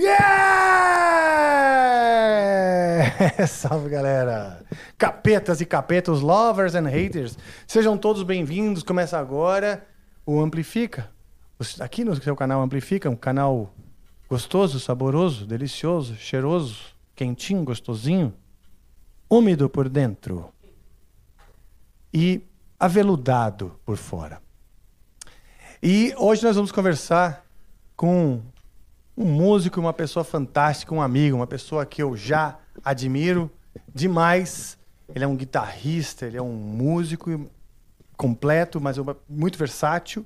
Yeah! Salve galera! Capetas e capetos, lovers and haters, sejam todos bem-vindos. Começa agora o Amplifica. Aqui no seu canal Amplifica, um canal gostoso, saboroso, delicioso, cheiroso, quentinho, gostosinho, úmido por dentro e aveludado por fora. E hoje nós vamos conversar com um músico, uma pessoa fantástica, um amigo, uma pessoa que eu já admiro demais. Ele é um guitarrista, ele é um músico completo, mas uma- muito versátil.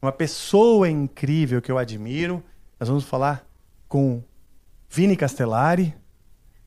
Uma pessoa incrível que eu admiro. Nós vamos falar com Vini Castellari.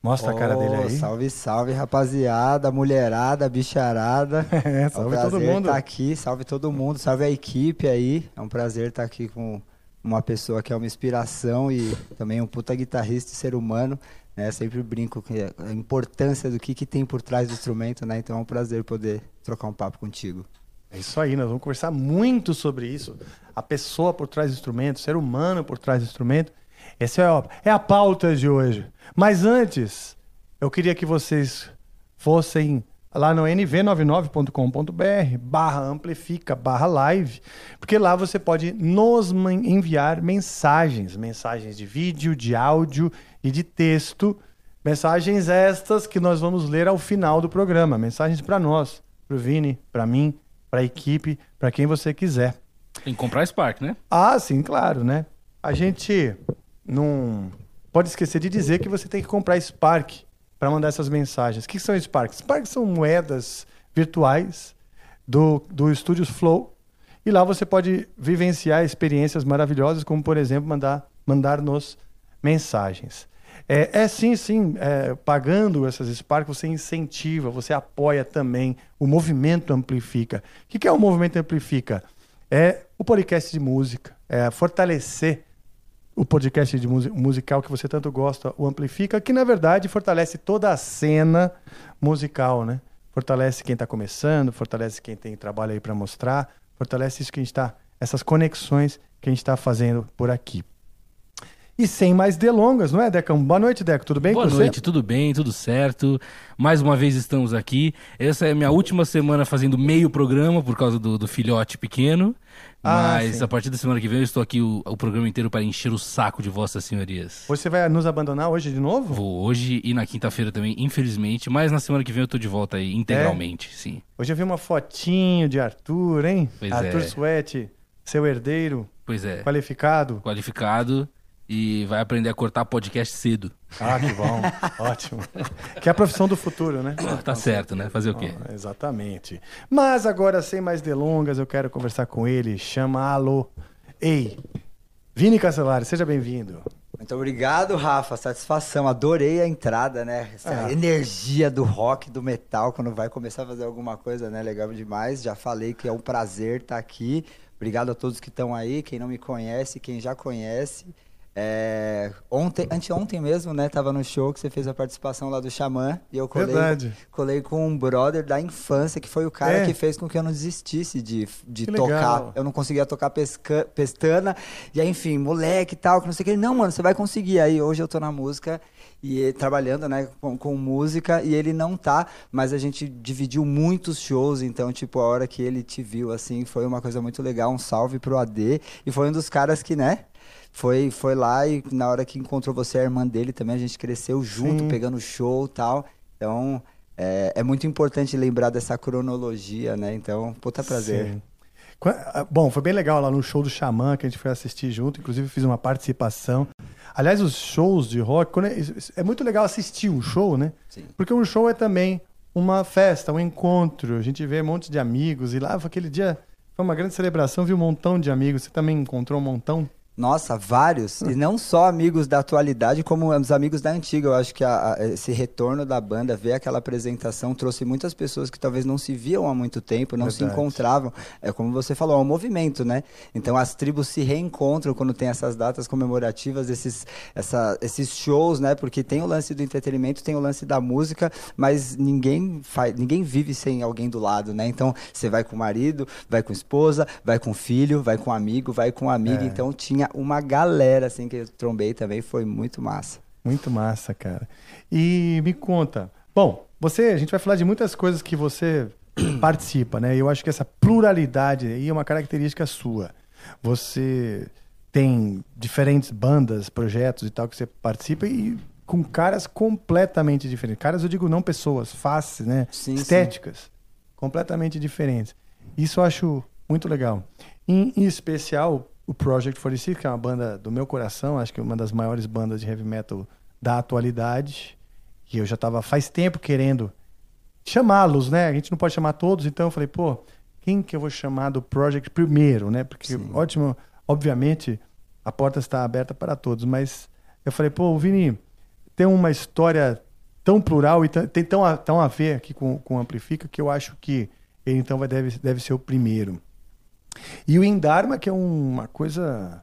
Mostra a cara dele aí. Salve, salve, rapaziada, mulherada, bicharada. É, salve um todo mundo. estar aqui, salve todo mundo, salve a equipe aí. É um prazer estar aqui com uma pessoa que é uma inspiração e também um puta guitarrista e ser humano. Né? Sempre brinco com a importância do que, que tem por trás do instrumento, né? Então é um prazer poder trocar um papo contigo. É isso aí, nós vamos conversar muito sobre isso. A pessoa por trás do instrumento, o ser humano por trás do instrumento. Essa é a, é a pauta de hoje. Mas antes, eu queria que vocês fossem lá no nv99.com.br barra amplifica barra live, porque lá você pode nos enviar mensagens, mensagens de vídeo, de áudio e de texto, mensagens estas que nós vamos ler ao final do programa, mensagens para nós, para o Vini, para mim, para a equipe, para quem você quiser. Tem que comprar Spark, né? Ah, sim, claro, né? A gente não pode esquecer de dizer que você tem que comprar Spark para mandar essas mensagens. O que são Spark? Spark são moedas virtuais do, do Studios Flow. E lá você pode vivenciar experiências maravilhosas, como, por exemplo, mandar, mandar-nos mensagens. É, é sim, sim, é, pagando essas Spark, você incentiva, você apoia também. O movimento amplifica. O que que é o movimento amplifica? É o podcast de música, é fortalecer o podcast de musi- musical que você tanto gosta, o Amplifica, que na verdade fortalece toda a cena musical, né? Fortalece quem está começando, fortalece quem tem trabalho aí para mostrar, fortalece isso que a gente tá, essas conexões que a gente está fazendo por aqui. E sem mais delongas, não é, Decão? Boa noite, Deco. Tudo bem Boa noite, tudo bem, tudo certo. Mais uma vez estamos aqui. Essa é a minha última semana fazendo meio programa por causa do, do filhote pequeno. Ah, Mas sim. a partir da semana que vem eu estou aqui o, o programa inteiro para encher o saco de vossas senhorias. Você vai nos abandonar hoje de novo? Vou hoje e na quinta-feira também, infelizmente. Mas na semana que vem eu tô de volta aí, integralmente, sim. Hoje eu vi uma fotinho de Arthur, hein? Pois Arthur é. Suete, seu herdeiro, Pois é, qualificado. qualificado e vai aprender a cortar podcast cedo. Ah, que bom. Ótimo. Que é a profissão do futuro, né? Tá certo, né? Fazer o quê? Ah, exatamente. Mas agora, sem mais delongas, eu quero conversar com ele, chamá-lo. Ei, Vini Castellari, seja bem-vindo. Muito obrigado, Rafa. Satisfação. Adorei a entrada, né? Essa Ah. energia do rock, do metal, quando vai começar a fazer alguma coisa, né? Legal demais. Já falei que é um prazer estar aqui. Obrigado a todos que estão aí, quem não me conhece, quem já conhece. É, ontem, anteontem mesmo, né? Tava no show que você fez a participação lá do Xamã e eu colei, Verdade. colei com um brother da infância que foi o cara É. que fez com que eu não desistisse de, de Que tocar. legal. Eu não conseguia tocar pesca- pestana. E aí, enfim, moleque e tal, que não sei o que. Ele, Não, mano, você vai conseguir. Aí hoje eu tô na música e trabalhando, né, com, com música, e ele não tá, mas a gente dividiu muitos shows, então, tipo, a hora que ele te viu, assim, foi uma coisa muito legal. Um salve pro AD. E foi um dos caras que, né? Foi, foi lá e na hora que encontrou você, a irmã dele também, a gente cresceu junto, Sim. pegando show e tal. Então, é, é muito importante lembrar dessa cronologia, né? Então, puta prazer. Sim. Ah, Bom, foi bem legal lá no show do Xamã que a gente foi assistir junto. Inclusive, fiz uma participação. Aliás, os shows de rock, é, é muito legal assistir um show, né? Sim. Porque um show é também uma festa, um encontro. A gente vê um monte de amigos. E lá, aquele dia, foi uma grande celebração. Vi um montão de amigos. Você também encontrou um montão? Nossa, vários. E não só amigos da atualidade, como os amigos da antiga. Eu acho que a- a- esse retorno da banda, ver aquela apresentação, trouxe muitas pessoas que talvez não se viam há muito tempo, não se Verdade. encontravam. É como você falou, é um movimento, né? Então as tribos se reencontram quando tem essas datas comemorativas, esses, essa- esses shows, né? Porque tem o lance do entretenimento, tem o lance da música, mas ninguém, faz, ninguém vive sem alguém do lado, né? Então você vai com o marido, vai com a esposa, vai com o filho, vai com o amigo, vai com a amiga. É. Então tinha uma galera assim que eu trombei também, foi muito massa. Muito massa, cara. E me conta. Bom, você, a gente vai falar de muitas coisas que você participa, né? Eu acho que essa pluralidade aí é uma característica sua. Você tem diferentes bandas, projetos e tal que você participa e com caras completamente diferentes. Caras, eu digo não pessoas, faces, né? Sim, Estéticas completamente diferentes. Isso eu acho muito legal. Em, em especial, o Project 46, que é uma banda do meu coração, acho que é uma das maiores bandas de heavy metal da atualidade. E eu já estava faz tempo querendo chamá-los, né? A gente não pode chamar todos, então eu falei, pô, quem que eu vou chamar do Project primeiro, né? Porque, ótimo, obviamente, a porta está aberta para todos, mas eu falei, pô, Vini tem uma história tão plural e tem tão a, tão a ver aqui com, com o Amplifica que eu acho que ele então vai, deve, deve ser o primeiro. E o Indharma, que é um- uma coisa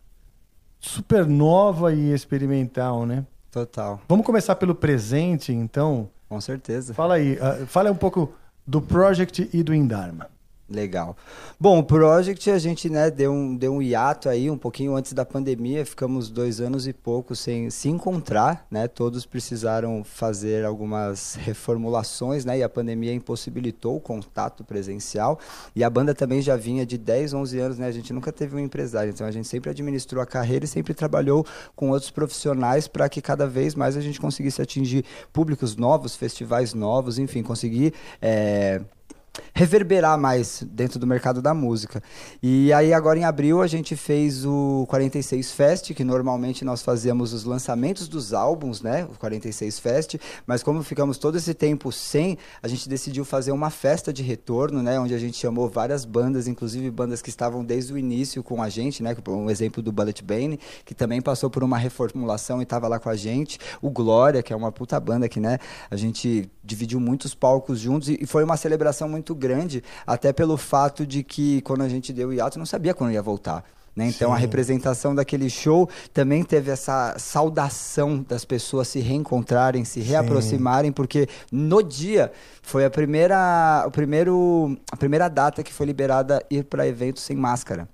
super nova e experimental, né? Total, Vamos começar pelo presente, então. com certeza. Fala aí, ah, fala um pouco do Project e do Indharma. Legal. Bom, o Project a gente né, deu, um, deu um hiato aí, um pouquinho antes da pandemia, ficamos dois anos e pouco sem se encontrar, né? Todos precisaram fazer algumas reformulações, né? E a pandemia impossibilitou o contato presencial. E a banda também já vinha de 10, 11 anos, né? A gente nunca teve um empresário, então a gente sempre administrou a carreira e sempre trabalhou com outros profissionais para que cada vez mais a gente conseguisse atingir públicos novos, festivais novos, enfim, conseguir... eh, reverberar mais dentro do mercado da música. E aí agora em abril a gente fez o 46 Fest, que normalmente nós fazíamos os lançamentos dos álbuns, né? O 46 Fest, mas como ficamos todo esse tempo sem, a gente decidiu fazer uma festa de retorno, né, onde a gente chamou várias bandas, inclusive bandas que estavam desde o início com a gente, né? Um exemplo do Bullet Bane, que também passou por uma reformulação e estava lá com a gente. O Glória, que é uma puta banda que, né, a gente dividiu muitos palcos juntos e foi uma celebração muito grande, até pelo fato de que quando a gente deu o hiato, não sabia quando ia voltar. Né? Então a Sim. representação daquele show também teve essa saudação das pessoas se reencontrarem, se reaproximarem, porque no dia foi a primeira, o primeiro, a primeira data que foi liberada ir para eventos sem máscara.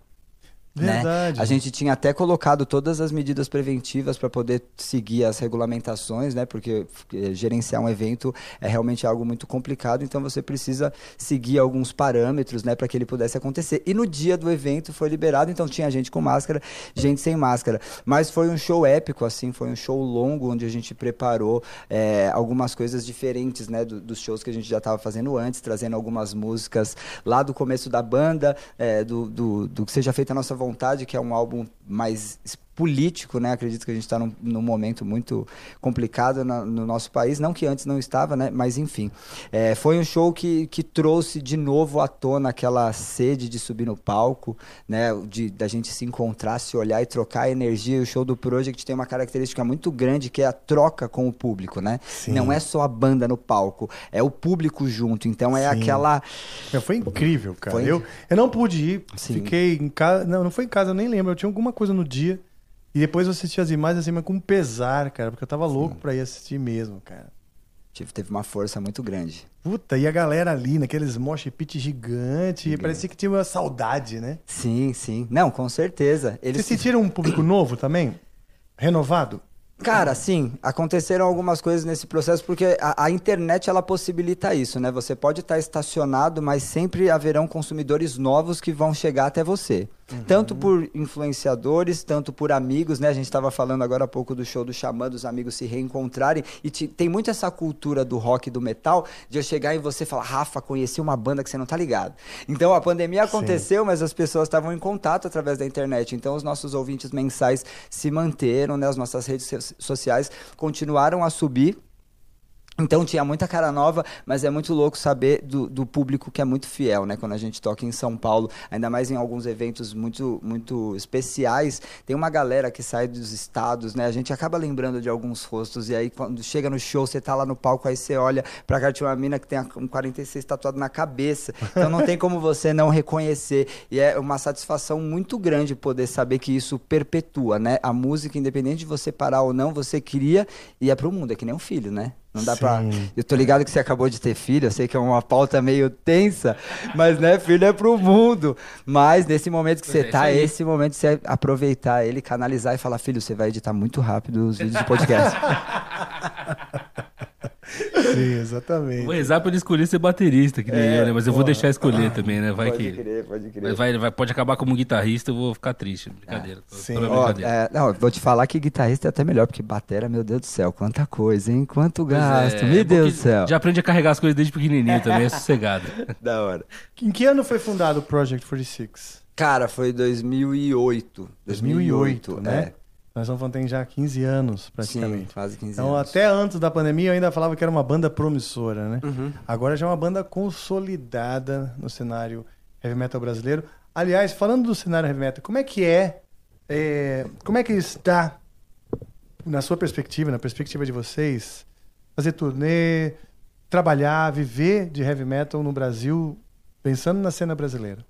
Né? A gente tinha até colocado todas as medidas preventivas para poder seguir as regulamentações, né? Porque gerenciar um evento é realmente algo muito complicado, então você precisa seguir alguns parâmetros, né, para que ele pudesse acontecer. E no dia do evento foi liberado, então tinha gente com máscara, gente sem máscara. Mas foi um show épico, assim, foi um show longo onde a gente preparou eh, algumas coisas diferentes, né, do- dos shows que a gente já estava fazendo antes, trazendo algumas músicas lá do começo da banda, eh, do, do, do que seja feita a nossa vontade, que é um álbum mais político, né? Acredito que a gente está num, num momento muito complicado na- no nosso país, não que antes não estava, né? Mas enfim, Eh, foi um show que, que trouxe de novo à tona aquela sede de subir no palco, né? De da gente se encontrar, se olhar e trocar energia. O show do Project tem uma característica muito grande que é a troca com o público, né? Sim. Não é só a banda no palco, é o público junto. Então é Sim. aquela Meu, Foi incrível, cara. Foi Eu, eu não pude ir, Sim. fiquei em casa. Não, não foi em casa, eu nem lembro. Eu tinha alguma coisa no dia. E depois eu assisti as imagens assim, mas com pesar, cara, porque eu tava louco pra ir assistir mesmo, cara. tive- teve uma força muito grande. Puta, e a galera ali, naqueles mosh pit gigante, parecia que tinha uma saudade, né? Sim, sim. Não, com certeza. Eles Vocês sentiram um público novo também? Renovado? Cara, sim, aconteceram algumas coisas nesse processo, porque a, a internet ela possibilita isso, né? Você pode estar estacionado, mas sempre haverão consumidores novos que vão chegar até você. Tanto por influenciadores, tanto por amigos, né? A gente estava falando agora há pouco do show do Xamã, dos amigos se reencontrarem. E te- tem muito essa cultura do rock e do metal, de eu chegar em você e falar, Rafa, conheci uma banda que você não tá ligado. Então a pandemia aconteceu, mas as pessoas estavam em contato através da internet. Então os nossos ouvintes mensais se manteram, né? As nossas redes so- sociais continuaram a subir. Então tinha muita cara nova, mas é muito louco saber do, do público que é muito fiel, né? Quando a gente toca em São Paulo, ainda mais em alguns eventos muito, muito especiais, tem uma galera que sai dos estados, né? A gente acaba lembrando de alguns rostos, e aí quando chega no show, você tá lá no palco, aí você olha pra cá, tinha uma mina que tem um 46 tatuado na cabeça. Então não tem como você não reconhecer. E é uma satisfação muito grande poder saber que isso perpetua, né? A música, independente de você parar ou não, você cria e é pro mundo, é que nem um filho, né? Não dá pra. Sim. Eu tô ligado que você acabou de ter filho, eu sei que é uma pauta meio tensa, mas né, filho é pro mundo. Mas nesse momento que É você isso tá, é aí. esse momento de você aproveitar ele, canalizar e falar, filho, você vai editar muito rápido os vídeos de podcast. Sim, exatamente. Vou rezar pra ele escolher ser baterista, que nem É, eu, né? Mas eu vou deixar escolher também, né? Vai pode que. crer, pode Vai, crer. vai, vai- pode acabar como guitarrista, eu vou ficar triste. Brincadeira. sim. Ó, brincadeira. é, não, vou te falar que guitarrista é até melhor, porque batera, meu Deus do céu, quanta coisa, hein? Quanto é, gasto, é meu bom Deus do céu. Já aprende a carregar as coisas desde pequenininho também, é sossegado. Da hora. Em que ano foi fundado o Project 46? Cara, foi 2008. 2008, né? é. Nós estamos falando tem já 15 anos, Sim, praticamente. quase 15 Então, anos. até antes da pandemia, eu ainda falava que era uma banda promissora, né? Uhum. Agora já é uma banda consolidada no cenário heavy metal brasileiro. Aliás, falando do cenário heavy metal, como é que é, é, como é que está, na sua perspectiva, na perspectiva de vocês, fazer turnê, trabalhar, viver de heavy metal no Brasil, pensando na cena brasileira?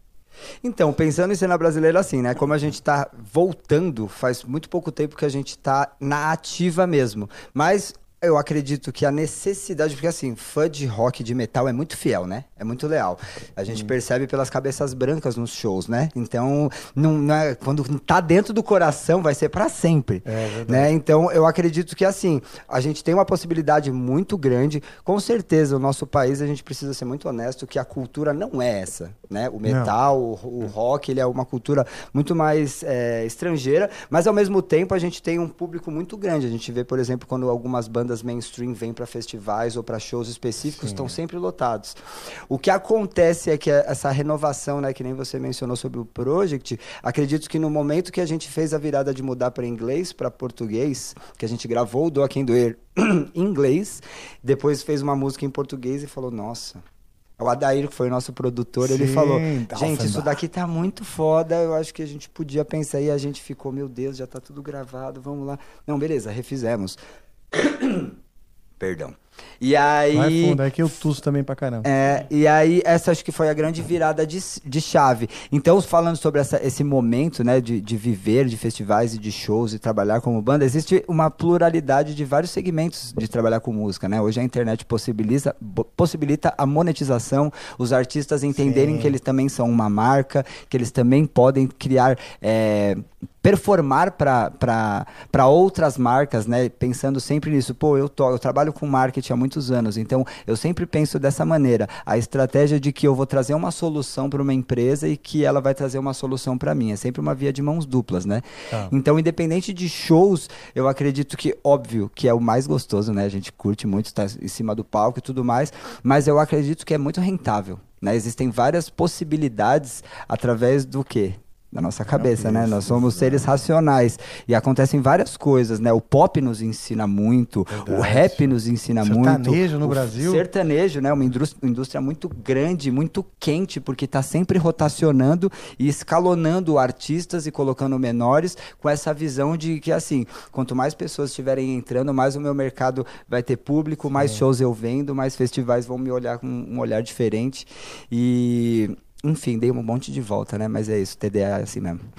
Então, pensando em cena brasileira assim, né? Como a gente tá voltando, faz muito pouco tempo que a gente tá na ativa mesmo. Mas eu acredito que a necessidade, porque assim, fã de rock, de metal é muito fiel, né? É muito leal. A gente percebe pelas cabeças brancas nos shows, né? Então, não, não é- quando tá dentro do coração, vai ser pra sempre. É verdade. né? Então, eu acredito que assim, a gente tem uma possibilidade muito grande. Com certeza, o nosso país, a gente precisa ser muito honesto que a cultura não é essa, né? O metal, o, o rock, ele é uma cultura muito mais é, estrangeira, mas ao mesmo tempo a gente tem um público muito grande. A gente vê, por exemplo, quando algumas bandas mainstream vêm para festivais ou para shows específicos, estão sempre lotados. O que acontece é que essa renovação, né, que nem você mencionou sobre o Project, acredito que no momento que a gente fez a virada de mudar para inglês, para português, que a gente gravou o Do Quem Doer em inglês, depois fez uma música em português e falou: Nossa. O Adair, que foi o nosso produtor, ele Sim, falou: Offenbach. Gente, isso daqui tá muito foda. Eu acho que a gente podia pensar. E a gente ficou: Meu Deus, já tá tudo gravado, vamos lá. Não, beleza, refizemos. Perdão. E aí. Vai fundo, é que eu tuço também pra caramba. É, e aí, essa acho que foi a grande virada de, de chave. Então, falando sobre essa- esse momento, né, de, de viver de festivais e de shows e trabalhar como banda, existe uma pluralidade de vários segmentos de trabalhar com música, né? Hoje a internet possibilita, bo- possibilita a monetização, os artistas entenderem Sim. que eles também são uma marca, que eles também podem criar. é, performar para outras marcas, né? Pensando sempre nisso. Pô, eu, to, eu trabalho com marketing há muitos anos, então eu sempre penso dessa maneira. A estratégia de que eu vou trazer uma solução para uma empresa e que ela vai trazer uma solução para mim. É sempre uma via de mãos duplas, né? Tá. Então, independente de shows, eu acredito que, óbvio, que é o mais gostoso, né? A gente curte muito estar em cima do palco e tudo mais, mas eu acredito que é muito rentável. Né? Existem várias possibilidades através do quê? Da nossa cabeça, né? Nós somos seres racionais. E acontecem várias coisas, né? O pop nos ensina muito, o Verdade. rap nos ensina muito. Sertanejo no o Brasil. Sertanejo, né? Uma indústria, uma indústria muito grande, muito quente, porque está sempre rotacionando e escalonando artistas e colocando menores com essa visão de que, assim, quanto mais pessoas estiverem entrando, mais o meu mercado vai ter público, mais shows eu vendo, mais festivais vão me olhar com um olhar diferente. E. Enfim, dei um monte de volta, né? Mas é isso, TDA é assim mesmo.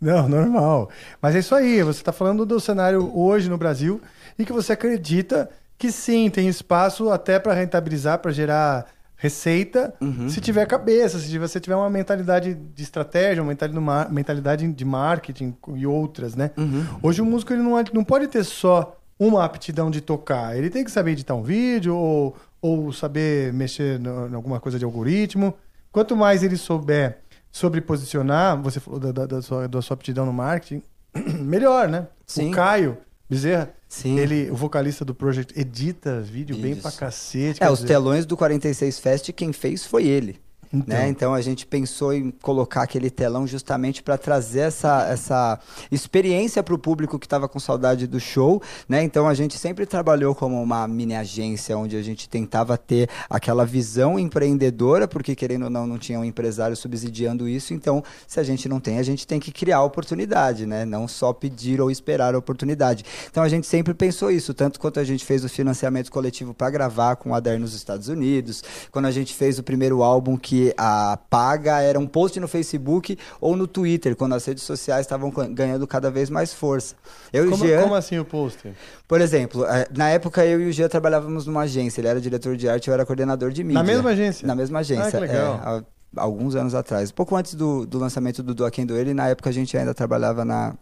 Não, normal. Mas é isso aí, você está falando do cenário hoje no Brasil e que você acredita que sim, tem espaço até para rentabilizar, para gerar receita, Uhum. se tiver cabeça, se você tiver uma mentalidade de estratégia, uma mentalidade de marketing e outras, né? Uhum. Hoje o músico ele não, é- não pode ter só uma aptidão de tocar, ele tem que saber editar um vídeo ou, ou saber mexer em alguma coisa de algoritmo. Quanto mais ele souber sobre posicionar, você falou da, da, da sua, da sua aptidão no marketing, melhor, né? Sim. O Caio Bezerra, Sim. ele, o vocalista do Project, edita vídeo bem Isso. pra cacete. É, os dizer, telões do 46 Fest, quem fez foi ele. Então. Né? Então a gente pensou em colocar aquele telão justamente para trazer essa, essa experiência para o público que estava com saudade do show. Né? Então a gente sempre trabalhou como uma mini agência onde a gente tentava ter aquela visão empreendedora, porque querendo ou não, não tinha um empresário subsidiando isso. Então, se a gente não tem, a gente tem que criar oportunidade, né? não só pedir ou esperar a oportunidade. Então a gente sempre pensou isso, tanto quanto a gente fez o financiamento coletivo para gravar com o Adair nos Estados Unidos, quando a gente fez o primeiro álbum que a paga era um post no Facebook ou no Twitter, quando as redes sociais estavam gan- ganhando cada vez mais força. Eu e Como, Jean, como assim o pôster? por exemplo, eh, na época eu e o Jean trabalhávamos numa agência, ele era diretor de arte, eu era coordenador de mídia. Na mesma agência? Na mesma agência, Ah, que legal. é, há alguns anos atrás. Pouco antes do, do lançamento do Do Quem Doer, e na época a gente ainda trabalhava na,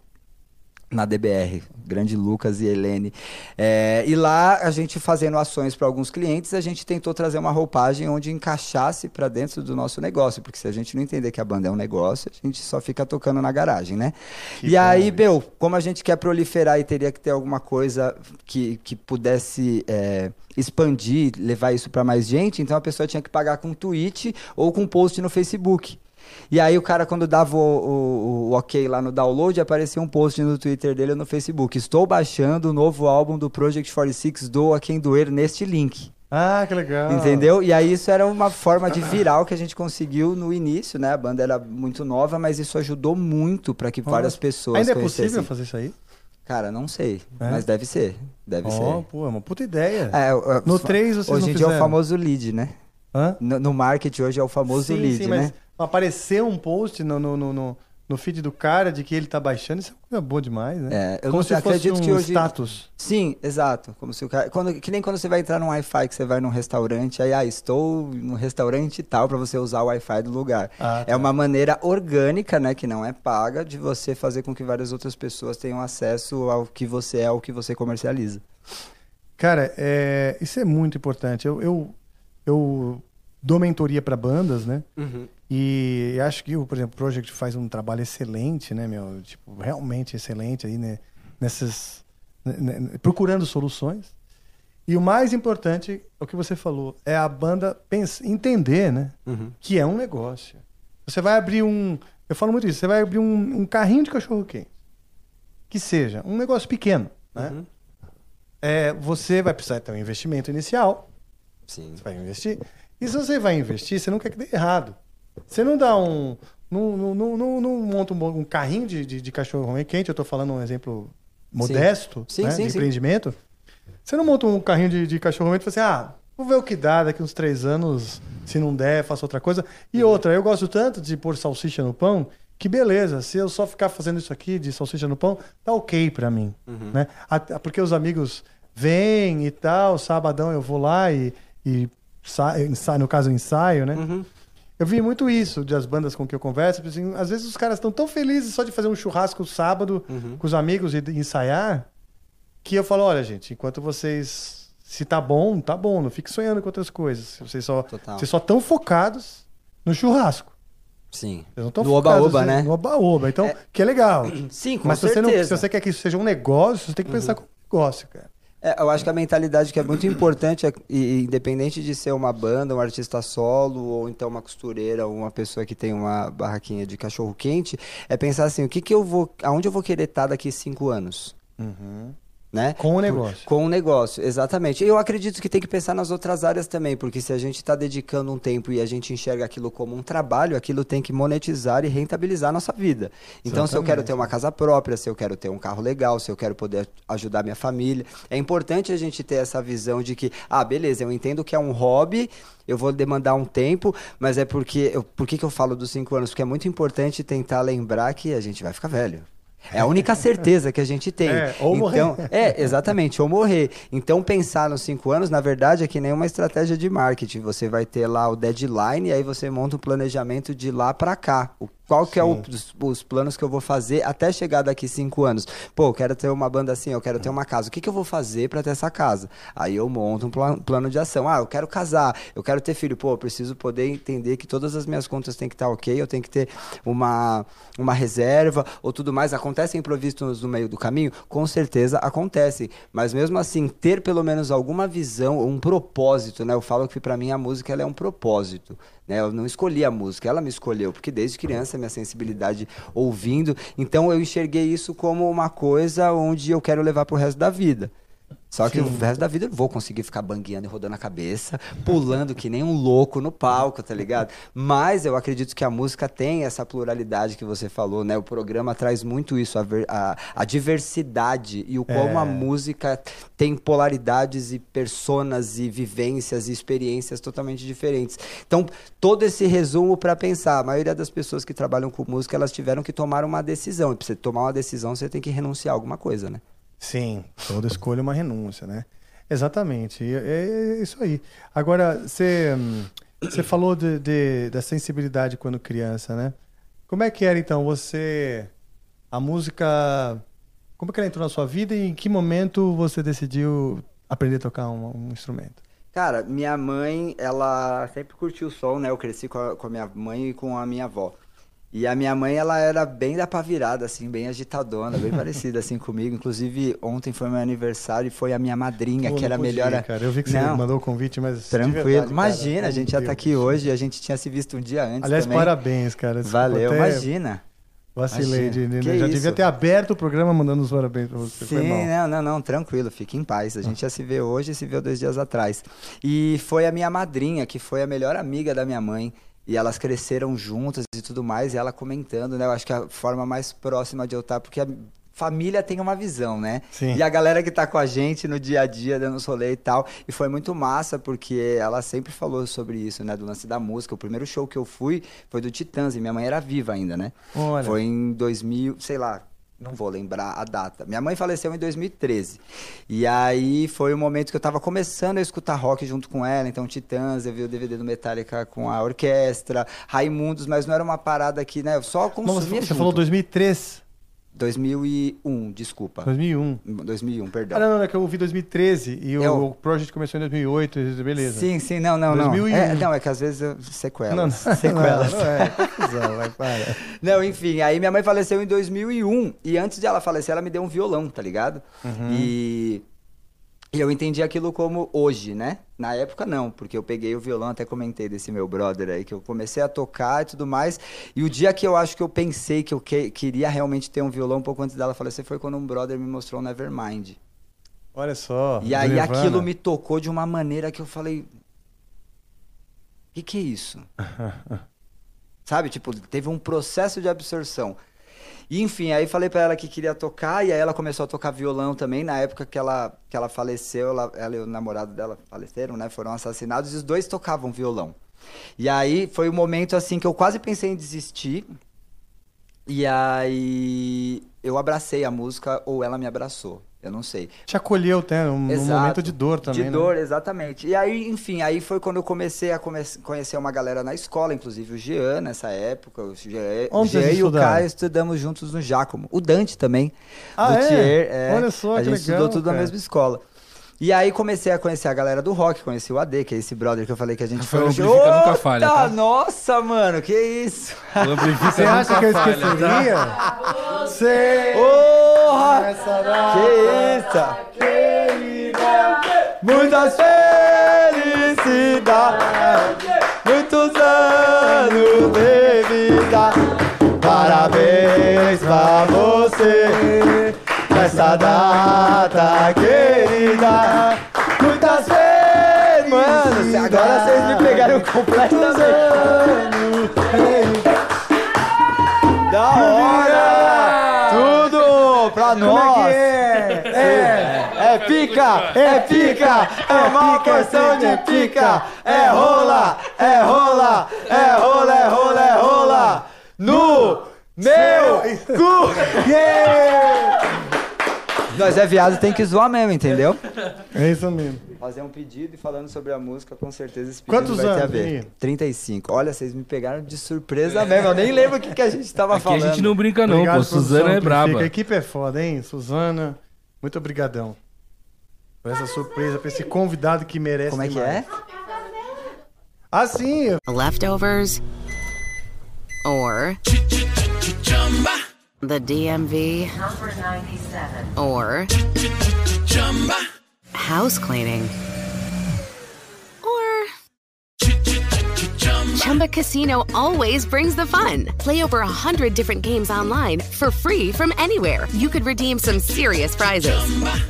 na DBR, grande Lucas e Helene. É, e lá, a gente fazendo ações para alguns clientes, a gente tentou trazer uma roupagem onde encaixasse para dentro do nosso negócio, porque se a gente não entender que a banda é um negócio, a gente só fica tocando na garagem, né? Que e aí, isso. meu, como a gente quer proliferar e teria que ter alguma coisa que, que pudesse é, expandir, levar isso para mais gente, então a pessoa tinha que pagar com tweet ou com post no Facebook. E aí o cara, quando dava o, o- o ok lá no download, aparecia um post no Twitter dele ou no Facebook. Estou baixando o novo álbum do Project 46 do A Quem Doer neste link. Ah, que legal. Entendeu? E aí isso era uma forma de viral que a gente conseguiu no início, né? A banda era muito nova, mas isso ajudou muito para que várias pessoas Ainda é possível fazer isso aí? Cara, não sei, É? mas deve ser. Deve Ó, ser. pô, é uma puta ideia. É, No os- 3 vocês Hoje em dia é o famoso lead, né? Hã? No, no marketing hoje é o famoso sim, lead, sim, né? mas aparecer um post no, no, no, no, no feed do cara de que ele tá baixando, isso é boa demais, né? É, eu Como se sei, fosse acredito um que hoje- status. Sim, exato. Como se o cara, quando, que nem quando você vai entrar num Wi-Fi, que você vai num restaurante, aí, ah, estou no restaurante tal, para você usar o Wi-Fi do lugar. Ah, É tá. uma maneira orgânica, né, que não é paga, de você fazer com que várias outras pessoas tenham acesso ao que você é, ao que você comercializa. Cara, é, isso é muito importante. Eu, eu, eu dou mentoria para bandas, né? E acho que, por exemplo, o Project faz um trabalho excelente, né, meu? Tipo, realmente excelente aí, né? Nessas. né, né, procurando soluções. E o mais importante é o que você falou, é a banda pensa, entender, né? Que é um negócio. Você vai abrir um. Eu falo muito isso, você vai abrir um, um carrinho de cachorro quente. Que seja, um negócio pequeno, né? É, você vai precisar ter um investimento inicial. Sim. Você vai investir. E se você vai investir, você não quer que dê errado. Você não dá um. Não, não, não, não, monta um, um carrinho de, de, de cachorro quente, eu estou falando um exemplo modesto Sim, né, sim, de sim. empreendimento. Você não monta um carrinho de, de cachorro quente e fala assim: ah, vou ver o que dá daqui uns três anos, se não der, faço outra coisa. E outra, eu gosto tanto de pôr salsicha no pão, que beleza, se eu só ficar fazendo isso aqui de salsicha no pão, tá ok pra mim. Né? Até Porque os amigos vêm e tal, sabadão eu vou lá e, e ensaio, no caso ensaio, né? Eu vi muito isso das bandas com que eu converso. Assim, às vezes os caras estão tão felizes só de fazer um churrasco sábado com os amigos e ensaiar, que eu falo, olha, gente, enquanto vocês. Se tá bom, tá bom. Não fique sonhando com outras coisas. Vocês só Total. vocês só estão focados no churrasco. Sim. Vocês não No oba-oba, no- né? No oba-oba. Então, que é legal. Sim, com Mas certeza. não, se você quer que isso seja um negócio, você tem que pensar como negócio, cara. É, eu acho que a mentalidade que é muito importante, é- independente de ser uma banda, um artista solo, ou então uma costureira, ou uma pessoa que tem uma barraquinha de cachorro quente, é pensar assim, o que que eu vou, aonde eu vou querer estar daqui cinco anos? Né? Com o negócio. Com o negócio, exatamente. Eu acredito que tem que pensar nas outras áreas também, porque se a gente está dedicando um tempo e a gente enxerga aquilo como um trabalho, aquilo tem que monetizar e rentabilizar a nossa vida. Então, se eu quero Exatamente. ter uma casa própria, se eu quero ter um carro legal, se eu quero poder ajudar minha família, é importante a gente ter essa visão de que, ah, beleza, eu entendo que é um hobby, eu vou demandar um tempo, mas é porque. Eu, por que, que eu falo dos cinco anos? Porque é muito importante tentar lembrar que a gente vai ficar velho. É a única certeza que a gente tem. É, ou morrer. então, é, exatamente, ou morrer. Então, pensar nos cinco anos, na verdade, é que nem uma estratégia de marketing. Você vai ter lá o deadline, e aí você monta um planejamento de lá para cá. O- qual que é o- Sim. os, os planos que eu vou fazer até chegar daqui cinco anos. Pô, eu quero ter uma banda assim, eu quero ter uma casa. O que, que eu vou fazer para ter essa casa? Aí eu monto um pla- plano de ação. Ah, eu quero casar, eu quero ter filho. Pô, eu preciso poder entender que todas as minhas contas têm que estar ok, eu tenho que ter uma, uma reserva ou tudo mais. Acontecem imprevistos no meio do caminho? Com certeza acontecem. Mas mesmo assim, ter pelo menos alguma visão, um propósito, né? Eu falo que para mim a música ela é um propósito. Né? Eu não escolhi a música, ela me escolheu, porque desde criança minha sensibilidade ouvindo, então eu enxerguei isso como uma coisa onde eu quero levar pro resto da vida. Só que o resto da vida eu não vou conseguir ficar bangueando e rodando a cabeça, pulando que nem um louco no palco, tá ligado? Mas eu acredito que a música tem essa pluralidade que você falou, né? O programa traz muito isso, a, ver- a- a diversidade e o como a É. música tem polaridades e personas e vivências e experiências totalmente diferentes. Então, todo esse resumo para pensar, a maioria das pessoas que trabalham com música, elas tiveram que tomar uma decisão. E para você tomar uma decisão, você tem que renunciar a alguma coisa, né? Sim, toda escolha é uma renúncia, né? Exatamente, e é, é isso aí. Agora, você, hum, você falou de, de- da sensibilidade quando criança, né? Como é que era, então, você... A música... Como é que ela entrou na sua vida e em que momento você decidiu aprender a tocar um, um instrumento? Cara, minha mãe, ela sempre curtiu o som, né? Eu cresci com a, com a minha mãe e com a minha avó. E a minha mãe, ela era bem da pá virada, assim, bem agitadona, bem parecida, assim, comigo. Inclusive, ontem foi meu aniversário e foi a minha madrinha, Pô, que era a melhor... Cara. Eu vi que você Não, mandou o convite, mas. Tranquilo. verdade, cara, Imagina, a meu gente já tá aqui hoje, a gente tinha se visto um dia antes Aliás, também. parabéns, cara. Valeu, imagina. Vacilei. De, Que já isso? devia ter aberto o programa mandando os parabéns pra você. Foi Sim, não, não, não, tranquilo, fique em paz. A gente já se vê hoje e se viu dois dias atrás. E foi a minha madrinha, que foi a melhor amiga da minha mãe. E elas cresceram juntas e tudo mais, e ela comentando, né? Eu acho que a forma mais próxima de eu estar, porque a família tem uma visão, né? Sim. E a galera que tá com a gente no dia a dia, dando os rolê e tal. E foi muito massa, porque ela sempre falou sobre isso, né? Do lance da música. O primeiro show que eu fui foi do Titãs, e minha mãe era viva ainda, né? Olha. Foi em 2000, sei lá, não vou lembrar a data. Minha mãe faleceu em 2013. E aí foi o momento que eu tava começando a escutar rock junto com ela. Então, Titãs, eu vi o DVD do Metallica com a orquestra, Raimundos, mas não era uma parada que, né? Eu só Mas consumia você, você falou 2003, 2001, desculpa. 2001. 2001, perdão. Ah, não, não, é que eu ouvi 2013 e o, É o o- Project começou em 2008, beleza. Sim, sim, não, não, 2001. não. É, não, é que às vezes eu sequelas. Não, não, sequelas. Não, não é, confusão, vai, para. Não, enfim, aí minha mãe faleceu em 2001 e antes de ela falecer, ela me deu um violão, tá ligado? E, e eu entendi aquilo como hoje, né? Na época não, porque eu peguei o violão, até comentei desse meu brother aí, que eu comecei a tocar e tudo mais. E o dia que eu acho que eu pensei que eu que- queria realmente ter um violão, um pouco antes dela falecer, foi quando um brother me mostrou o Nevermind. Olha só. E aí Nirvana. aquilo me tocou de uma maneira que eu falei. O que, que é isso? Sabe? Tipo, teve um processo de absorção. E, enfim, aí falei pra ela que queria tocar, e aí ela começou a tocar violão também. Na época que ela, que ela faleceu, ela, ela e o namorado dela faleceram, né? Foram assassinados, e os dois tocavam violão. E aí foi o momento assim que eu quase pensei em desistir. E aí eu abracei a música, ou ela me abraçou. Eu não sei. Te acolheu, né? Num, num Exato. momento de dor também. De né? dor, exatamente. E aí, enfim, aí foi quando eu comecei a come- conhecer uma galera na escola, inclusive o Jean nessa época. O Jean, Onde Jean e o? Caio estudamos juntos no Giacomo. O Dante também. Ah, é? Luthier, Olha só, A gente legal, estudou tudo cara. na mesma escola. E aí comecei a conhecer a galera do rock, conheci o AD, que é esse brother que eu falei que a gente foi. Amplifica nunca Ota, falha, tá? Nossa, mano, que isso? O Você acha nunca que eu esqueceria? tá? Sei! Porra! Que isso? Muitas felicidades, muitos anos de vida. Parabéns pra você nessa data querida. Muitas felicidades. Mano, agora vocês me pegaram completamente. Da hora! Tudo pra nós! é? É, é pica, é pica, é uma porção de pica, é rola, é rola, é rola, é rola, é rola, no meu cu! Nós é viado, tem que zoar mesmo, entendeu? É isso mesmo. Fazer um pedido e falando sobre a música, com certeza esse pedido Quantos vai ter a anos, ver. Vini? 35. Olha, vocês me pegaram de surpresa mesmo. Eu nem lembro o que, que a gente tava Aqui falando. a gente não brinca não, Obrigado, pô. Suzana é braba. A equipe é foda, hein? Suzana, muito obrigadão. Por essa surpresa, por esse convidado que merece Como é que demais. é? Ah, sim. Leftovers? Or the DMV? Or house cleaning? Or Chumba Casino always brings the fun. Play over a hundred different games online for free from anywhere. You could redeem some serious prizes.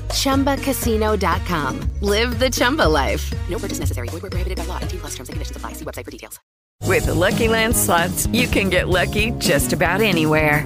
ChumbaCasino.com. Live the Chumba life. No purchase necessary. Void where prohibited by law. 18 plus terms and conditions apply. See website for details. With the Lucky Land slots, you can get lucky just about anywhere.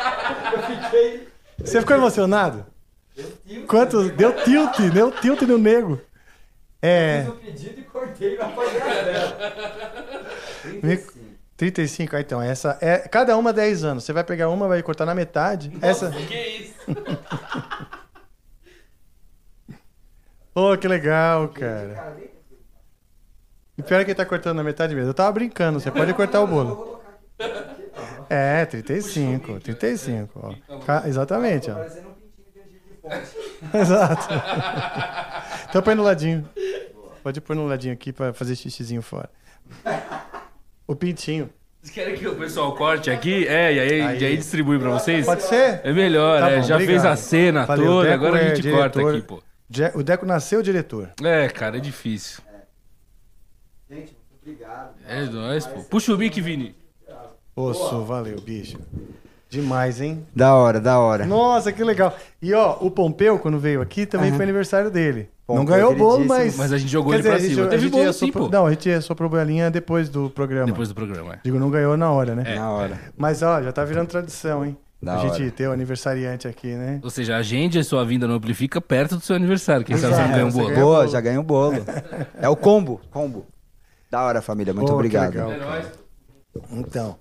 Você ficou emocionado? Quanto? Deu tilt, deu tilt no nego. É. pedido e cortei fazer Me- 35, ah, então, essa é. Cada uma 10 anos. Você vai pegar uma, vai cortar na metade. essa. Que isso? Oh, que legal, cara. E pior é que ele tá cortando na metade mesmo. Eu tava brincando, você pode cortar o bolo. É, 35, 35, ó. Ca- Exatamente, ó. Exato. Então põe no ladinho. Pode pôr no ladinho aqui pra fazer xixizinho fora. O pintinho. Vocês querem que o pessoal corte aqui? É, e aí, Aí. e aí distribui pra vocês? Pode ser? É melhor, Tá é. bom, Já obrigado. fez a cena Valeu, toda, Deco agora a é gente corta diretor. aqui, pô. Je- O Deco nasceu diretor. É, cara, é difícil. Gente, muito obrigado. É nóis, pô. Puxa o mic, Vini. Osso, valeu, bicho. Demais, hein? Da hora, da hora. Nossa, que legal. E ó, o Pompeu, quando veio aqui, também Aham. foi aniversário dele. Pompeu, não ganhou o bolo, mas. Mas a gente jogou Quer ele pra dizer, a gente- cima. Teve bolo assoprou- sim, pô. Não, a gente soprou bolinha depois do programa. Depois do programa, é. Digo, não ganhou na hora, né? Na hora. Mas ó, já tá virando tradição, hein? Da a gente hora. ter o aniversariante aqui, né? Ou seja, agende a sua vinda no Amplifica perto do seu aniversário. Quem sabe você não Exato, ganha um você bolo. ganha- Boa, bolo. já ganhou um bolo. É o combo, combo. Da hora, família. Muito Pô, que obrigado. legal, cara. Então.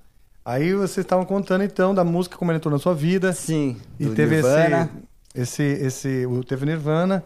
Aí vocês estavam contando então da música como ela entrou na sua vida. Sim, E teve Nirvana. esse, esse, esse, o teve Nirvana.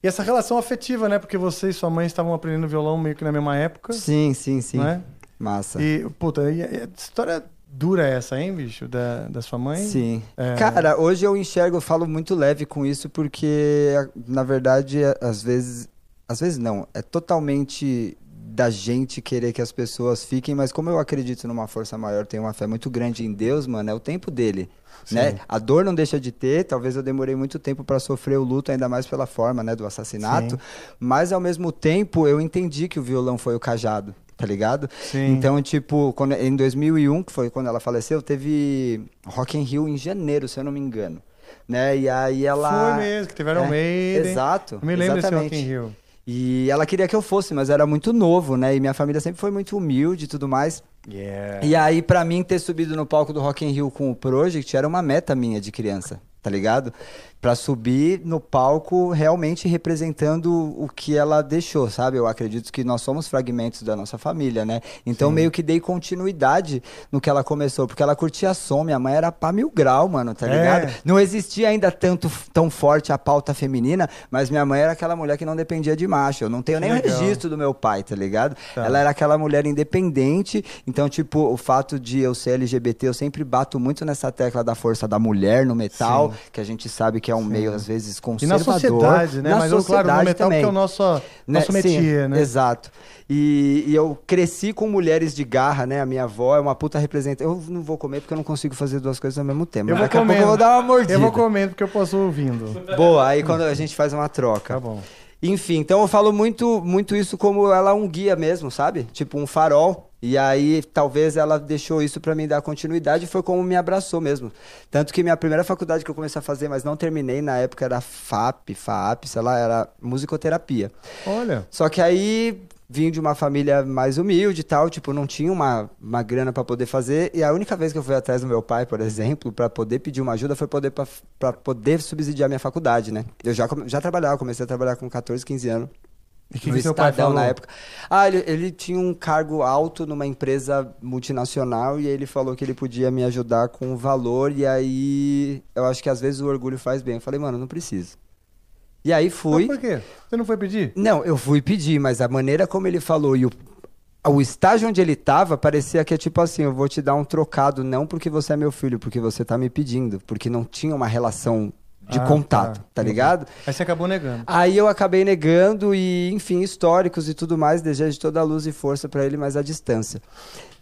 E essa relação afetiva, né? Porque você e sua mãe estavam aprendendo violão meio que na mesma época, Sim, sim, sim. não é? Massa. E, puta, e, história dura essa, hein, bicho? Da, da sua mãe? Sim. É. Cara, hoje eu enxergo, eu falo muito leve com isso, porque, na verdade, às vezes. Às vezes não. É totalmente da gente querer que as pessoas fiquem, mas como eu acredito numa força maior, tenho uma fé muito grande em Deus, mano, é o tempo dele. Né? A dor não deixa de ter, talvez eu demorei muito tempo para sofrer o luto, ainda mais pela forma, né, do assassinato, Sim. mas ao mesmo tempo eu entendi que o violão foi o cajado, tá ligado? Sim. Então, tipo, quando, em 2001, que foi quando ela faleceu, teve Rock in Rio em janeiro, se eu não me engano. Né? E aí ela... Foi mesmo, que teve Iron É, Maiden. Exato. Eu me lembro exatamente. desse Rock in Rio. E ela queria que eu fosse, mas era muito novo, né? E minha família sempre foi muito humilde e tudo mais. Yeah. E aí, pra mim, ter subido no palco do Rock in Rio com o Project era uma meta minha de criança, tá ligado? Pra subir no palco realmente representando o que ela deixou, sabe? Eu acredito que nós somos fragmentos da nossa família, né? Então meio que dei continuidade no que ela começou, porque ela curtia som, minha mãe era pá mil grau, mano, tá É. ligado? Não existia ainda tanto tão forte a pauta feminina, mas minha mãe era aquela mulher que não dependia de macho. Eu não tenho Que nem legal. registro do meu pai, tá ligado? Tá. Ela era aquela mulher independente, então, tipo, o fato de eu ser LGBT, eu sempre bato muito nessa tecla da força da mulher no metal, Sim. Que a gente sabe que é um meio, às vezes, E na conservador. sociedade, né? Na Mas eu, claro, no sociedade metal, também. porque é o nosso, Né? nosso Sim, métier, né? Exato. E, e eu cresci com mulheres de garra, né? A minha avó é uma puta representante. Eu não vou comer porque eu não consigo fazer duas coisas ao mesmo tempo. Eu mas vou daqui a pouco comendo. eu vou dar uma mordida. Eu vou comendo porque eu posso ouvindo. Boa, aí quando a gente faz uma troca. Tá bom. Enfim, então eu falo muito, muito isso como ela é um guia mesmo, sabe? Tipo um farol E aí, talvez ela deixou isso pra mim dar continuidade e foi como me abraçou mesmo. Tanto que minha primeira faculdade que eu comecei a fazer, mas não terminei na época, era FAP, FAP, sei lá, era musicoterapia. Olha. Só que aí vim de uma família mais humilde e tal, tipo, não tinha uma, uma grana pra poder fazer. E a única vez que eu fui atrás do meu pai, por exemplo, pra poder pedir uma ajuda foi poder pra- pra poder subsidiar minha faculdade, né? Eu já, já trabalhava, comecei a trabalhar com 14, 15 anos. E que, no que Estadão na época. Ah, ele, ele tinha um cargo alto numa empresa multinacional e ele falou que ele podia me ajudar com o valor. E aí eu acho que às vezes o orgulho faz bem. Eu falei, mano, não preciso. E aí fui. Mas por quê? Você não foi pedir? Não, eu fui pedir, mas a maneira como ele falou e o, o estágio onde ele tava, parecia que é tipo assim, eu vou te dar um trocado, não porque você é meu filho, porque você tá me pedindo, porque não tinha uma relação de Ah, contato, tá. tá, ligado? Aí você acabou negando. Aí eu acabei negando e, enfim, históricos e tudo mais, desejo toda a luz e força pra ele, mas à distância.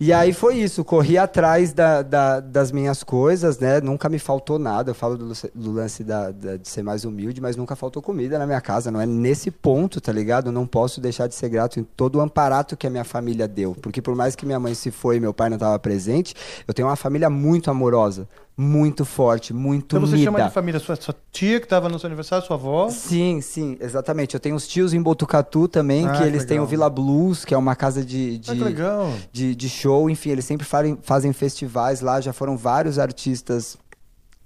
E aí foi isso, corri atrás da- da- das minhas coisas, né? Nunca me faltou nada. Eu falo do, lance- do lance da- de ser mais humilde, mas nunca faltou comida na minha casa. Não é nesse ponto, tá ligado? Eu não posso deixar de ser grato em todo o amparato que a minha família deu. Porque por mais que minha mãe se foi e meu pai não estava presente, eu tenho uma família muito amorosa, muito forte, muito Então você unida. chama de família sua, sua tia que estava no seu aniversário, sua avó. Sim, sim, exatamente. Eu tenho uns tios em Botucatu também, Ah, que que eles têm o. Vila Blues, que é uma casa de, de, Ah, que legal. de, de show. Enfim, eles sempre fazem, fazem festivais lá. Já foram vários artistas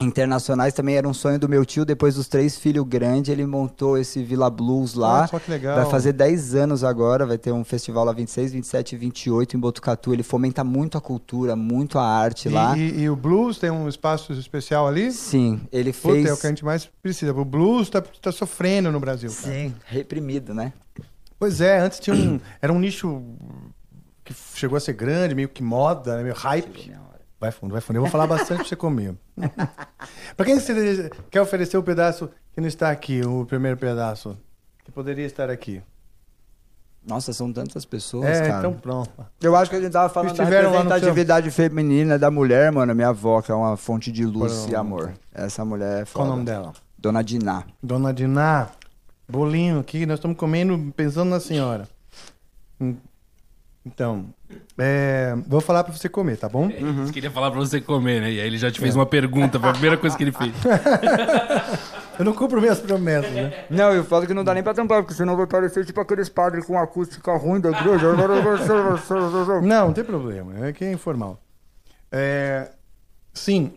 internacionais. Também era um sonho do meu tio. Depois dos três filhos grandes, ele montou esse Vila Blues lá. Ah, que legal. Vai fazer 10 anos agora. Vai ter um festival lá 26, 27 e 28 em Botucatu. Ele fomenta muito a cultura, muito a arte E, lá. e- e o blues tem um espaço especial ali? Sim, ele Puta, fez. é o que a gente mais precisa. O blues tá, tá sofrendo no Brasil. cara. Sim, reprimido, né? Pois é, antes tinha um. Era um nicho que chegou a ser grande, meio que moda, né, meio hype. Vai fundo, vai fundo. Eu vou falar bastante pra você comer. pra quem você quer oferecer o pedaço que não está aqui, o primeiro pedaço, que poderia estar aqui? Nossa, são tantas pessoas, é, cara. então pronto. Eu acho que a gente tava falando da representatividade feminina da mulher, mano. Minha avó, que é uma fonte de luz e amor. Essa mulher é foda. Qual o nome dela? Dona Diná. Dona Diná, bolinho aqui, nós estamos comendo pensando na senhora. Então, é, vou falar pra você comer, tá bom? Você queria falar pra você comer, né? E aí ele já te fez uma pergunta, foi a primeira coisa que ele fez. Eu não cumpro minhas promessas, né? Não, eu falo que não dá nem pra tampar, porque senão vai parecer tipo aqueles padres com acústica ruim da igreja. Não, não tem problema, é que é informal. É, sim,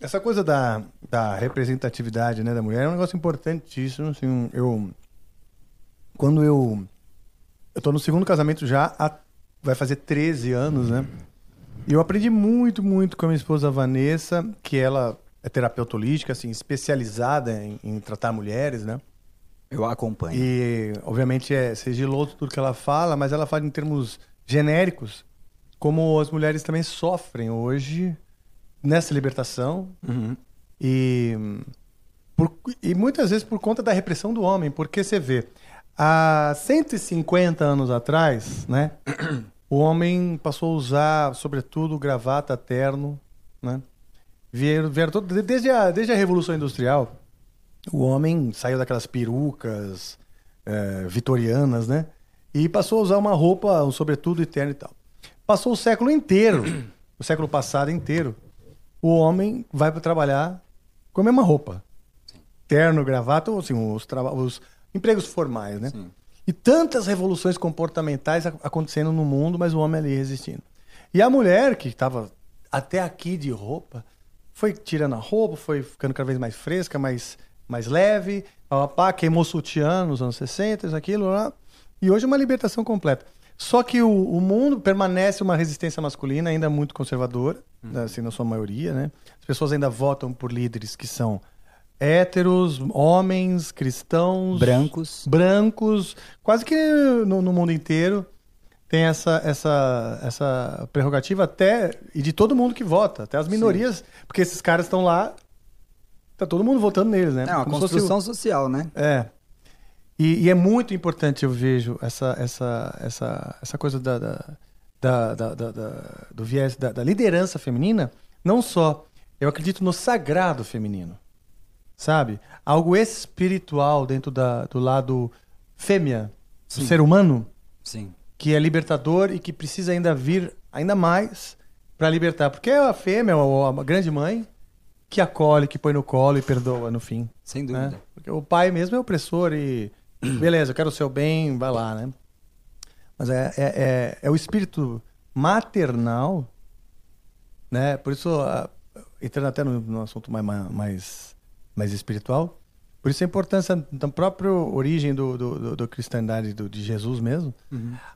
essa coisa da, da representatividade né, da mulher é um negócio importantíssimo. Assim, eu, quando eu. Eu tô no segundo casamento já, há, vai fazer 13 anos, né? E eu aprendi muito, muito com a minha esposa Vanessa, que ela é terapeuta holística, assim, especializada em, em tratar mulheres, né? Eu acompanho. E, obviamente, é sigiloso tudo que ela fala, mas ela fala em termos genéricos, como as mulheres também sofrem hoje nessa libertação. E, por- e muitas vezes por conta da repressão do homem, porque você vê, há 150 anos atrás, né? O homem passou a usar, sobretudo, gravata, terno, né? Vieram, vieram todo, desde, a, desde a Revolução Industrial, o homem saiu daquelas perucas eh, vitorianas, né? E passou a usar uma roupa, um sobretudo e terno e tal. Passou o século inteiro, o século passado inteiro, o homem vai para trabalhar com a mesma roupa. Terno, gravata, ou assim, os, os empregos formais, né? E tantas revoluções comportamentais ac- acontecendo no mundo, mas o homem ali resistindo. E a mulher, que estava até aqui de roupa, foi tirando a roupa, foi ficando cada vez mais fresca, mais, mais leve, pá, queimou sutiã nos anos 60, isso, aquilo, lá. e hoje é uma libertação completa. Só que o, o mundo permanece uma resistência masculina ainda muito conservadora, assim, na sua maioria, né? As pessoas ainda votam por líderes que são héteros, homens, cristãos, Brancos. brancos, quase que no, no mundo inteiro tem essa, essa, essa prerrogativa até e de todo mundo que vota, até as minorias, porque esses caras estão lá, tá todo mundo votando neles, né? É uma Como fosse construção social, né? é. E, e é muito importante, eu vejo, essa, essa, essa, essa coisa da, da, da, da- do viés da liderança feminina. Não só, eu acredito no sagrado feminino. Sabe? Algo espiritual dentro da, do lado fêmea do Sim. ser humano Sim. que é libertador e que precisa ainda vir ainda mais para libertar. Porque é a fêmea, ou a grande mãe, que acolhe, que põe no colo e perdoa no fim. Sem né? dúvida. Porque o pai mesmo é opressor e beleza, eu quero o seu bem, vai lá, né? Mas é, é, é, é o espírito maternal, né? Por isso, a- entrando até no, no assunto mais, mais, mais espiritual, por isso a importância da própria origem do, do, do, do cristandade do, de Jesus mesmo,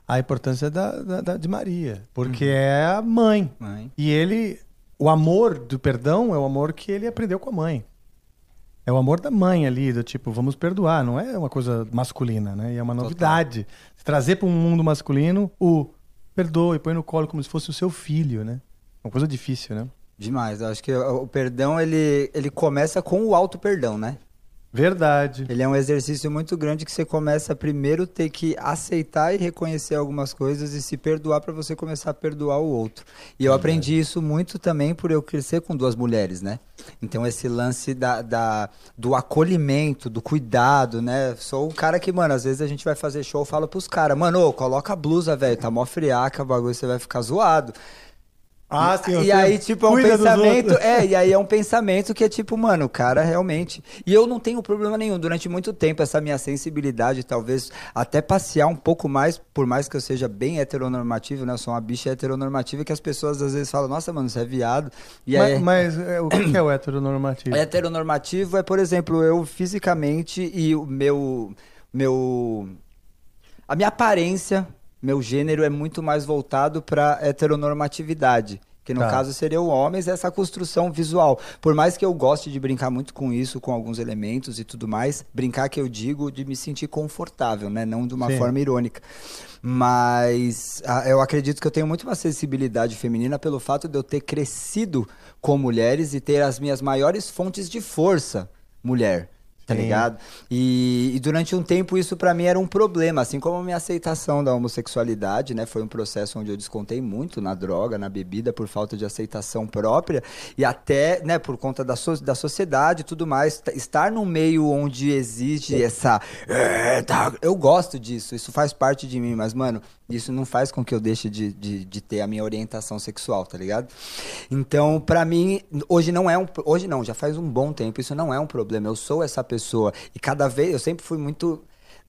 a importância da, da, da- de Maria, porque é a mãe. Mãe. E ele, o amor do perdão é o amor que ele aprendeu com a mãe. É o amor da mãe ali, do tipo, vamos perdoar, não é uma coisa masculina, né? E é uma novidade. Trazer para um mundo masculino o perdoa e põe no colo como se fosse o seu filho, né? Uma coisa difícil, né? Demais. Eu acho que o o perdão, ele, ele começa com o auto-perdão, né? Verdade. Ele é um exercício muito grande que você começa a primeiro ter que aceitar e reconhecer algumas coisas e se perdoar para você começar a perdoar o outro. E eu aprendi isso muito também por eu crescer com duas mulheres, né? Então esse lance da, da- do acolhimento, do cuidado, né? Sou um cara que, mano, às vezes a gente vai fazer show, eu falo pros caras, mano, ô, coloca a blusa, velho, tá mó friaca, o bagulho você vai ficar zoado. Ah, sim, E você aí, tipo, é um cuida dos pensamento. outros. É, e aí é um pensamento que é tipo, mano, o cara realmente. E eu não tenho problema nenhum. Durante muito tempo, essa minha sensibilidade, talvez até passear um pouco mais, por mais que eu seja bem heteronormativo, né? Eu sou uma bicha heteronormativa que as pessoas às vezes falam, nossa, mano, você é viado. E aí. Mas, mas, é, o que que é o heteronormativo? Heteronormativo é, por exemplo, eu fisicamente e o meu. meu a minha aparência, meu gênero é muito mais voltado para heteronormatividade. Que no Tá. caso seriam homens, essa construção visual. Por mais que eu goste de brincar muito com isso, com alguns elementos e tudo mais, brincar que eu digo de me sentir confortável, né? Não de uma Sim. forma irônica. Mas ah, eu acredito que eu tenho muito uma sensibilidade feminina pelo fato de eu ter crescido com mulheres e ter as minhas maiores fontes de força mulher. Tá Sim. ligado? E, e durante um tempo isso pra mim era um problema, assim como a minha aceitação da homossexualidade, né? Foi um processo onde eu descontei muito na droga, na bebida, por falta de aceitação própria e até, né, por conta da, so- da sociedade e tudo mais. Estar num meio onde existe essa. "É, tá", Eu gosto disso, isso faz parte de mim, mas, mano, isso não faz com que eu deixe de, de, de ter a minha orientação sexual, tá ligado? Então, pra mim, hoje não é um. Hoje não, já faz um bom tempo, isso não é um problema. Eu sou essa pessoa. E cada vez, eu sempre fui muito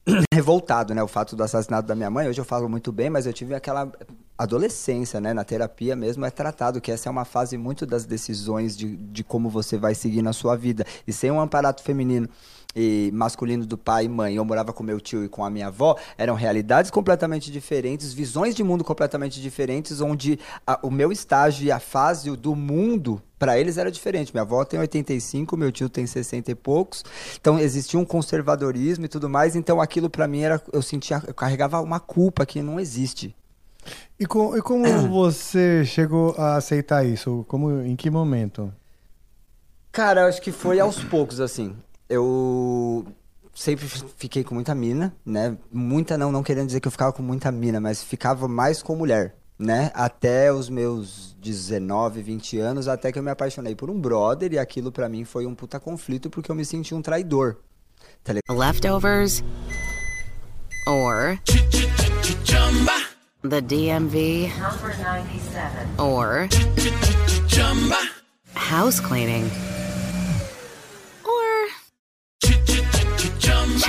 revoltado, né? O fato do assassinato da minha mãe. Hoje eu falo muito bem, mas eu tive aquela adolescência, né? Na terapia mesmo é tratado que essa é uma fase muito das decisões de, de como você vai seguir na sua vida. E sem um amparato feminino e masculino do pai e mãe, eu morava com meu tio e com a minha avó, eram realidades completamente diferentes, visões de mundo completamente diferentes, onde a- o meu estágio e a fase do mundo para eles era diferente. Minha avó tem 85, meu tio tem 60 e poucos. Então existia um conservadorismo e tudo mais. Então aquilo para mim era eu sentia, eu carregava uma culpa que não existe. E, co- e como você chegou a aceitar isso? Como, em que momento? Cara, eu acho que foi aos poucos, assim. Eu sempre fiquei com muita mina, né? Muita não, não querendo dizer que eu ficava com muita mina, mas ficava mais com mulher, né? Até os meus 19, 20 anos, até que eu me apaixonei por um brother e aquilo pra mim foi um puta conflito porque eu me senti um traidor. Tá? Leftovers or the DMV or house cleaning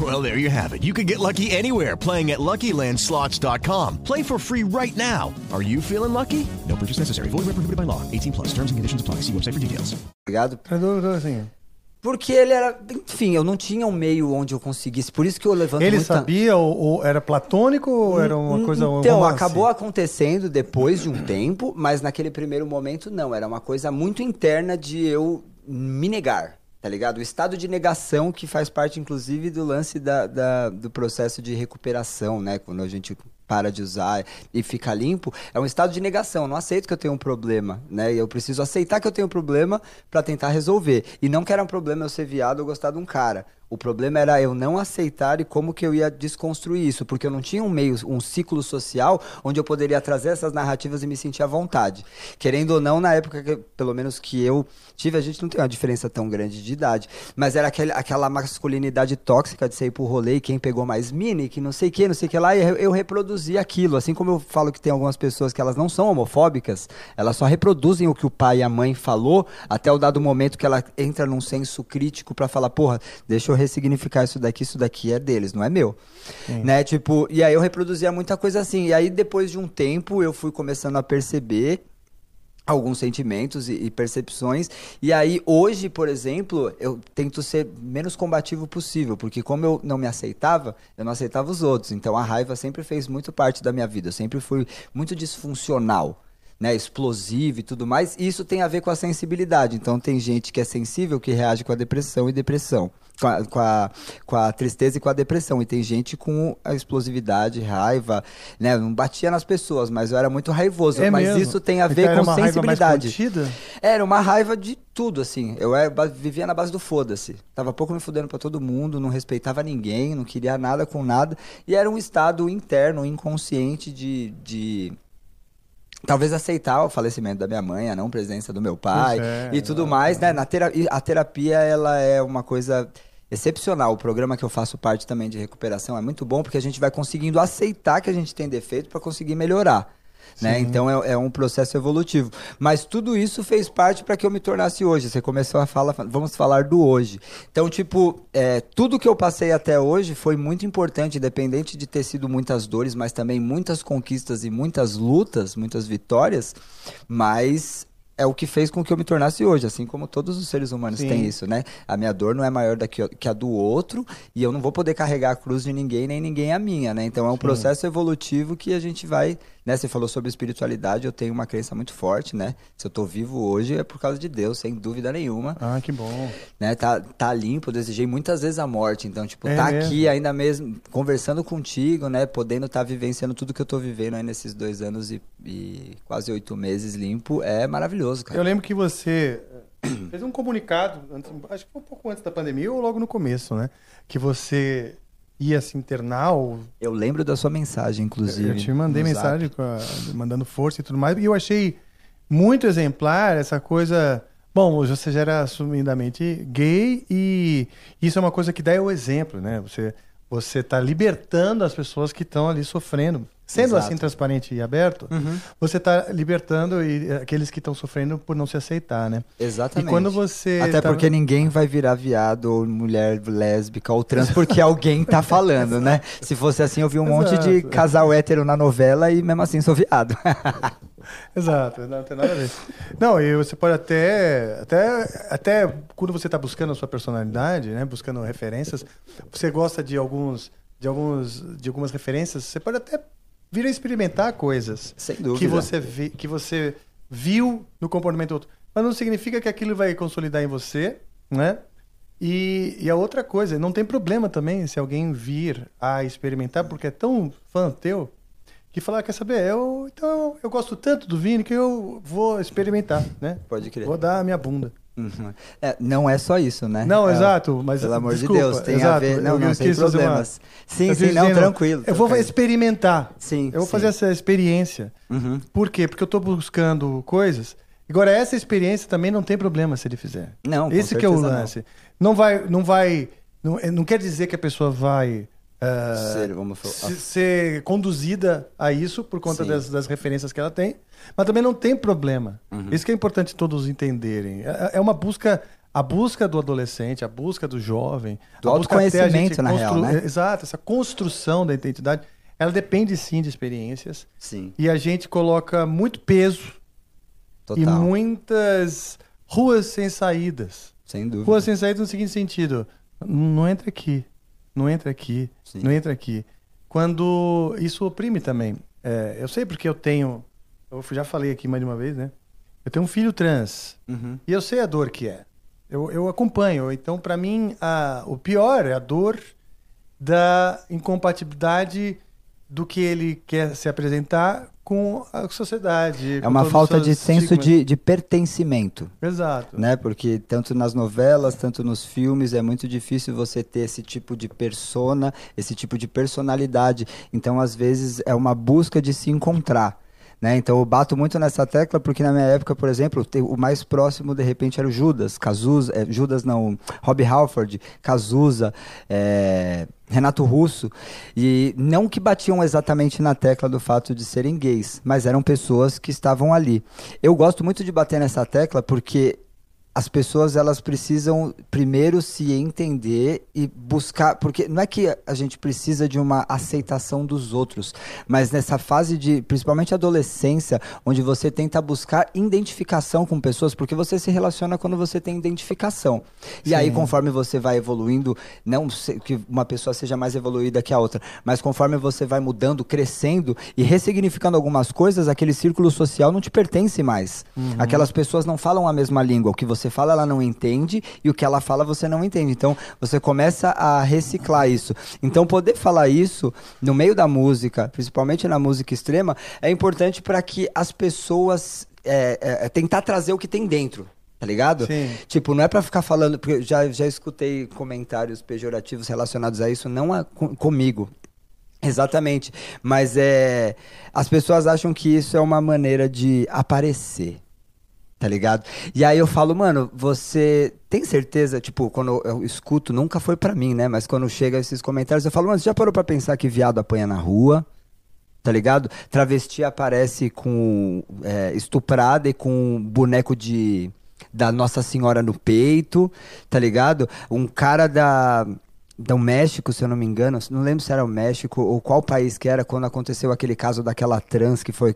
Well, there you have it. You can get lucky anywhere playing at LuckyLandSlots.com. Play for free right now. Are you feeling lucky? No purchase necessary. Void where prohibited by law. 18 plus. Terms and conditions apply. See website for details. Ligado? Traidor, assim. Porque ele era. Enfim, eu não tinha um meio onde eu conseguisse. Por isso que eu levanto Ele muita... sabia ou, ou era platônico ou era uma coisa um Então, romance? acabou acontecendo depois de um tempo, mas naquele primeiro momento não. Era uma coisa muito interna de eu me negar. Tá ligado? O estado de negação que faz parte, inclusive, do lance da, da- do processo de recuperação, né? Quando a gente para de usar e fica limpo, é um estado de negação. Eu não aceito que eu tenho um problema, né? Eu preciso aceitar que eu tenho um problema pra tentar resolver. E não que era um problema eu ser viado ou gostar de um cara. O problema era eu não aceitar e como que eu ia desconstruir isso, porque eu não tinha um meio, um ciclo social onde eu poderia trazer essas narrativas e me sentir à vontade. Querendo ou não, na época, que, pelo menos que eu tive, a gente não tem uma diferença tão grande de idade, mas era aquele, aquela masculinidade tóxica de você ir pro rolê e quem pegou mais mini, que não sei o que, não sei o que lá, e eu, eu reproduzia aquilo. Assim como eu falo que tem algumas pessoas que elas não são homofóbicas, elas só reproduzem o que o pai e a mãe falou até o dado momento que ela entra num senso crítico pra falar, porra, deixa eu ressignificar isso daqui, isso daqui é deles, não é meu. Né? Tipo, e aí eu reproduzia muita coisa assim. E aí depois de um tempo eu fui começando a perceber alguns sentimentos e, e percepções. E aí, hoje, por exemplo, eu tento ser menos combativo possível, porque como eu não me aceitava, eu não aceitava os outros. Então a raiva sempre fez muito parte da minha vida. Eu sempre fui muito disfuncional. Né, explosivo e tudo mais, isso tem a ver com a sensibilidade. Então, tem gente que é sensível que reage com a depressão e depressão, com a, com a, com a tristeza e com a depressão. E tem gente com a explosividade, raiva, né? Não batia nas pessoas, mas eu era muito raivoso. É mas mesmo? isso tem a Então ver era com uma raiva mais sensibilidade. Era uma raiva de tudo, assim. Eu era- vivia na base do foda-se. Tava pouco me fudendo pra todo mundo, não respeitava ninguém, não queria nada com nada. E era um estado interno, inconsciente de. de Talvez aceitar o falecimento da minha mãe, a não presença do meu pai é, e tudo mais, né? Na tera- a terapia, ela é uma coisa excepcional. O programa que eu faço parte também de recuperação é muito bom porque a gente vai conseguindo aceitar que a gente tem defeito para conseguir melhorar. Né? Então é, é um processo evolutivo. Mas tudo isso fez parte para que eu me tornasse hoje. Você começou a falar, vamos falar do hoje. Então, tipo, é, tudo que eu passei até hoje foi muito importante, independente de ter sido muitas dores, mas também muitas conquistas e muitas lutas, muitas vitórias. Mas é o que fez com que eu me tornasse hoje, assim como todos os seres humanos Sim. têm isso, né? A minha dor não é maior da que, que a do outro e eu não vou poder carregar a cruz de ninguém, nem ninguém a minha, né? Então é um Sim. processo evolutivo que a gente vai, né? Você falou sobre espiritualidade, eu tenho uma crença muito forte, né? Se eu tô vivo hoje é por causa de Deus, sem dúvida nenhuma. Ah, que bom. Né? Tá, tá limpo, eu desejei muitas vezes a morte, então, tipo, É tá mesmo? aqui ainda mesmo, conversando contigo, né? Podendo estar vivenciando tudo que eu tô vivendo aí nesses dois anos e, e quase oito meses limpo, é maravilhoso, cara. Eu lembro que você eh, fez um comunicado, antes- acho que foi um pouco antes da pandemia ou logo no começo, né? Que você ia se internar ou Eu lembro da sua mensagem, inclusive. Eu te mandei mensagem a- mandando força e tudo mais, e eu achei muito exemplar essa coisa. Bom, você já era assumidamente gay e isso é uma coisa que dá o exemplo, né? Você você está libertando as pessoas que estão ali sofrendo. Sendo Exato. assim transparente e aberto, Uhum. você está libertando e, eh, aqueles que estão sofrendo por não se aceitar, né? Exatamente. E quando você Até tá- porque ninguém vai virar viado ou mulher lésbica ou trans porque alguém tá falando, né? Se fosse assim, eu vi um monte de Exato. casal hétero na novela e mesmo assim sou viado. Exato, não tem nada a ver. Não, e você pode até, até, até quando você está buscando a sua personalidade, né, buscando referências, você gosta de alguns, de alguns, de algumas referências, você pode até vir a experimentar coisas Sem dúvida. que você vi, que você viu no comportamento do outro, mas não significa que aquilo vai consolidar em você, né? E, e a outra coisa, não tem problema também se alguém vir a experimentar, porque é tão fã teu, que falar, quer saber, eu, então, eu gosto tanto do Vini que eu vou experimentar, né? Pode crer. Vou dar a minha bunda. Uhum. É, não é só isso, né? Não, É, exato, mas Pelo amor desculpa, de Deus, tem a exato, ver. Não, não, uma- problemas. Sim, Eu sim, não, dizer, tranquilo. Eu vou experimentar. Sim, Eu vou sim. fazer essa experiência. Uhum. Por quê? Porque eu estou buscando coisas. Agora, essa experiência também não tem problema se ele fizer. Não, Esse que é o certeza não. lance. Não, vai. Não vai. Não, não quer dizer que a pessoa vai. Ser, vamos falar- se- ser conduzida a isso por conta das, das referências que ela tem, mas também não tem problema. Uhum. Isso que é importante todos entenderem. É, é uma busca, a busca do adolescente, a busca do jovem, Do a busca até a gente na real, né? Exato, essa construção da identidade, ela depende sim de experiências Sim, e a gente coloca muito peso total. e muitas ruas sem saídas. Sem dúvida. Ruas sem saídas no seguinte sentido: não entra aqui, não entra aqui, Sim. não entra aqui. Quando isso oprime também. É, eu sei porque eu tenho, eu já falei aqui mais de uma vez, né? Eu tenho um filho trans Uhum. e eu sei a dor que é. Eu, eu acompanho. Então, para mim, a, o pior é a dor da incompatibilidade do que ele quer se apresentar com a sociedade. É uma falta de senso de, de pertencimento. Exato. Né? Porque tanto nas novelas, tanto nos filmes, é muito difícil você ter esse tipo de persona, esse tipo de personalidade. Então, às vezes, é uma busca de se encontrar. Né? Então eu bato muito nessa tecla porque na minha época, por exemplo, o mais próximo de repente era o Judas, Cazuza, eh, Judas não, Rob Halford, Cazuza, eh, Renato Russo, e não que batiam exatamente na tecla do fato de serem gays, mas eram pessoas que estavam ali. Eu gosto muito de bater nessa tecla porque as pessoas elas precisam primeiro se entender e buscar, porque não é que a gente precisa de uma aceitação dos outros, mas nessa fase de, principalmente adolescência, onde você tenta buscar identificação com pessoas, porque você se relaciona quando você tem identificação. E aí Sim. conforme você vai evoluindo, não que uma pessoa seja mais evoluída que a outra, mas conforme você vai mudando, crescendo e ressignificando algumas coisas, aquele círculo social não te pertence mais. Uhum. Aquelas pessoas não falam a mesma língua. O que você fala, ela não entende, e o que ela fala, você não entende. Então, você começa a reciclar isso. Então, poder falar isso no meio da música, principalmente na música extrema, é importante para que as pessoas é, é, é, tentar trazer o que tem dentro. Tá ligado? Sim. Tipo, não é pra ficar falando, porque eu já, já escutei comentários pejorativos relacionados a isso, não a- com- comigo. Exatamente. Mas é. As pessoas acham que isso é uma maneira de aparecer. Tá ligado? E aí eu falo, mano, você tem certeza? Tipo, quando eu escuto, nunca foi pra mim, né? Mas quando chega esses comentários, eu falo, mano, você já parou pra pensar que viado apanha na rua? Tá ligado? Travesti aparece com é, estuprada e com boneco de da Nossa Senhora no peito, tá ligado? Um cara da do México, se eu não me engano, não lembro se era o México ou qual país que era quando aconteceu aquele caso daquela trans que foi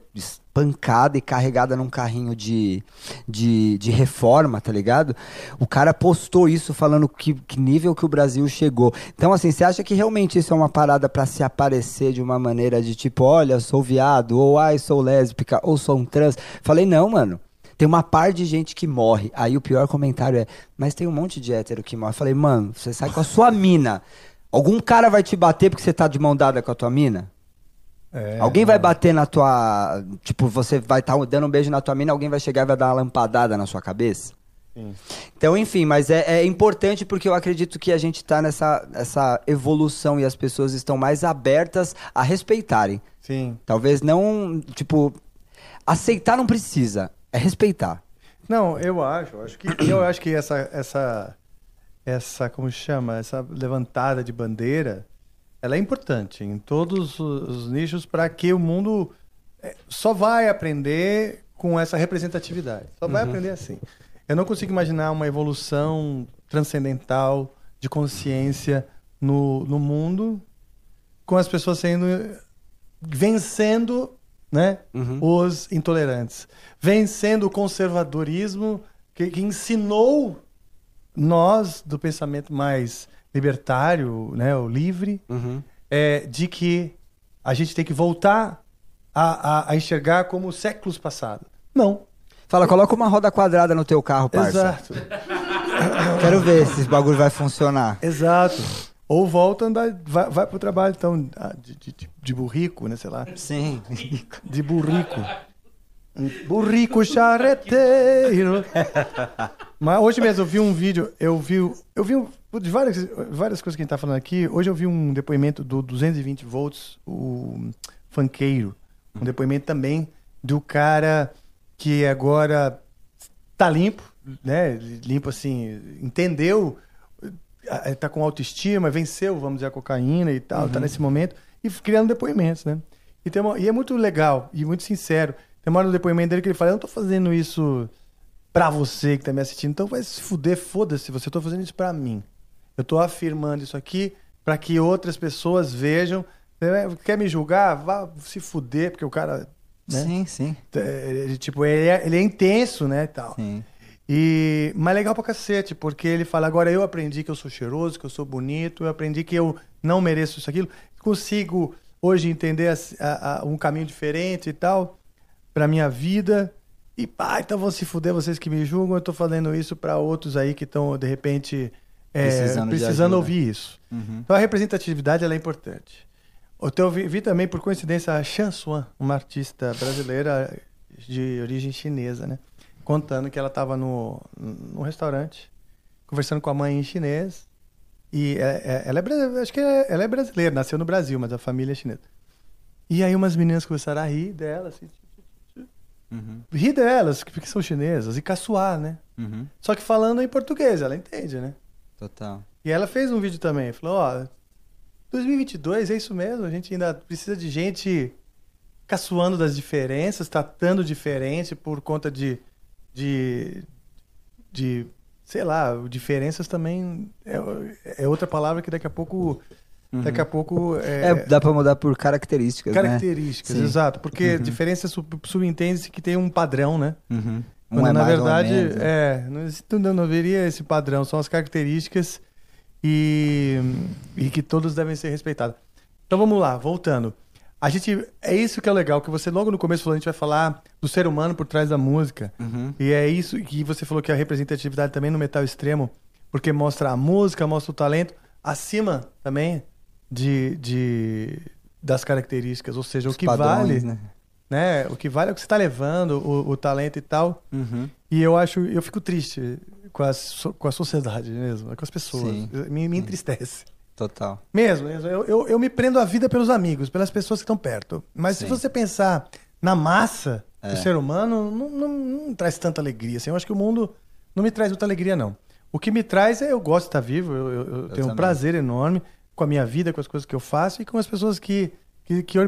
espancada e carregada num carrinho de, de, de reforma, tá ligado? O cara postou isso falando que, que nível que o Brasil chegou. Então, assim, você acha que realmente isso é uma parada pra se aparecer de uma maneira de tipo, olha, sou viado, ou ai, sou lésbica, ou sou um trans? Falei, não, mano. Tem uma par de gente que morre. Aí o pior comentário é, mas tem um monte de hétero que morre. Falei, mano, você sai com a sua mina. Algum cara vai te bater porque você tá de mão dada com a tua mina? É, alguém vai bater na tua. Tipo, você vai estar dando um beijo na tua mina, alguém vai chegar e vai dar uma lampadada na sua cabeça? Sim. Então, enfim, mas é, é importante porque eu acredito que a gente tá nessa essa evolução e as pessoas estão mais abertas a respeitarem. Sim. Talvez não, tipo, aceitar não precisa, é respeitar. Não, eu acho, eu acho que eu acho que essa essa essa como chama, essa levantada de bandeira, ela é importante em todos os, os nichos para que o mundo eh, só vai aprender com essa representatividade. Só vai Uhum. aprender assim. Eu não consigo imaginar uma evolução transcendental de consciência no, no mundo com as pessoas sendo vencendo né, os intolerantes, vencendo o conservadorismo que, que ensinou nós do pensamento mais libertário, né, o livre, é, de que a gente tem que voltar a, a, a enxergar como séculos passados. Não. Fala, coloca uma roda quadrada no teu carro, parça. Exato. Quero ver se esse bagulho vai funcionar. Exato. Ou volta a andar, vai, vai pro trabalho, então, ah, de, de, de- burrico, né, sei lá. Sim. De burrico. Burrico charreteiro. Mas hoje mesmo eu vi um vídeo, eu vi, eu vi um- de várias, várias coisas que a gente tá falando aqui. Hoje eu vi um depoimento do 220 volts, o funkeiro. Um depoimento também do cara que agora tá limpo, né? Limpo assim, entendeu, eh, tá com autoestima, venceu, vamos dizer, a cocaína e tal, tá Uhum. nesse momento, e criando depoimentos, né? E, tem uma- e é muito legal e muito sincero. Tem uma hora no depoimento dele que ele fala: Eu não tô fazendo isso pra você que tá me assistindo, então vai se fuder, foda-se, você tô fazendo isso pra mim. Eu tô afirmando isso aqui pra que outras pessoas vejam. né? Quer me julgar? Vá se fuder, porque o cara. Né? Sim, sim. É, ele, tipo, ele é, ele é intenso, né, tal. E, mas legal pra cacete, porque ele fala, agora eu aprendi que eu sou cheiroso, que eu sou bonito, eu aprendi que eu não mereço isso, aquilo. Consigo hoje entender a- a- um caminho diferente e tal pra minha vida. E pá, então vão se fuder vocês que me julgam. Eu tô falando isso para outros aí que estão, de repente, é, Precisando ouvir isso. Uhum. Então a representatividade ela é importante. Eu vi, vi também, por coincidência, a Chan Suan, uma artista brasileira de origem chinesa, né? Contando que ela estava no, num restaurante, conversando com a mãe em chinês. E é- é- ela é, acho que é- ela é brasileira, nasceu no Brasil, mas a família é chinesa. E aí umas meninas começaram a rir dela, assim, Uhum. rir delas, porque são chinesas, e caçoar, né? Uhum. Só que falando em português, ela entende, né? Total. E ela fez um vídeo também, falou, ó, 2022 é isso mesmo, a gente ainda precisa de gente caçoando das diferenças, tratando diferente por conta de, de, de sei lá, diferenças também é, é outra palavra que daqui a pouco, daqui a pouco É, dá pra mudar por características, né? características, Sim. exato, porque Uhum. diferença sub- subentende-se que tem um padrão, né? Uhum. Um Quando é na verdade, menos, né? é, não, não haveria esse padrão, são as características e, e que todos devem ser respeitados. Então vamos lá, voltando. A gente, é isso que é legal, que você logo no começo falou, a gente vai falar do ser humano por trás da música. Uhum. E é isso que você falou que a representatividade também no metal extremo, porque mostra a música, mostra o talento, acima também de, de das características, ou seja, Os o que padrões, vale, né? Né? O que vale é o que você está levando, o, o talento e tal. Uhum. E eu acho, eu fico triste com a, com a sociedade mesmo, com as pessoas. Me, me entristece. Total. Mesmo, mesmo. Eu, eu, eu me prendo à vida pelos amigos, pelas pessoas que estão perto. Mas se Sim. você pensar na massa É. do ser humano, não, não, não traz tanta alegria. Assim. Eu acho que o mundo não me traz muita alegria, não. O que me traz é eu gosto de estar vivo, eu, eu- tenho um também. prazer enorme com a minha vida, com as coisas que eu faço e com as pessoas que, que, que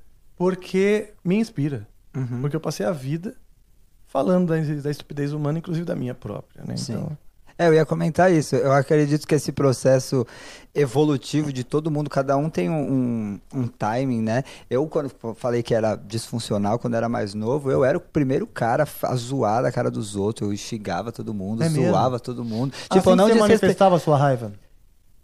porque me inspira. Uhum. Porque eu passei a vida falando da, da estupidez humana, inclusive da minha própria. Né? Sim. Então, É, eu ia comentar isso. Eu acredito que esse processo evolutivo de todo mundo, cada um tem um, um, um timing, né? Eu, quando falei que era disfuncional, quando era mais novo, eu era o primeiro cara a zoar a cara dos outros. Eu xingava todo mundo, É mesmo? zoava todo mundo. assim tipo, eu não você desrespe- manifestava a sua raiva.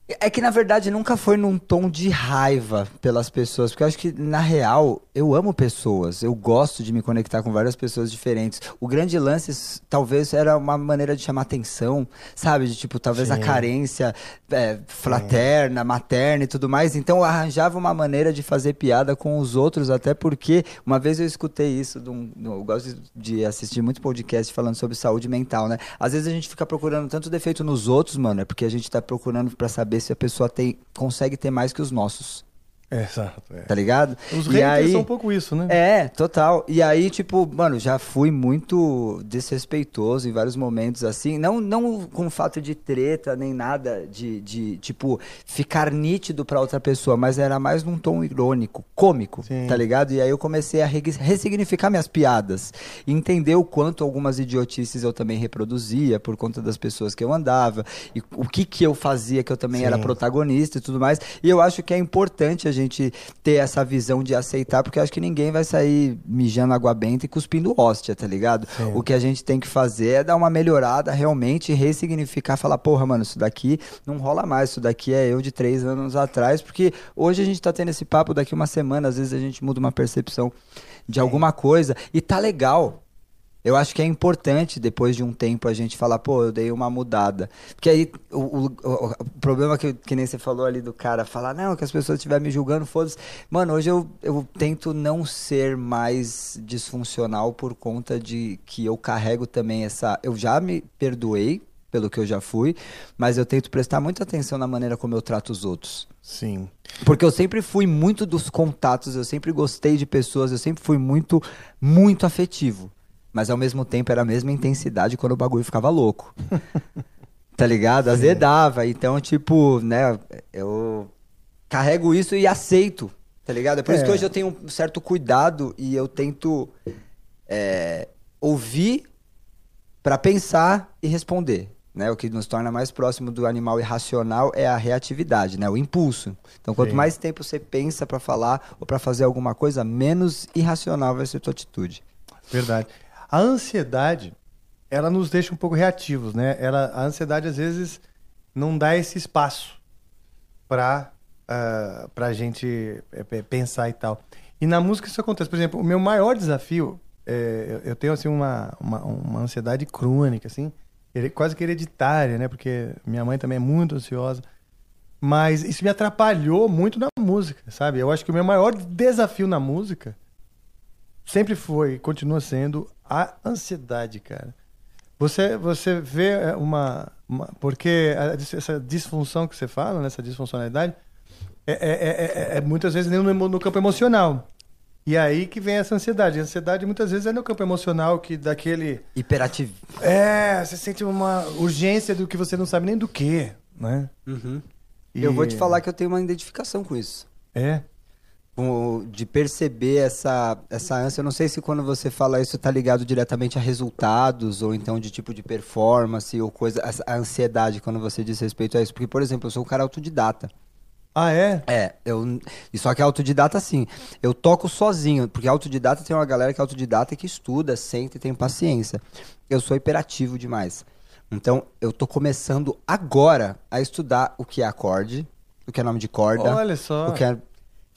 É que na verdade nunca foi num tom de raiva pelas pessoas, porque eu acho que na real eu amo pessoas, eu gosto de me conectar com várias pessoas diferentes. O grande lance talvez era uma maneira de chamar atenção, sabe? De tipo, talvez a Sim. carência é, fraterna, materna e tudo mais. Então eu arranjava uma maneira de fazer piada com os outros, até porque uma vez eu escutei isso, de um- eu gosto de assistir muito podcast falando sobre saúde mental, né? Às vezes a gente fica procurando tanto defeito nos outros, mano, é porque a gente tá procurando pra saber se a pessoa tem, consegue ter mais que os nossos. Exato. É. Tá ligado? Os E aí- são um pouco isso, né? É, total. E aí, tipo, mano, já fui muito desrespeitoso em vários momentos, assim. Não, não com fato de treta, nem nada de, de tipo, ficar nítido pra outra pessoa, mas era mais num tom irônico, cômico, Sim. tá ligado? E aí eu comecei a ressignificar minhas piadas. Entender o quanto algumas idiotices eu também reproduzia por conta das pessoas que eu andava. E o que que eu fazia que eu também era Sim. protagonista e tudo mais. E eu acho que é importante a gente ter essa visão de aceitar, porque eu acho que ninguém vai sair mijando água benta e cuspindo hóstia, tá ligado? Sim. O que a gente tem que fazer é dar uma melhorada realmente, ressignificar, falar, porra, mano, isso daqui não rola mais, isso daqui é eu de três anos atrás, porque hoje a gente tá tendo esse papo, daqui uma semana, às vezes a gente muda uma percepção de alguma coisa e tá legal. Eu acho que é importante, depois de um tempo, a gente falar, pô, eu dei uma mudada. Porque aí, o, o- o- problema que, que nem você falou ali do cara falar, não, que as pessoas estiverem me julgando, foda-se. Mano, hoje eu, eu tento não ser mais disfuncional por conta de que eu carrego também essa. Eu já me perdoei pelo que eu já fui, mas eu tento prestar muita atenção na maneira como eu trato os outros. Sim. Porque eu sempre fui muito dos contatos, eu sempre gostei de pessoas, eu sempre fui muito, muito afetivo. Mas ao mesmo tempo era a mesma intensidade quando o bagulho ficava louco. tá ligado? Azedava. Então, tipo, né, eu carrego isso e aceito, tá ligado? É por isso É. que hoje eu tenho um certo cuidado e eu tento é, ouvir para pensar e responder. Né? O que nos torna mais próximo do animal irracional é a reatividade, né? o impulso. Então, quanto Sim. mais tempo você pensa para falar ou para fazer alguma coisa, menos irracional vai ser a tua atitude. Verdade. A ansiedade, ela nos deixa um pouco reativos, né? Ela, a ansiedade, às vezes, não dá esse espaço para uh, a gente é, pensar e tal. E na música isso acontece. Por exemplo, o meu maior desafio, é, eu, tenho, assim, uma, uma, uma ansiedade crônica, assim, quase que hereditária, né? Porque minha mãe também é muito ansiosa. Mas isso me atrapalhou muito na música, sabe? Eu acho que o meu maior desafio na música sempre foi e continua sendo a ansiedade, cara. Você, você vê é, uma, uma- Porque essa disfunção que você fala, né, essa disfuncionalidade, é, é- é- é- é muitas vezes no, emo- no campo emocional. E aí que vem essa ansiedade. A ansiedade muitas vezes é no campo emocional que daquele. Hiperativo. É, você sente uma urgência do que você não sabe nem do que, né? E- Eu vou te falar que eu tenho uma identificação com isso. É. De perceber essa, essa ânsia. Eu não sei se quando você fala isso tá ligado diretamente a resultados ou então de tipo de performance ou coisa, a ansiedade quando você diz respeito a isso. Porque, por exemplo, eu sou um cara autodidata. Ah, é? É, eu. E só que autodidata, assim, eu toco sozinho, porque autodidata tem uma galera que é autodidata que estuda, senta e tem paciência. Eu sou hiperativo demais. Então, eu tô começando agora a estudar o que é acorde, o que é nome de corda. Olha só. O que é.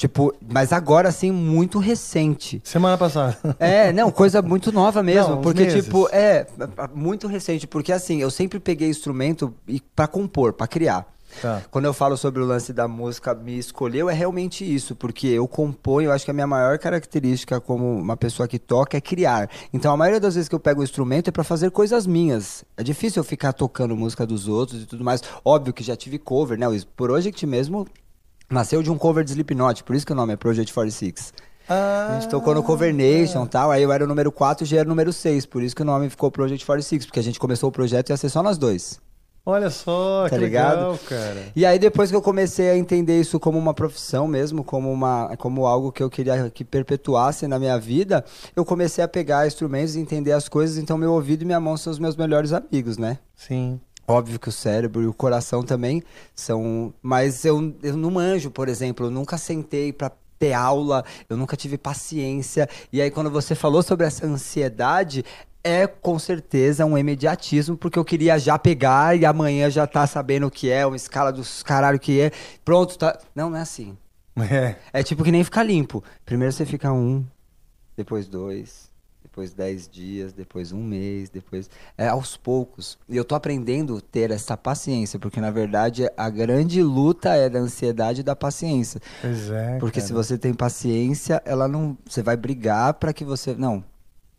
Tipo, mas agora, assim, muito recente. Semana passada. É, não, coisa muito nova mesmo. Não, porque, meses. tipo, é, muito recente. Porque, assim, eu sempre peguei instrumento para compor, para criar. Tá. Quando eu falo sobre o lance da música me escolheu, é realmente isso, porque eu componho, eu acho que a minha maior característica como uma pessoa que toca é criar. Então a maioria das vezes que eu pego o instrumento é pra fazer coisas minhas. É difícil eu ficar tocando música dos outros e tudo mais. Óbvio que já tive cover, né? O Project mesmo nasceu de um cover de Slipknot, por isso que o nome é Project 46. A gente tocou no Cover Nation e tal, aí eu era o número 4 e já era o número 6, por isso que o nome ficou Project 46, porque a gente começou o projeto e ia ser só nós dois. Olha só, Tá que ligado? legal, cara. E aí depois que eu comecei a entender isso como uma profissão mesmo, como uma como algo que eu queria que perpetuasse na minha vida, eu comecei a pegar instrumentos e entender as coisas, então meu ouvido e minha mão são os meus melhores amigos, né? Sim. Óbvio que o cérebro e o coração também são, mas eu, eu não manjo, por exemplo, eu nunca sentei pra ter aula, eu nunca tive paciência. E aí quando você falou sobre essa ansiedade, é com certeza um imediatismo, porque eu queria já pegar e amanhã já tá sabendo o que é, uma escala dos caralho que é. Pronto, tá. Não, não é assim. É. É tipo que nem ficar limpo. Primeiro você fica um, depois dois, depois dez dias, depois um mês, depois. É aos poucos. E eu tô aprendendo a ter essa paciência, porque na verdade a grande luta é da ansiedade e da paciência. Pois é. Porque cara. se você tem paciência, ela não. Você vai brigar pra que você. Não.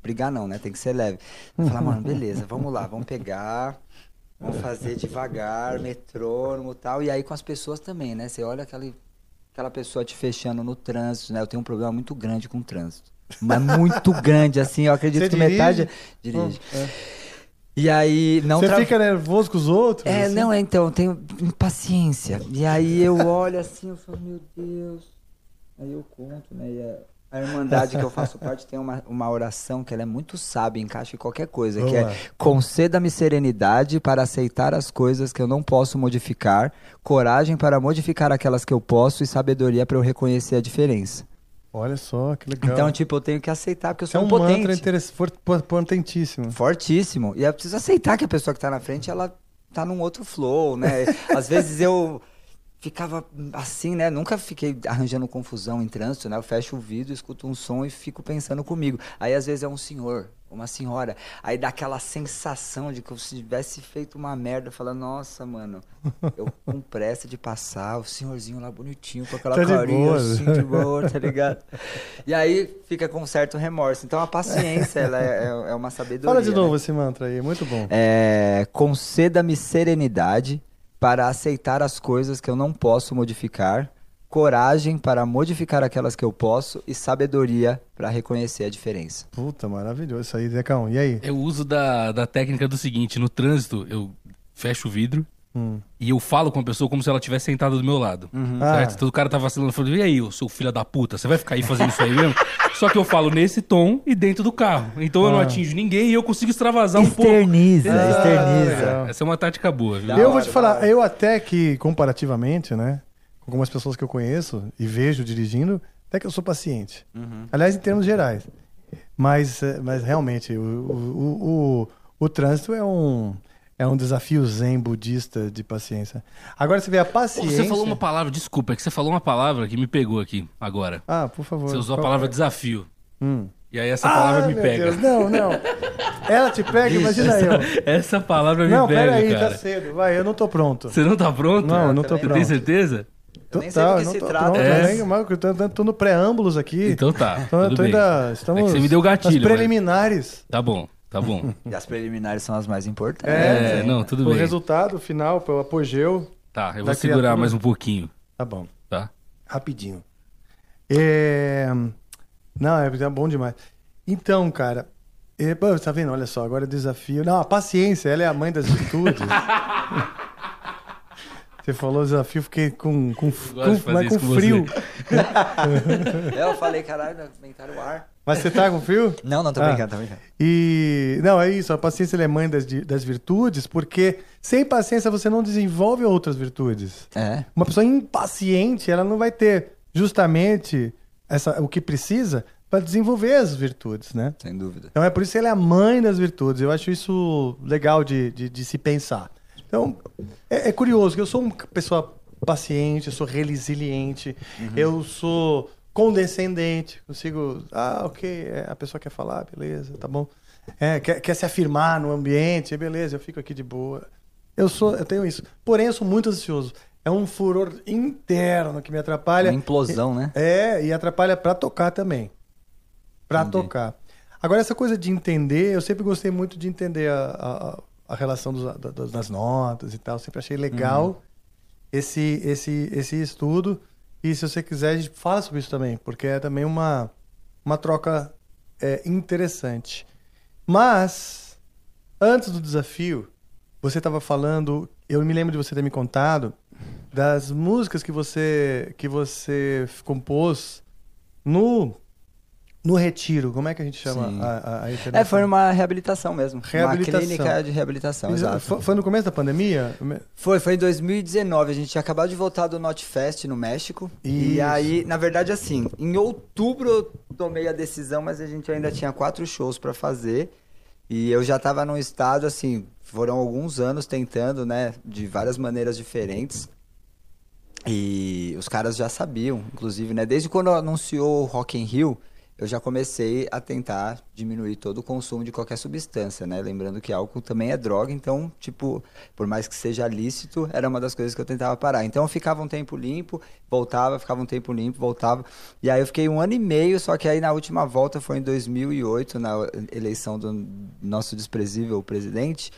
Brigar não, né? Tem que ser leve. Falar, mano, beleza, vamos lá, vamos pegar. Vamos fazer devagar, metrônomo e tal. E aí com as pessoas também, né? Você olha aquela, aquela pessoa te fechando no trânsito, né? Eu tenho um problema muito grande com o trânsito. Mas muito grande, assim. Eu acredito Você que dirige? metade. Dirige. Hum, é. E aí, não Você tra- fica nervoso com os outros? é, assim? não, é, então, eu tenho impaciência. E aí eu olho assim, eu falo, meu Deus. Aí eu conto, né? E a, a Irmandade que eu faço parte tem uma, uma oração que ela é muito sábia, encaixa em qualquer coisa, que Vamos lá. é conceda-me serenidade para aceitar as coisas que eu não posso modificar, coragem para modificar aquelas que eu posso e sabedoria para eu reconhecer a diferença. Olha só, que legal. Então, tipo, eu tenho que aceitar, porque eu Isso é sou um impotente. mantra for- potentíssimo. Fortíssimo. E eu preciso aceitar que a pessoa que tá na frente, ela tá num outro flow, né? Às vezes eu ficava assim, né? Nunca fiquei arranjando confusão em trânsito, né? Eu fecho o vidro, escuto um som e fico pensando comigo. Aí às vezes é um senhor, uma senhora. Aí dá aquela sensação de que eu se tivesse feito uma merda, fala, nossa, mano, eu com pressa de passar, o senhorzinho lá bonitinho, com aquela Tá carinha boa. assim, de boa, tá ligado? E aí fica com um certo remorso. Então a paciência, ela é, é- é uma sabedoria. Fala de né? novo esse mantra aí, muito bom. É, conceda-me serenidade para aceitar as coisas que eu não posso modificar, coragem para modificar aquelas que eu posso e sabedoria para reconhecer a diferença. Puta, maravilhoso isso aí, Decão. E aí? Eu uso da, da técnica do seguinte: no trânsito, eu fecho o vidro Hum. e eu falo com a pessoa como se ela estivesse sentada do meu lado. Ah. Certo? Então o cara tá vacilando, eu falo, e aí, ô seu filho da puta, você vai ficar aí fazendo isso aí mesmo? Só que eu falo nesse tom e dentro do carro. Então eu não Ah. atinjo ninguém e eu consigo extravasar um pouco. Externiza, Exato. externiza. Essa é uma tática boa, viu? eu vou te falar, eu até que, comparativamente, né, com algumas pessoas que eu conheço e vejo dirigindo, até que eu sou paciente. Aliás, em termos gerais. Mas, eh, mas realmente, o, o, o, o, o trânsito é um, é um desafio zen budista de paciência. Agora você vê a paciência... você falou uma palavra, desculpa, é que você falou uma palavra que me pegou aqui agora. Ah, por favor. Você usou a palavra desafio. Hum. E aí essa palavra Ah, me meu pega. Deus, não, não. Ela te pega, imagina eu. Essa palavra me Não, pega, peraí, cara. tá cedo. Vai, eu não tô pronto. Você não tá pronto? Não, eu não tô Você pronto. tem certeza? Eu nem sei do que não se tô trata. pronto, É. nem- mas eu tô, tô- no preâmbulos aqui. Então tá, Tô, tudo tô bem. ainda, estamos É que você me deu gatilho, nas mas- preliminares. Tá bom, tá bom. E as preliminares são as mais importantes. É, hein? não, tudo o bem. resultado final, o apogeu. Tá, eu vou segurar criatura. mais um pouquinho, Tá bom, tá? rapidinho. É... Não, é, é bom demais. Então, cara, é, pô, tá vendo? Olha só, agora é desafio. Não, a paciência, ela é a mãe das virtudes. Você falou desafio, fiquei com, com, com, mas com frio. É, eu falei, caralho, aumentaram o ar. Mas você tá com frio? Não, não, tô Ah. brincando, tô brincando. E não, é isso, a paciência é mãe das, das virtudes, porque sem paciência você não desenvolve outras virtudes. É. Uma pessoa impaciente, ela não vai ter justamente essa, o que precisa para desenvolver as virtudes, né? Sem dúvida. Então é por isso que ela é a mãe das virtudes. Eu acho isso legal de, de, de se pensar. Então, é, é curioso que eu sou uma pessoa paciente, eu sou resiliente, eu sou condescendente, consigo. Ah, ok, é, a pessoa quer falar, beleza, tá bom. É, quer, quer se afirmar no ambiente, beleza, eu fico aqui de boa. Eu sou, eu tenho isso. Porém, eu sou muito ansioso. É um furor interno que me atrapalha. Uma implosão, né? É, e atrapalha pra tocar também. Entendi. tocar. Agora, essa coisa de entender, eu sempre gostei muito de entender a, a, a relação dos- da- da- das notas e tal. Sempre achei legal Uhum. esse, esse, esse estudo. E se você quiser, a gente fala sobre isso também, porque é também uma, uma troca é, interessante. Mas, antes do desafio, você estava falando, eu me lembro de você ter me contado das músicas que você que você compôs no no retiro. Como é que a gente chama a, a, É, internação? foi uma reabilitação mesmo. Reabilitação. Uma clínica de reabilitação, exato. Foi, foi no começo da pandemia? Foi, foi em 2019. A gente tinha acabado de voltar do Notfest no México. E Isso. aí, na verdade, assim, em outubro eu tomei a decisão, mas a gente ainda tinha quatro shows pra fazer. E eu já tava num estado, assim, foram alguns anos tentando, né, de várias maneiras diferentes. E os caras já sabiam, inclusive, né? Desde quando anunciou o Rock in Rio, eu já comecei a tentar diminuir todo o consumo de qualquer substância, né? Lembrando que álcool também é droga, então, tipo, por mais que seja lícito, era uma das coisas que eu tentava parar. Então eu ficava um tempo limpo, voltava, ficava um tempo limpo, voltava. E aí eu fiquei um ano e meio, só que aí na última volta foi em 2008, na eleição do nosso desprezível presidente.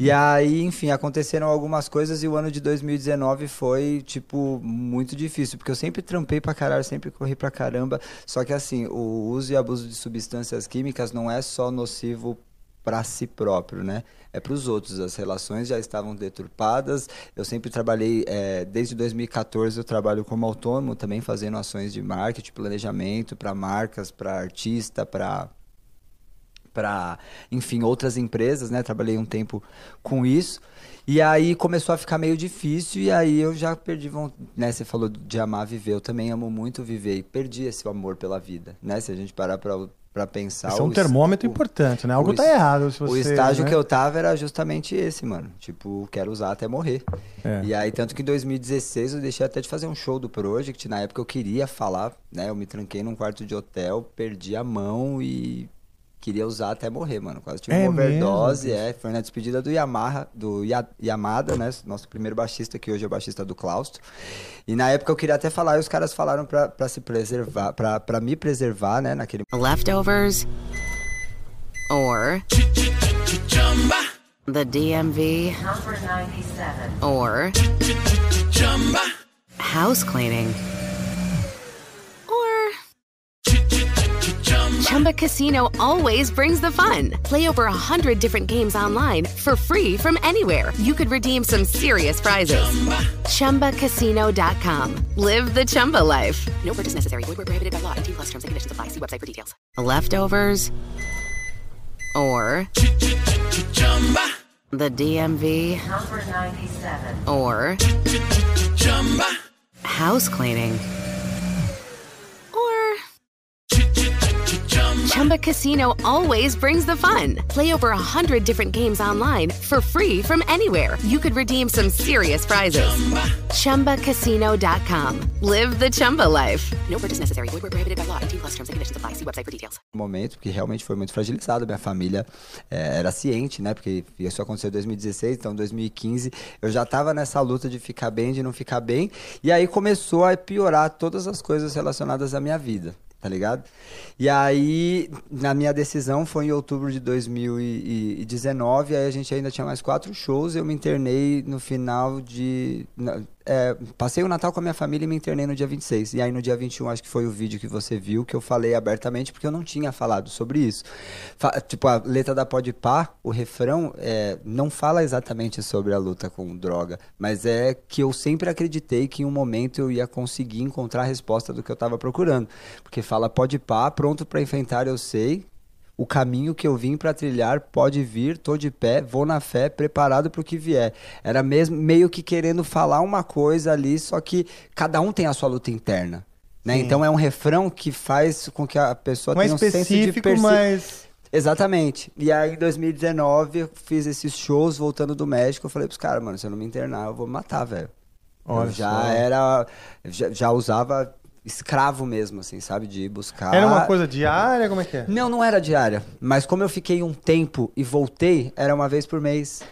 E aí, enfim, aconteceram algumas coisas e o ano de 2019 foi, tipo, muito difícil, porque eu sempre trampei pra caralho, sempre corri pra caramba. Só que assim, o uso e abuso de substâncias químicas não é só nocivo para si próprio, né? É para os outros. As relações já estavam deturpadas. Eu sempre trabalhei, é, desde 2014 eu trabalho como autônomo, também fazendo ações de marketing, planejamento para marcas, para artista, para para, enfim, outras empresas, né? Trabalhei um tempo com isso. E aí começou a ficar meio difícil e aí eu já perdi, von- né? Você falou de amar viver, eu também amo muito viver e perdi esse amor pela vida, né? Se a gente parar para pra pensar. Esse é um o termômetro o- importante, né? Algo o tá errado se O você, estágio né? que eu tava era justamente esse, mano. Tipo, quero usar até morrer. É. E aí, tanto que em 2016 eu deixei até de fazer um show do Project. Na época eu queria falar, né? Eu me tranquei num quarto de hotel, perdi a mão e queria usar até morrer, mano. Quase tive É uma overdose, mesmo, é. Foi na despedida do Yamaha, do Ya- Yamada, né? Nosso primeiro baixista, que hoje é baixista do Claustro. E na época eu queria até falar, e os caras falaram pra, pra se preservar, pra, pra me preservar, né? Naquele Leftovers or the DMV or house cleaning Chumba Casino always brings the fun. Play over a hundred different games online for free from anywhere. You could redeem some serious prizes. ChumbaCasino.com. Live the Chumba life. No purchase necessary. Void where prohibited by law. 18 plus terms and conditions apply. See website for details. Leftovers or the DMV number 97 or Chumba. house cleaning Chumba Casino always brings the fun. Play over a hundred different games online for free from anywhere. You could redeem some serious prizes. ChumbaCasino.com. Live the Chumba life. No purchase necessary. Void where prohibited by law. 18 plus terms and conditions apply. See website for details. momento, porque realmente foi muito fragilizado. Minha família eh, era ciente, né? Porque isso aconteceu em 2016, então em 2015 eu já tava nessa luta de ficar bem, de não ficar bem. E aí começou a piorar todas as coisas relacionadas à minha vida. Tá ligado? E aí, na minha decisão, foi em outubro de 2019. Aí a gente ainda tinha mais quatro shows. Eu me internei no final de. É, passei o Natal com a minha família e me internei no dia 26. E aí no dia 21, acho que foi o vídeo que você viu, que eu falei abertamente, porque eu não tinha falado sobre isso. Fa- tipo, a letra da Pode Pá, o refrão, é, não fala exatamente sobre a luta com droga, mas é que eu sempre acreditei que em um momento eu ia conseguir encontrar a resposta do que eu tava procurando. Porque fala Pode Pá, pronto pra enfrentar eu sei, o caminho que eu vim pra trilhar pode vir, tô de pé, vou na fé, preparado pro que vier. Era mesmo meio que querendo falar uma coisa ali, só que cada um tem a sua luta interna. Né? Então é um refrão que faz com que a pessoa Mais tenha um senso de perce- mas. Exatamente. E aí, em 2019, eu fiz esses shows voltando do México. Eu falei pros caras, mano, se eu não me internar, eu vou me matar, velho. Já era. Já, já usava escravo mesmo, assim, sabe? De ir buscar. Era uma coisa diária? Como é que é? Não, não era diária. Mas como eu fiquei um tempo e voltei, era uma vez por mês.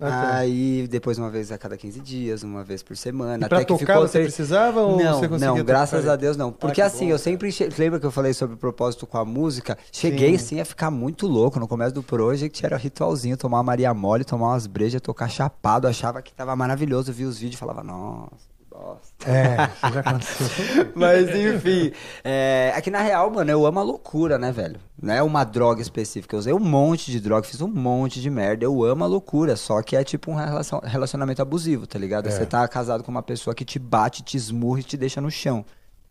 Ah, tá. Aí depois uma vez a cada 15 dias, uma vez por semana. E pra até que tocar ficou você precisava ou não, você conseguia Não, graças a Deus não. Porque que assim, bom. eu sempre. che- Lembra que eu falei sobre o propósito com a música? Cheguei Sim. assim a ficar muito louco. No começo do project era ritualzinho, tomar uma Maria Mole, tomar umas brejas, tocar chapado. Achava que tava maravilhoso. Eu via os vídeos e falava, nossa, que bosta. É, isso já aconteceu. Mas enfim, é, é que na real, mano, eu amo a loucura, né, velho? Não é uma droga específica. Eu usei um monte de droga, fiz um monte de merda. Eu amo a loucura, só que é tipo um relacion- relacionamento abusivo, tá ligado? É. Você tá casado com uma pessoa que te bate, te esmurra e te deixa no chão.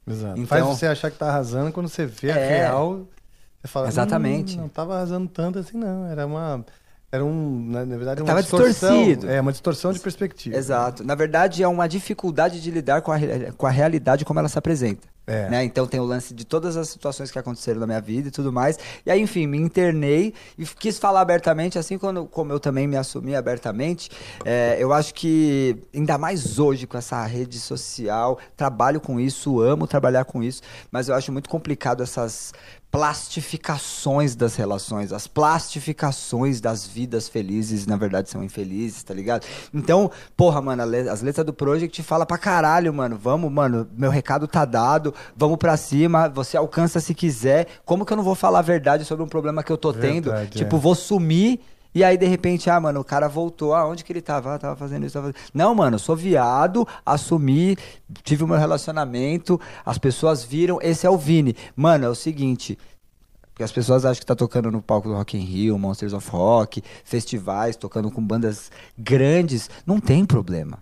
Exato. Então- Faz você achar que tá arrasando quando você vê a É. real. Você fala, Exatamente. "Hum, não tava arrasando tanto assim, não. Era uma. Era um. Na, na verdade, uma Tava distorção. distorcido. É, uma distorção de perspectiva. Exato. Na verdade, é uma dificuldade de lidar com a, com a realidade como ela se apresenta. É. né? Então tem o lance de todas as situações que aconteceram na minha vida e tudo mais. E aí, enfim, me internei e quis falar abertamente, assim quando, como eu também me assumi abertamente. é, eu acho que, ainda mais hoje, com essa rede social, trabalho com isso, amo trabalhar com isso, mas eu acho muito complicado essas plastificações das relações, as plastificações das vidas felizes, na verdade são infelizes, tá ligado? Então, porra, mano, as letras do Project fala pra caralho, mano. Vamos, mano, meu recado tá dado, vamos pra cima, você alcança se quiser. Como que eu não vou falar a verdade sobre um problema que eu tô tendo? Verdade, Tipo, é. vou sumir. E aí, de repente, ah, mano, o cara voltou. Ah, onde que ele tava? Ah, tava fazendo isso, tava fazendo... Não, mano, sou viado, assumi, tive o meu relacionamento, as pessoas viram, esse é o Vini. Mano, é o seguinte, porque as pessoas acham que tá tocando no palco do Rock in Rio, Monsters of Rock, festivais, tocando com bandas grandes, não tem problema.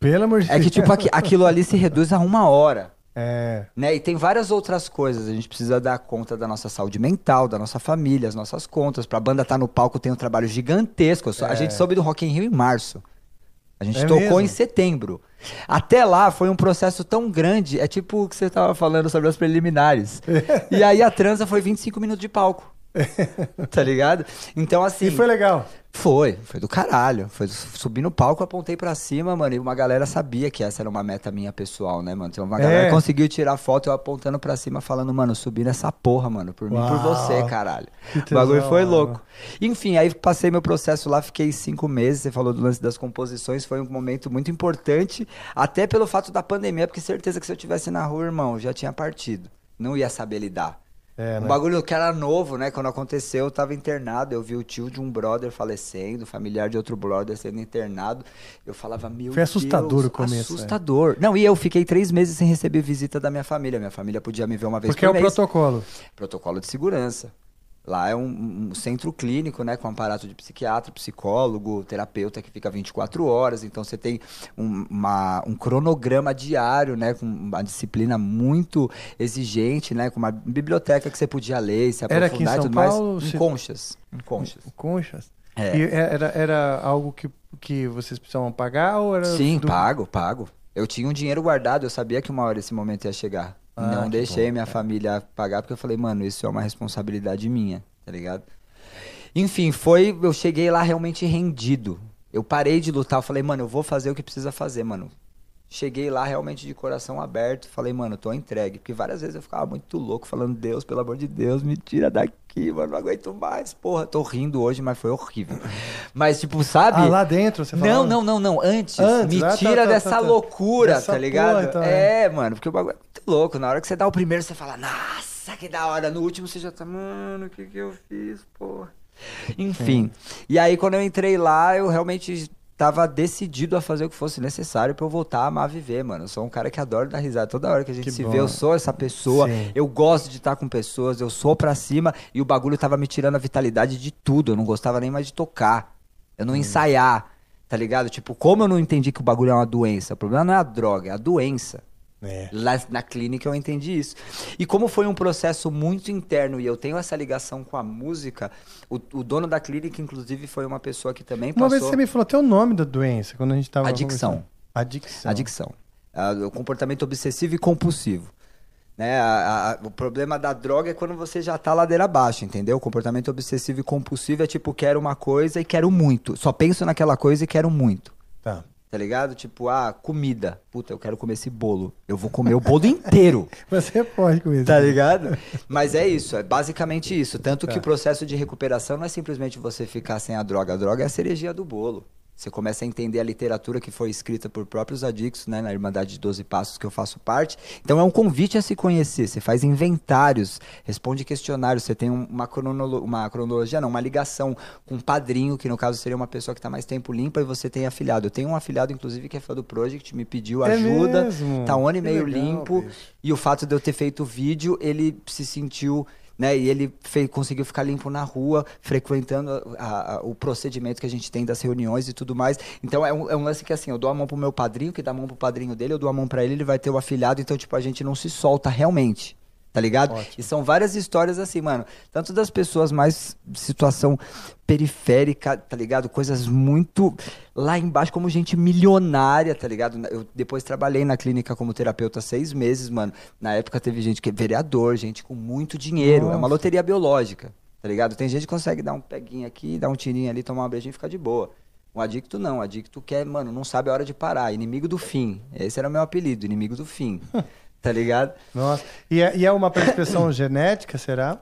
Pelo amor de É que, tipo, aqui- aquilo ali se reduz a uma hora. É. Né? E tem várias outras coisas. A gente precisa dar conta da nossa saúde mental, da nossa família, as nossas contas. Pra banda estar no palco tem um trabalho gigantesco. Sou- A É. gente soube do Rock in Rio em março. A gente É tocou mesmo? em setembro. Até lá foi um processo tão grande, é tipo o que você tava falando sobre as preliminares. e aí a transa foi 25 minutos de palco. tá ligado? Então assim, E foi legal. foi, foi do caralho. Foi subir no palco, apontei pra cima, mano. E uma galera sabia que essa era uma meta minha pessoal, né, mano? Então uma galera É. conseguiu tirar foto eu apontando pra cima, falando, mano, subi nessa porra, mano. Por mim, por Uau. você, caralho. O bagulho foi louco. Enfim, aí passei meu processo lá, fiquei cinco meses. Você falou do lance das composições, foi um momento muito importante, até pelo fato da pandemia, porque certeza que se eu tivesse na rua, irmão, já tinha partido. Não ia saber lidar. É, Um né? bagulho que era novo, né? Quando aconteceu, eu tava internado. Eu vi o tio de um brother falecendo, familiar de outro brother sendo internado. Eu falava, meu Foi assustador Deus, o começo, é. Assustador. Não, e eu fiquei três meses sem receber visita da minha família. Minha família podia me ver uma vez Porque é por o mês. protocolo. Protocolo de segurança. Lá é um, um centro clínico, né? Com aparato de psiquiatra, psicólogo, terapeuta que fica 24 horas. Então você tem um, uma- um cronograma diário, né? Com uma disciplina muito exigente, né? Com uma biblioteca que você podia ler, se Era aqui em aprofundar e São tudo mais. Paulo, Em se- conchas. Em conchas. Conchas. É. E era, era algo que, que vocês precisavam pagar ou era. Sim, do- pago, pago. Eu tinha um dinheiro guardado, eu sabia que uma hora esse momento ia chegar. Ah, não deixei bom, minha família pagar, porque eu falei, mano, isso é uma responsabilidade minha, tá ligado? Enfim, foi. Eu cheguei lá realmente rendido. Eu parei de lutar, eu falei, mano, eu vou fazer o que precisa fazer, mano. Cheguei lá realmente de coração aberto, falei, mano, tô entregue. Porque várias vezes eu ficava muito louco, falando, Deus, pelo amor de Deus, me tira daqui, mano, não aguento mais. Porra, tô rindo hoje, mas foi horrível. Mas, tipo, sabe? Ah, lá dentro você Não, falava? não, não, não. Antes, Antes, me ah, tá, tira tá, dessa tá, tá. loucura, Dessa tá ligado? porra, então, é, mano, porque o bagulho é muito louco. Na hora que você dá o primeiro, você fala, nossa, que da hora. No último, você já tá, mano, o que que eu fiz, porra? Enfim. E aí, quando eu entrei lá, eu realmente tava decidido a fazer o que fosse necessário pra eu voltar a amar viver, mano. Eu sou um cara que adora dar risada. Toda hora que a gente Que se bom. vê, eu sou essa pessoa. Sim. Eu gosto de estar com pessoas, eu sou pra cima. E o bagulho tava me tirando a vitalidade de tudo. Eu não gostava nem mais de tocar. Eu Hum. não ensaiar. Tá ligado? Tipo, como eu não entendi que o bagulho é uma doença? O problema não é a droga, é a doença. É. Lá na clínica eu entendi isso. E como foi um processo muito interno e eu tenho essa ligação com a música, o, o dono da clínica, inclusive, foi uma pessoa que também Uma passou... vez você me falou até o nome da doença quando a gente tava. Adicção. Adicção. Adicção. Ah, o comportamento obsessivo e compulsivo. Né? A- a- o problema da droga é quando você já tá ladeira abaixo, entendeu? O comportamento obsessivo e compulsivo é tipo, quero uma coisa e quero muito. Só penso naquela coisa e quero muito. Tá. Tá ligado? Tipo, ah, comida. Puta, eu quero comer esse bolo. Eu vou comer o bolo inteiro. Você pode com isso. Tá ligado? Mas é isso, é basicamente isso. Tanto Tá. que o processo de recuperação não é simplesmente você ficar sem a droga. A droga é a cerejinha do bolo. Você começa a entender a literatura que foi escrita por próprios adictos, né, na Irmandade de 12 Passos que eu faço parte. Então é um convite a se conhecer. Você faz inventários, responde questionários, você tem um- uma, cronolo- uma cronologia, não, uma ligação com um padrinho, que no caso seria uma pessoa que está mais tempo limpa, e você tem afiliado. Eu tenho um afiliado, inclusive, que é fã do Project, me pediu É ajuda, mesmo? tá um ano e meio legal, limpo. bicho. E o fato de eu ter feito o vídeo, ele se sentiu, né? E ele fe- conseguiu ficar limpo na rua, frequentando a- a- o procedimento que a gente tem das reuniões e tudo mais. Então é um, é um lance que assim, eu dou a mão pro meu padrinho, que dá a mão pro padrinho dele, eu dou a mão pra ele, ele vai ter o afilhado. Então, tipo, a gente não se solta realmente. Tá ligado? E são várias histórias assim, mano. Tanto das pessoas mais situação periférica, tá ligado? Coisas muito lá embaixo, como gente milionária, tá ligado? Eu depois trabalhei na clínica como terapeuta seis meses, mano. Na época teve gente que é vereador, gente com muito dinheiro. É uma Nossa. loteria biológica, tá ligado? Tem gente que consegue dar um peguinho aqui, dar um tirinho ali, tomar uma brejinha e ficar de boa. Um adicto não, um adicto quer, mano, não sabe a hora de parar. Inimigo do fim. Esse era o meu apelido, inimigo do fim. tá ligado? Nossa. E é, e é uma predisposição genética, será?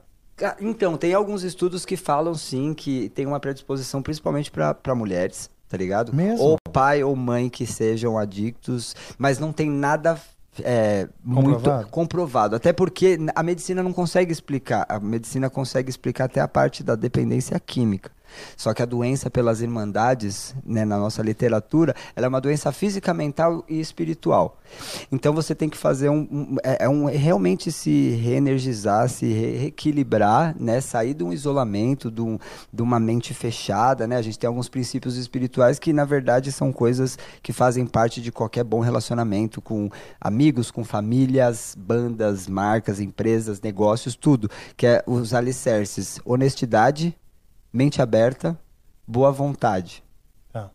Então, tem alguns estudos que falam sim que tem uma predisposição principalmente para mulheres, tá ligado? Mesmo? Ou pai ou mãe que sejam adictos, mas não tem nada é, muito Comprovado? comprovado. Até porque a medicina não consegue explicar. A medicina consegue explicar até a parte da dependência química. Só que a doença pelas irmandades, né, na nossa literatura, ela é uma doença física, mental e espiritual. Então você tem que fazer um, um- é, é um realmente se reenergizar, se re- reequilibrar, né, sair de um isolamento, de, um- de uma mente fechada, né? A gente tem alguns princípios espirituais que na verdade são coisas que fazem parte de qualquer bom relacionamento com amigos, com famílias, bandas, marcas, empresas, negócios, tudo, que é os alicerces: honestidade, mente aberta, boa vontade. Tá.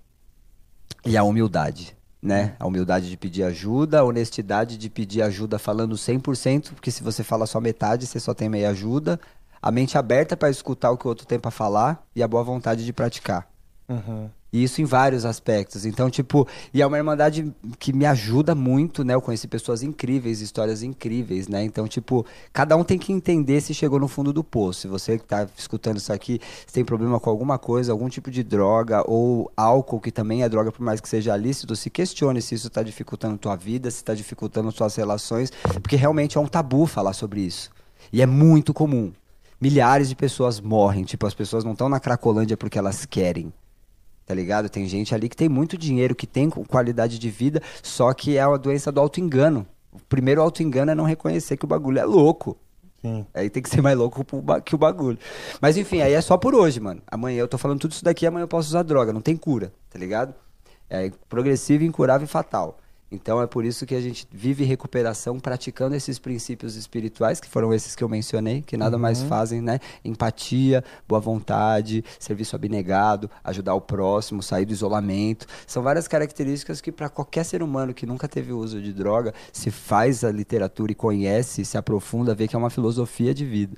E a humildade, né? A humildade de pedir ajuda, a honestidade de pedir ajuda falando 100%, porque se você fala só metade, você só tem meia ajuda. A mente aberta para escutar o que o outro tem para falar e a boa vontade de praticar. Uhum. E isso em vários aspectos. Então, tipo, e é uma irmandade que me ajuda muito, né? Eu conheci pessoas incríveis, histórias incríveis, né? Então, tipo, cada um tem que entender se chegou no fundo do poço. Se você que tá escutando isso aqui, se tem problema com alguma coisa, algum tipo de droga ou álcool, que também é droga, por mais que seja lícito, se questione se isso tá dificultando tua vida, se tá dificultando suas relações, porque realmente é um tabu falar sobre isso. E é muito comum. Milhares de pessoas morrem, tipo, as pessoas não estão na Cracolândia porque elas querem tá ligado? Tem gente ali que tem muito dinheiro, que tem qualidade de vida, só que é a doença do auto-engano. O primeiro auto-engano é não reconhecer que o bagulho é louco. Sim. Aí tem que ser mais louco que o bagulho. Mas enfim, aí é só por hoje, mano. Amanhã eu tô falando tudo isso daqui, amanhã eu posso usar droga. Não tem cura, tá ligado? É progressivo, incurável e fatal. Então é por isso que a gente vive recuperação praticando esses princípios espirituais, que foram esses que eu mencionei, que nada uhum. mais fazem, né? Empatia, boa vontade, serviço abnegado, ajudar o próximo, sair do isolamento. São várias características que para qualquer ser humano que nunca teve uso de droga, se faz a literatura e conhece, se aprofunda, vê que é uma filosofia de vida.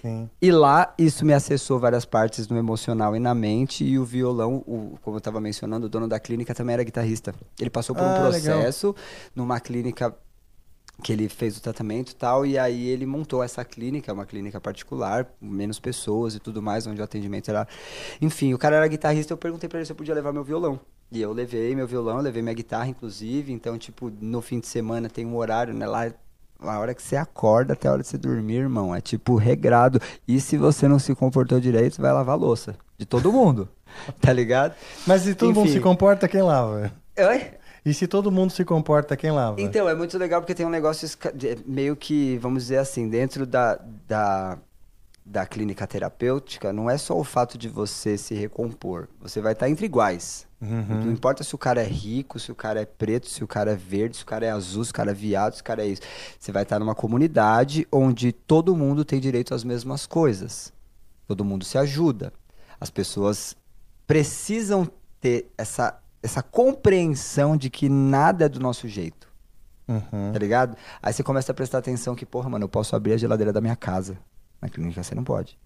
Sim. E lá isso me acessou várias partes no emocional e na mente e o violão, o, como eu estava mencionando, o dono da clínica também era guitarrista. Ele passou por ah, um processo legal. Numa clínica que ele fez o tratamento e tal, e aí ele montou essa clínica, uma clínica particular, menos pessoas e tudo mais, onde o atendimento era... Enfim, o cara era guitarrista, eu perguntei para ele se eu podia levar meu violão. E eu levei meu violão, levei minha guitarra, inclusive, então, tipo, no fim de semana tem um horário, né, lá a hora que você acorda até a hora de você dormir, irmão, é tipo regrado. E se você não se comportou direito, vai lavar a louça. De todo mundo. tá ligado? Mas se todo Enfim. mundo se comporta, quem lava? Oi? E se todo mundo se comporta, quem lava? Então, é muito legal porque tem um negócio meio que, vamos dizer assim, dentro da, da, da clínica terapêutica, não é só o fato de você se recompor. Você vai estar entre iguais. Uhum. Não importa se o cara é rico, se o cara é preto, se o cara é verde, se o cara é azul, se o cara é viado, se o cara é isso. Você vai estar numa comunidade onde todo mundo tem direito às mesmas coisas. Todo mundo se ajuda. As pessoas precisam ter essa, essa compreensão de que nada é do nosso jeito. Uhum. Tá ligado? Aí você começa a prestar atenção que, porra, mano, eu posso abrir a geladeira da minha casa. Na clínica você não pode.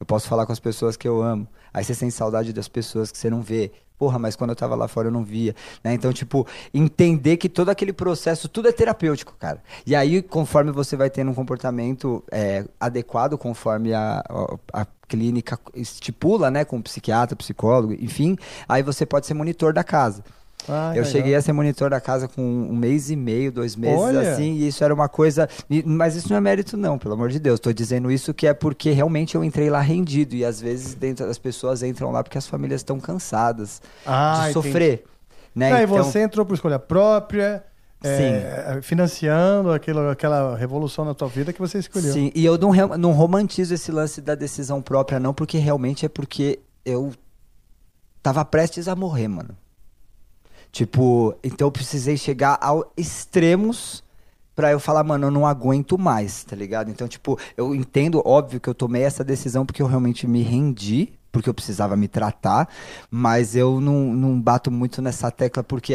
Eu posso falar com as pessoas que eu amo. Aí você sente saudade das pessoas que você não vê. Porra, mas quando eu tava lá fora eu não via. Né? Então, tipo, entender que todo aquele processo, tudo é terapêutico, cara. E aí, conforme você vai tendo um comportamento é, adequado, conforme a, a, a clínica estipula, né? Com psiquiatra, psicólogo, enfim, aí você pode ser monitor da casa. Ah, eu legal. cheguei a ser monitor da casa com um mês e meio, dois meses, Olha. assim, e isso era uma coisa. Mas isso não é mérito, não, pelo amor de Deus. Estou dizendo isso que é porque realmente eu entrei lá rendido. E às vezes dentro das pessoas entram lá porque as famílias estão cansadas ah, de sofrer. Né? Ah, então... E você entrou por escolha própria. É, financiando aquilo, aquela revolução na tua vida que você escolheu. Sim, e eu não, não romantizo esse lance da decisão própria, não, porque realmente é porque eu tava prestes a morrer, mano. Tipo, então eu precisei chegar ao extremos pra eu falar, mano, eu não aguento mais, tá ligado? Então, tipo, eu entendo, óbvio, que eu tomei essa decisão porque eu realmente me rendi, porque eu precisava me tratar, mas eu não, não bato muito nessa tecla porque.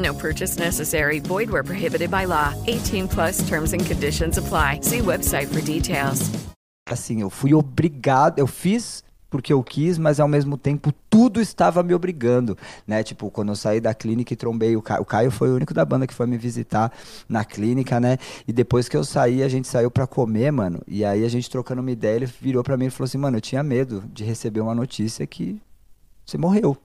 No purchase necessary. Void where prohibited by law. 18 plus terms and conditions apply. See website for details. Assim, eu fui obrigado, eu fiz porque eu quis, mas ao mesmo tempo tudo estava me obrigando, né? Tipo, quando eu saí da clínica e trombei o Caio, o Caio foi o único da banda que foi me visitar na clínica, né? E depois que eu saí, a gente saiu para comer, mano. E aí a gente trocando uma ideia, ele virou para mim e falou assim: "Mano, eu tinha medo de receber uma notícia que você morreu".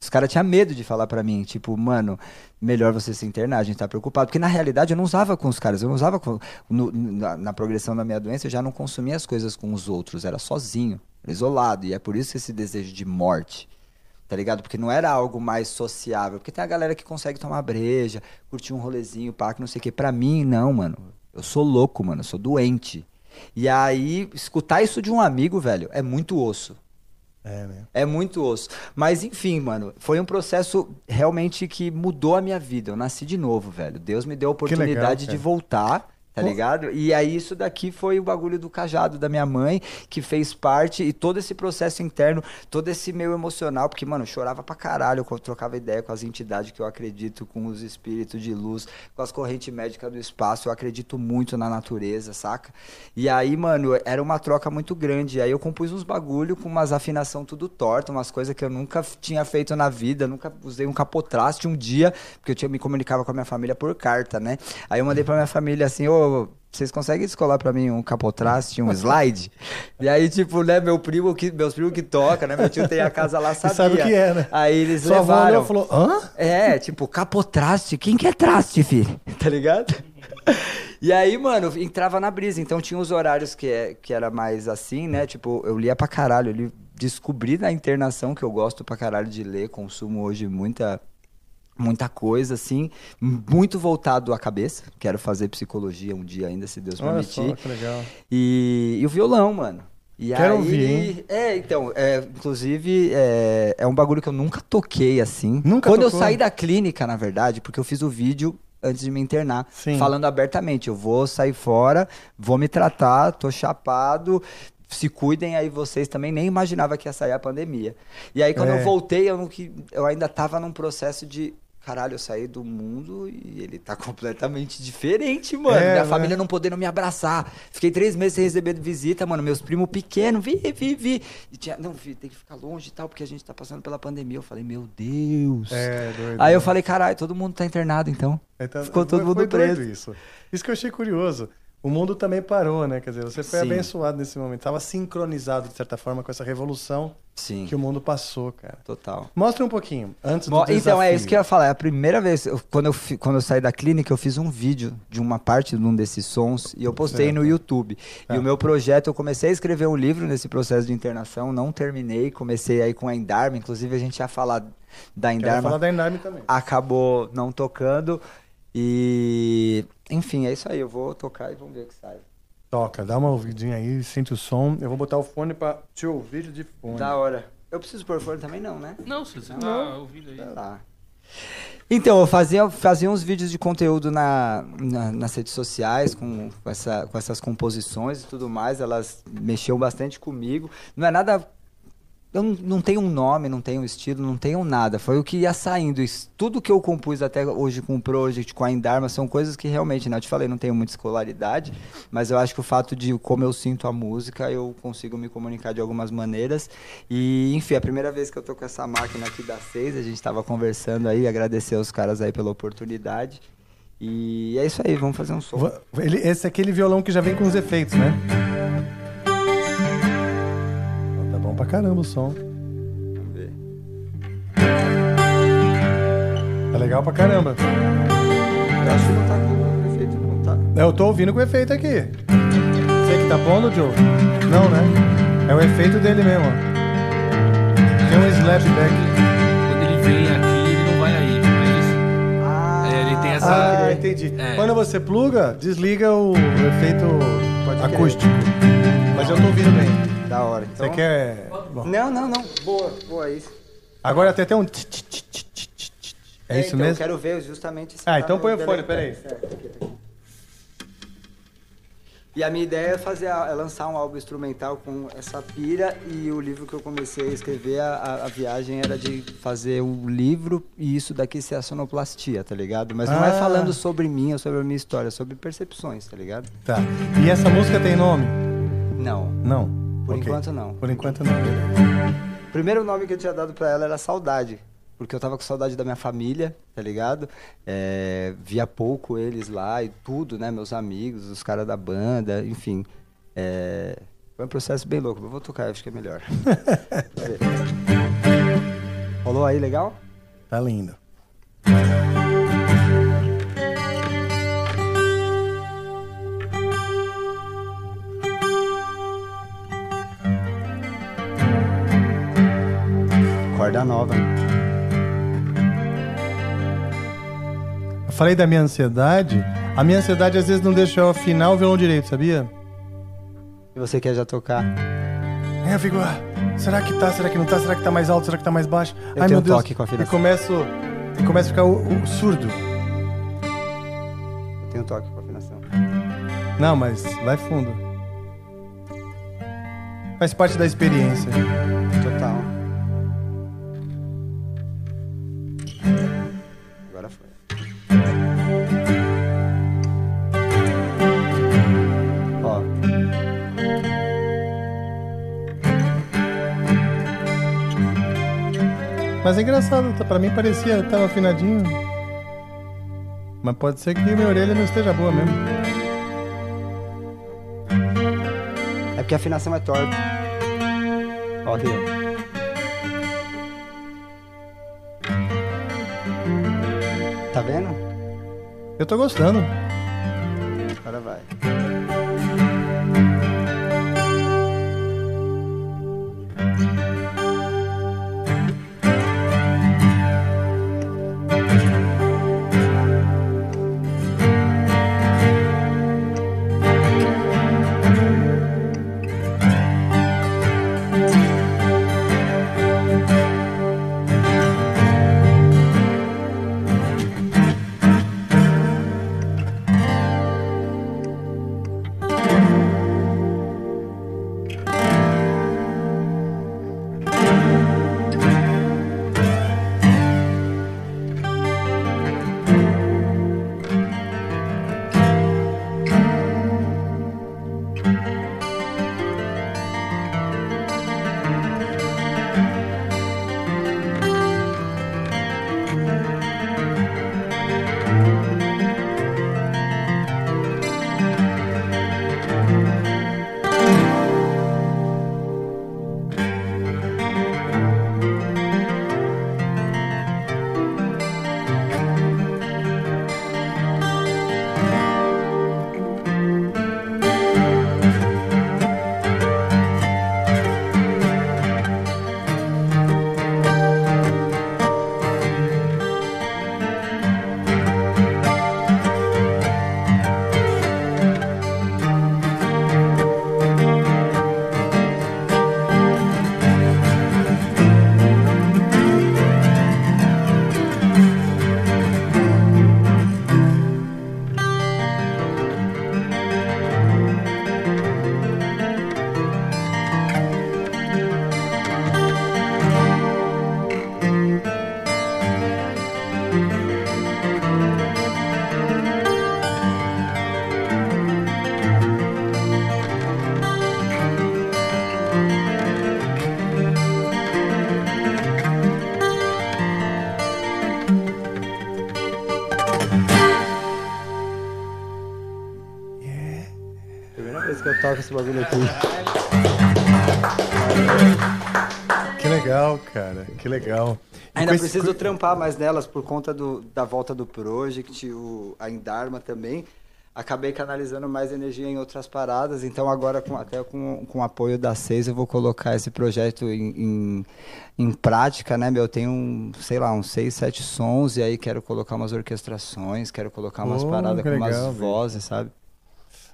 Os caras tinham medo de falar para mim, tipo, mano, melhor você se internar, a gente tá preocupado. Porque na realidade eu não usava com os caras, eu não usava com, no, na, na, progressão da minha doença, eu já não consumia as coisas com os outros, era sozinho, isolado. E é por isso esse desejo de morte, tá ligado? Porque não era algo mais sociável. Porque tem a galera que consegue tomar breja, curtir um rolezinho, parque, não sei o quê. Pra mim, não, mano. Eu sou louco, mano, eu sou doente. E aí, escutar isso de um amigo, velho, é muito osso. É, né? É muito osso. Mas enfim, mano, foi um processo realmente que mudou a minha vida. Eu nasci de novo, velho. Deus me deu a oportunidade legal, de voltar Tá ligado? E aí isso daqui foi o bagulho do cajado da minha mãe, que fez parte, e todo esse processo interno, todo esse meio emocional, porque, mano, eu chorava pra caralho quando eu trocava ideia com as entidades que eu acredito, com os espíritos de luz, com as correntes médicas do espaço, eu acredito muito na natureza, saca? E aí, mano, era uma troca muito grande. Aí eu compus uns bagulho com umas afinação tudo torta, umas coisas que eu nunca tinha feito na vida, nunca usei um capotraste um dia, porque eu tinha me comunicava com a minha família por carta, né? Aí eu mandei pra minha família assim, ô, vocês conseguem descolar pra mim um capotraste, um slide? e aí, tipo, né, meu primo que, meus primos que toca, né? Meu tio tem a casa lá, sabia. sabe o que é, né? Aí eles Sua levaram. avó falou, hã? É, tipo, capotraste. Quem que é traste, filho? Tá ligado? E aí, mano, entrava na brisa. Então tinha os horários que, é, que era mais assim, né? Tipo, eu lia pra caralho. Eu li, descobri na internação que eu gosto pra caralho de ler. Consumo hoje muita muita coisa, assim, muito voltado à cabeça. Quero fazer psicologia um dia ainda, se Deus Olha permitir. Só, que legal. E, e o violão, mano. E Quero aí, ouvir, hein? É, então, é, inclusive, é, é um bagulho que eu nunca toquei assim. Nunca Quando tocou? eu saí da clínica, na verdade, porque eu fiz o vídeo antes de me internar, Sim. falando abertamente, eu vou sair fora, vou me tratar, tô chapado, se cuidem aí vocês também, nem imaginava que ia sair a pandemia. E aí quando É. eu voltei, eu, não, que- eu ainda tava num processo de caralho, eu saí do mundo e ele tá completamente diferente, mano. É, Minha né? família não podendo me abraçar. Fiquei três meses sem receber visita, mano. Meus primos pequenos, vi, vi, vi. E tinha, não, vi, tem que ficar longe e tal, porque a gente tá passando pela pandemia. Eu falei, meu Deus. É, doido. Aí eu falei, caralho, todo mundo tá internado então. Então, Ficou todo foi- mundo foi preso. Isso. isso que eu achei curioso. O mundo também parou, né? Quer dizer, você foi Sim. abençoado nesse momento. Estava sincronizado, de certa forma, com essa revolução Sim. que o mundo passou, cara. Total. Mostra um pouquinho, antes do Mo- desafio. Então, é isso que eu ia falar. É a primeira vez, eu- quando, eu, quando eu saí da clínica, eu fiz um vídeo de uma parte de um desses sons e eu postei no YouTube. Tá. E o meu projeto, eu comecei a escrever um livro nesse processo de internação, não terminei, comecei aí com a Endarma, inclusive a gente ia falar da Quero Endarma, falar da Endarme também. acabou não tocando. E, enfim, é isso aí. Eu vou tocar e vamos ver o que sai. Toca, dá uma ouvidinha aí, sente o som. Eu vou botar o fone pra te ouvir de fone. Da hora. Eu preciso pôr fone também, não, né? Não, se você Não. tá ouvindo aí. Tá. Então, eu fazia, fazia uns vídeos de conteúdo na, na- nas redes sociais com, com essa, com essas composições e tudo mais. Elas mexiam bastante comigo. Não é nada. Eu não, tenho um nome, não tenho um estilo, não tenho nada. Foi o que ia saindo. Isso- tudo que eu compus até hoje com o Project, com a Endarma, são coisas que realmente, né? Eu te falei, não tenho muita escolaridade, mas eu acho que o fato de como eu sinto a música, eu consigo me comunicar de algumas maneiras. E, enfim, a primeira vez que eu tô com essa máquina aqui da seis, a gente tava conversando aí, agradecer aos caras aí pela oportunidade. E é isso aí, vamos fazer um som. Esse é aquele violão que já vem com os efeitos, né? Pra caramba o som. Vamos ver. Tá legal pra caramba. Eu acho que não tá com efeito, não tá. É, Eu tô ouvindo com efeito aqui. Você que tá pondo, Joe? Não, né? É o efeito dele mesmo, ó. Tem um slapback. Quando ele vem aqui, ele não vai aí. É isso? Ah, É, ele tem essa- Ah, entendi. É. Quando você pluga, desliga o efeito acústico. Mas eu tô ouvindo bem. Da hora. Então... Você quer. Bom, Não, não, não. Boa, boa, é isso. agora tem até um. tch, tch, tch, tch, tch, tch, tch. É isso então, mesmo? Eu quero ver justamente Ah, tá então põe o fone, peraí. E a minha ideia é, fazer é lançar um álbum instrumental com essa pira e o livro que eu comecei a escrever, a, a- a viagem era de fazer um livro e isso daqui ser a sonoplastia, tá ligado? Mas não Ah. é falando sobre mim ou sobre a minha história, é sobre percepções, tá ligado? Tá. E essa música tem nome? Não. Não. Por Ok. enquanto não. Por enquanto não. O primeiro nome que eu tinha dado pra ela era Saudade. Porque eu tava com saudade da minha família, tá ligado? É, via pouco eles lá e tudo, né? Meus amigos, os caras da banda, enfim. É, foi um processo bem louco. Eu vou tocar, acho que é melhor. Rolou aí, legal? Tá lindo. Corda nova. Eu falei da minha ansiedade. A minha ansiedade às vezes não deixa eu afinar o violão direito, sabia? E você quer já tocar? É, eu fico, ah, será que tá, será que não tá, será que tá mais alto, será que tá mais baixo? Eu Ai tenho meu Deus. toque com a e afinação. começo, e começo a ficar o, o surdo. Eu tenho toque com afinação. Não, mas vai fundo. Faz parte da experiência. Total. Mas é engraçado, tá- pra mim parecia tava afinadinho. Mas pode ser que minha orelha não esteja boa mesmo. É porque a afinação é torta. Ó, aqui, ó. Tá vendo? Eu tô gostando. Toco esse bagulho aqui. Que legal, cara. Que legal. E Ainda esse- preciso trampar mais nelas por conta do, da volta do Project, o, a Indarma também. Acabei canalizando mais energia em outras paradas, então agora com, até com, com o apoio da Seis eu vou colocar esse projeto em, em, em prática, né, meu? Eu tenho, um, sei lá, uns seis, sete sons e aí quero colocar umas orquestrações, quero colocar umas Pô, paradas com umas legal, velho. vozes, sabe?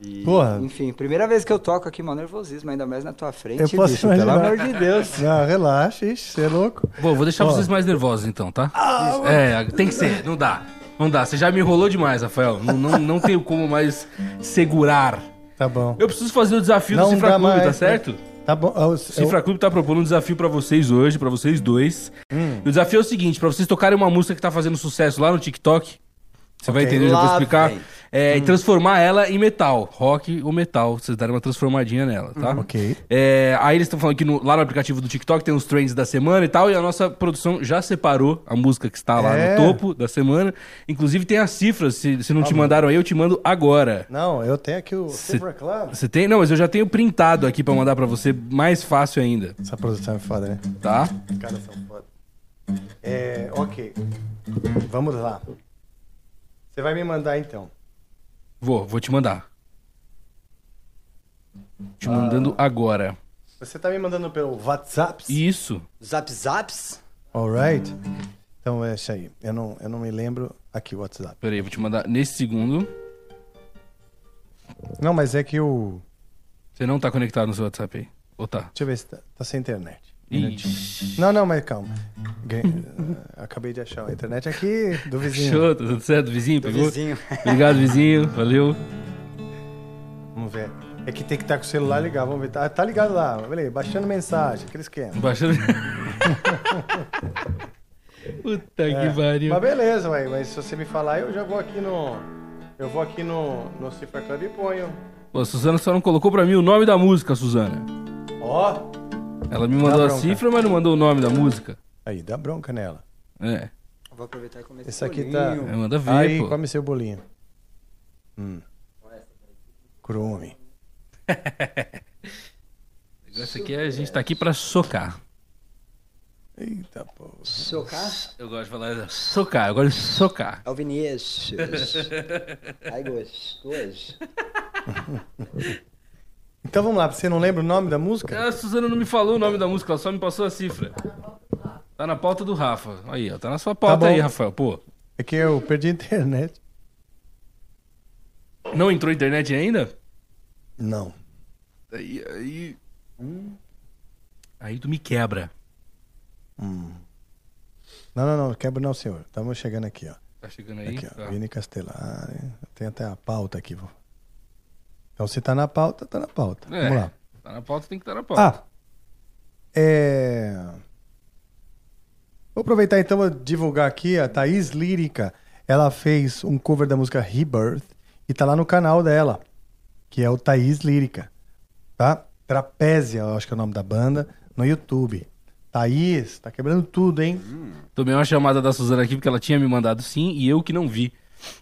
E, Porra. Enfim, primeira vez que eu toco aqui, mano, nervosismo, ainda mais na tua frente, Eu posso bicho, pelo amor de Deus. Não, relaxa, ixi, você é louco. Bom, vou deixar Ó. vocês mais nervosos então, tá? é, tem que ser, não dá. Não dá, você já me enrolou demais, Rafael. Não, não, não tenho como mais segurar. Tá bom. Eu preciso fazer o desafio do Não Cifra dá Clube, mais, tá certo? Tá bom. O eu- Cifra Clube tá propondo um desafio pra vocês hoje, pra vocês dois. Hum. E o desafio é o seguinte, pra vocês tocarem uma música que tá fazendo sucesso lá no TikTok, Você vai Ok. entender, eu vou explicar. É, E transformar ela em metal. Rock ou metal. Vocês darem uma transformadinha nela, tá? Ok. É, aí eles estão falando que no- lá no aplicativo do TikTok tem os trends da semana e tal, e a nossa produção já separou a música que está lá É. no topo da semana. Inclusive tem as cifras, se, se não te mandaram aí, eu te mando agora. Não, eu tenho aqui o Cê- Silver Club. Você tem? Não, mas eu já tenho printado aqui pra mandar pra você mais fácil ainda, Essa produção é foda, né? tá? Os caras são foda. É, ok. Vamos lá. Você vai me mandar então. Vou, vou te mandar. Te mandando agora. Você tá me mandando pelo WhatsApp? Isso. Zap Zaps? Alright. Então é isso aí. Eu não, eu não me lembro. Aqui o WhatsApp. Peraí, eu vou te mandar nesse segundo. Não, mas é que o. Você não tá conectado no seu WhatsApp aí. Ou tá? Deixa eu ver se tá, tá sem internet. Ixi. Não, não, mas calma. Ganhei- Acabei de achar a internet aqui do vizinho. Show, tá tudo certo? Vizinho, Do pegou? vizinho. Obrigado, vizinho. Valeu. Vamos ver. É que tem que estar com o celular ligado. Vamos ver. Tá, tá ligado lá. Beleza, baixando mensagem, aquele esquema. Baixando. Puta É, que pariu. Mas beleza, ué. Mas se você me falar, eu já vou aqui no. Eu vou aqui no, no Cifra Club e ponho. Pô, a Suzana só não colocou pra mim o nome da música, Suzana. Ó. Ela me mandou a bronca. cifra, mas não mandou o nome da música. Aí, dá bronca nela. É. Vou aproveitar e comer Esse aqui tá. É, manda ver, Aí, pô. come seu bolinho. Hum. Crume. O negócio aqui é a gente tá aqui pra socar. Eita, pô. Socar? Eu gosto de falar socar, eu gosto de socar. É o Vinícius. Ai, gostoso. Então vamos lá, você não lembra o nome da música? A Suzana não me falou o nome da música, ela só me passou a cifra. Tá na pauta do Rafa. Aí, ó, tá na sua pauta bom. aí, Rafael. Pô, É que eu perdi a internet. não entrou internet ainda? Não. Aí, aí. Aí tu me quebra. Hum. Não, não, não, quebra não, senhor. Estamos chegando aqui, ó. Tá chegando aí? Aqui, ó. Tá. Vini Castellari. Tem até a pauta aqui. vó. Então, se tá na pauta, tá na pauta. É, Vamos lá. Tá na pauta, tem que estar na pauta. Ah, é... Vou aproveitar então vou divulgar aqui a Thaís Lírica. Ela fez um cover da música Rebirth e tá lá no canal dela, que é o Thaís Lírica, tá? Trapézia, eu acho que é o nome da banda, no YouTube. Thaís, tá quebrando tudo, hein? Tomei uma chamada da Suzana aqui porque ela tinha me mandado sim e eu que não vi.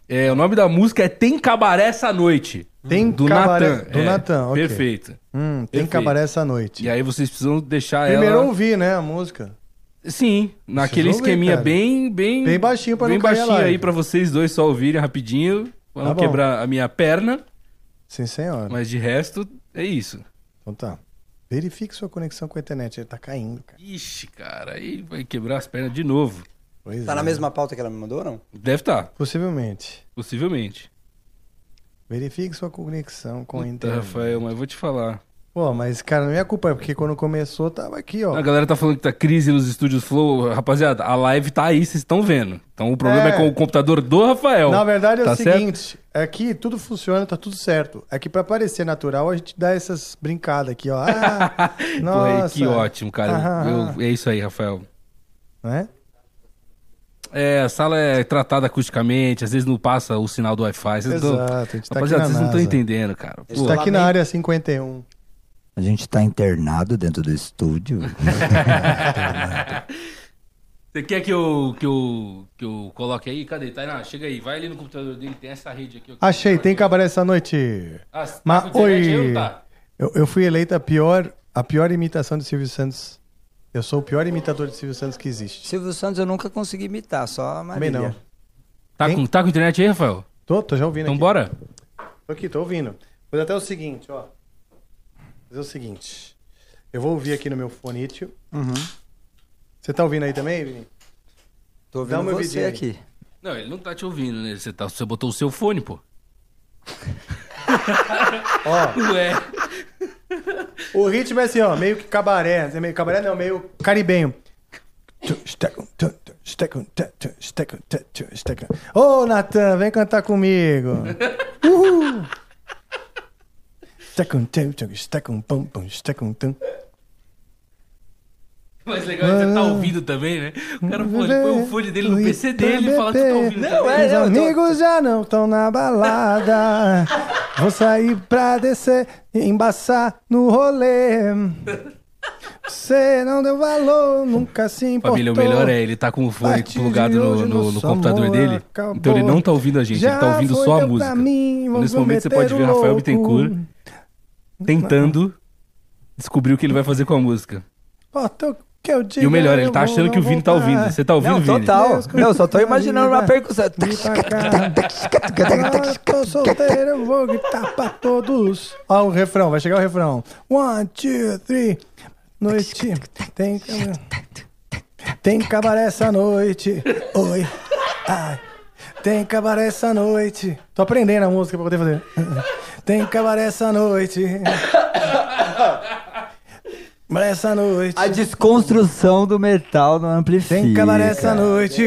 É, o nome da música é Tem Cabaré essa noite. Tem do Cabaré- Natan. do É, Natan, ok. Perfeito. Hum, tem Perfeito. cabaré essa noite. E aí vocês precisam deixar Primeiro ela. ouvir, né, a música. Sim, naquele ouvir, esqueminha cara. bem, bem. Bem baixinho pra bem não baixinho aí pra vocês dois só ouvirem rapidinho. Pra Tá não bom. quebrar a minha perna. Sim, senhora. Mas de resto, é isso. Então tá. Verifique sua conexão com a internet. Ele tá caindo, cara. Ixi, cara, aí vai quebrar as pernas de novo. Pois Tá é. na mesma pauta que ela me mandou, não? Deve estar, Possivelmente. possivelmente. Verifique sua conexão com a internet. Rafael, mas vou te falar. Pô, mas, cara, não é culpa, porque quando começou, tava aqui, ó. A galera tá falando que tá crise nos estúdios Flow. Rapaziada, a live tá aí, vocês estão vendo. Então o problema é, É. com o computador do Rafael. Na verdade é tá o certo? seguinte, aqui tudo funciona, tá tudo certo. Aqui pra parecer natural, a gente dá essas brincadas aqui, ó. Ah, nossa. aí, que ótimo, cara. Ah, Eu- ah, eu- é isso aí, Rafael. Né? É, a sala é tratada acusticamente, às vezes não passa o sinal do Wi-Fi. Exato, a gente tá Rapaziada, aqui na vocês não estão NASA. entendendo, cara. A gente tá aqui na área 51. A gente tá internado dentro do estúdio. Você quer que eu, que, eu, que eu coloque aí? Cadê? Tainá, chega aí. Vai ali no computador dele, tem essa rede aqui. Achei, tem cabaré essa noite. Ah, tá Mas, oi. ou tá? Eu, eu fui eleita a pior, a pior imitação de Silvio Santos. Eu sou o pior imitador de Silvio Santos que existe. Silvio Santos eu nunca consegui imitar, só a Também Marília. não. Tá com, tá com internet aí, Rafael? Tô, tô já ouvindo Então aqui. bora. Tô aqui, tô ouvindo. Vou até o seguinte, ó. Vou fazer o seguinte. Eu vou ouvir aqui no meu fone. Uhum. Você tá ouvindo aí também, Vini? Tô Dá ouvindo uma você aqui. Não, ele não tá te ouvindo, né? Você, tá, você botou o seu fone, pô. Ó, Ué. O ritmo é assim, ó, meio que cabaré. é Meio cabaré não, meio caribenho. Ô, Natan, vem cantar comigo. Uhul. Mas legal é que você tá ouvindo também, né? O cara pô, ele põe o fone dele no PC dele e fala que tá ouvindo. Não, também. é, Os não, amigos já não estão na balada. Vou sair pra descer e embaçar no rolê. Você não deu valor, nunca se importou. Família, o melhor é ele tá com o fone Partir plugado no, no- no computador dele. acabou. Então ele não tá ouvindo a gente, ele tá Já ouvindo só a música. mim, Nesse momento você pode ver o Rafael. Bittencourt tentando descobrir o que ele vai fazer com a música. Ó, tô- que eu diga, E o melhor, ele eu tá vou, achando que o não Vini tá ouvindo. Você tá ouvindo, Não, Vini? total. Deus, Meu, só tô imaginando uma percussão. Agora eu tô solteiro, eu vou gritar pra todos. Ó, o refrão, vai chegar o refrão. One, two, three. Noite. Tem Tem cabaré essa noite. Oi. Ai. Tem cabaré essa noite. Tô aprendendo a música pra poder fazer. Tem cabaré essa noite. Cabaré essa noite. A desconstrução do metal no amplifica. Tem cabaré essa noite.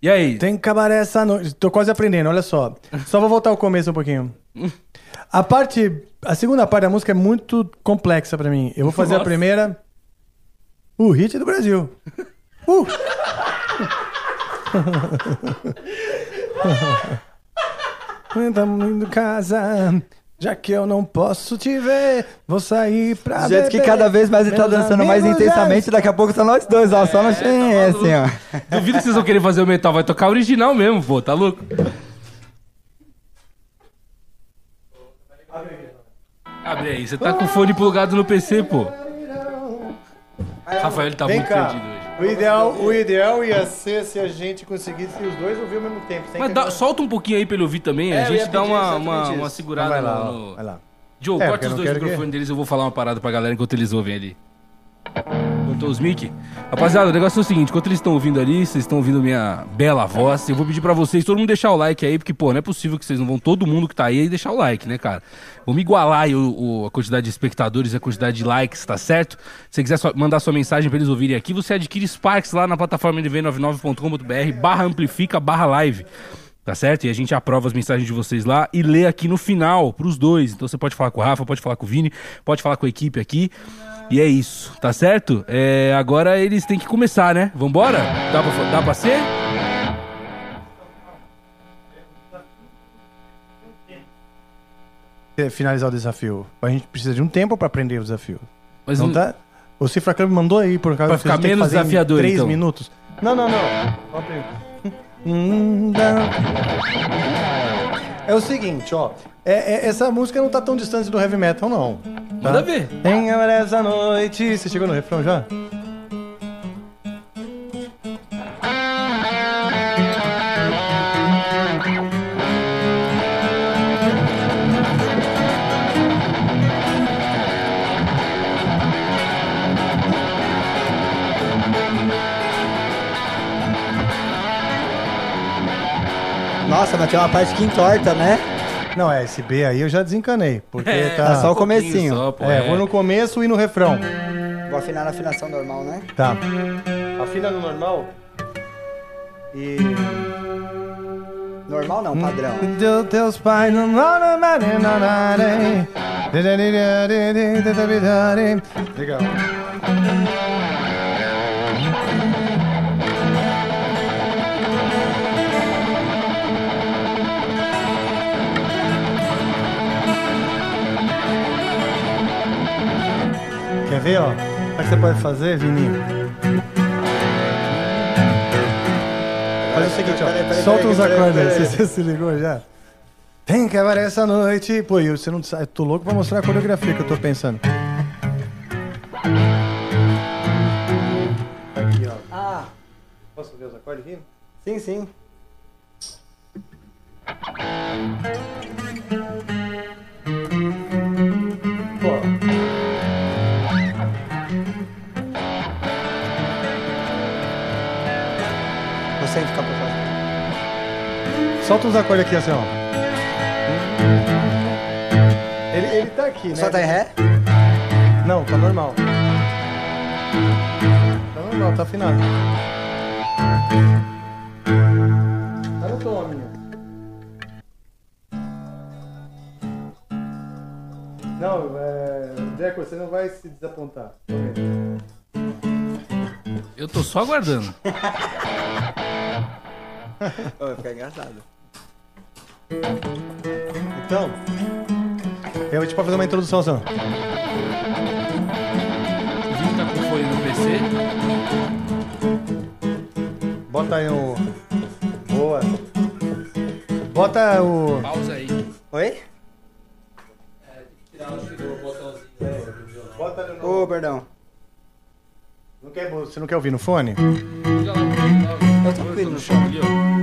E aí? Tem cabaré essa noite. Tô quase aprendendo, olha só. Só vou voltar ao começo um pouquinho. A parte. A segunda parte da música é muito complexa pra mim. Eu vou fazer a Nossa. primeira. O hit do Brasil. Uh! Estamos indo casa. Já que eu não posso te ver, vou sair pra Do jeito que beber. cada vez mais ele tá dançando mais amigos já intensamente, daqui a pouco são nós dois, ó. Só no é, assim, ó. Duvido que vocês vão querer fazer o metal, vai tocar original mesmo, pô, tá louco? Abre aí, você tá com o fone plugado no PC, pô. Rafael, tá Vem muito cá. perdido hoje. O ideal, o ideal ia ser se a gente conseguisse os dois ouvir ao mesmo tempo. Mas dá- solta um pouquinho aí pra ele ouvir também, É, a gente dá uma, uma, uma segurada Então vai lá, no... vai lá. Joe, É, corta os dois quero que- microfones deles, eu vou falar uma parada pra galera enquanto eles ouvem ali. Cortou os mic? Rapaziada, o negócio é o seguinte, enquanto eles estão ouvindo ali, vocês estão ouvindo minha bela voz, eu vou pedir pra vocês, todo mundo deixar o like aí, porque, pô, não é possível que vocês não vão, todo mundo que tá aí, deixar o like, né, cara? Vamos igualar aí o, o- a quantidade de espectadores e a quantidade de likes, tá certo? Se você quiser mandar sua mensagem pra eles ouvirem aqui, você adquire Sparks lá na plataforma nv99.com.br, barra amplifica, barra live. Tá certo? E a gente aprova as mensagens de vocês lá e lê aqui no final pros dois. Então você pode falar com o Rafa, pode falar com o Vini, pode falar com a equipe aqui. E é isso, tá certo? É, agora eles têm que começar, né? Vambora? Dá pra, dá pra ser? Finalizar o desafio. A gente precisa de um tempo pra aprender o desafio. Mas não tá? O Cifra Club mandou aí por causa Pra ficar menos desafiador, Três então. minutos. Não, não, não. Hum. É o seguinte, ó. É, é- essa música não tá tão distante do heavy metal, não. Tá? Manda ver. Em essa noite. Você chegou no refrão já? Nossa, mas tem uma parte que entorta, né? Não, é, esse B aí eu já desencanei. Porque É, tá. tá só o um comecinho. só, pô, É, vou no começo e no refrão. Vou afinar na afinação normal, né? Tá. Afina no normal. E. Normal não, padrão. Deu teus pais não Legal. Ver, ó? O que você pode fazer, Vininho? Faz o seguinte, ó. peraí, Solta peraí, os acordes aí. Você, você se ligou já? Tem que acabar essa noite. Pô, eu, você não sabe. Tô louco pra mostrar a coreografia que eu tô pensando. Aqui, ó. Ah, Posso ver os acordes aqui? sim, sim. Solta os acordes aqui, assim, ó. Ele, ele tá aqui, né? Só tá em ré? Não, tá normal. Tá normal, tá afinado. Tá no tom, minha. Não, é... Deco, você não vai se desapontar. Tô vendo. Eu tô só aguardando. Vai ficar engraçado. Então, eu vou te fazer uma introdução, Sam. O Vini tá com fone no PC. Bota aí o. Boa. Bota o. Pausa aí. Oi? Bota ali Ô, perdão. Não quer, você não quer ouvir no fone? Eu tô ouvindo no chão.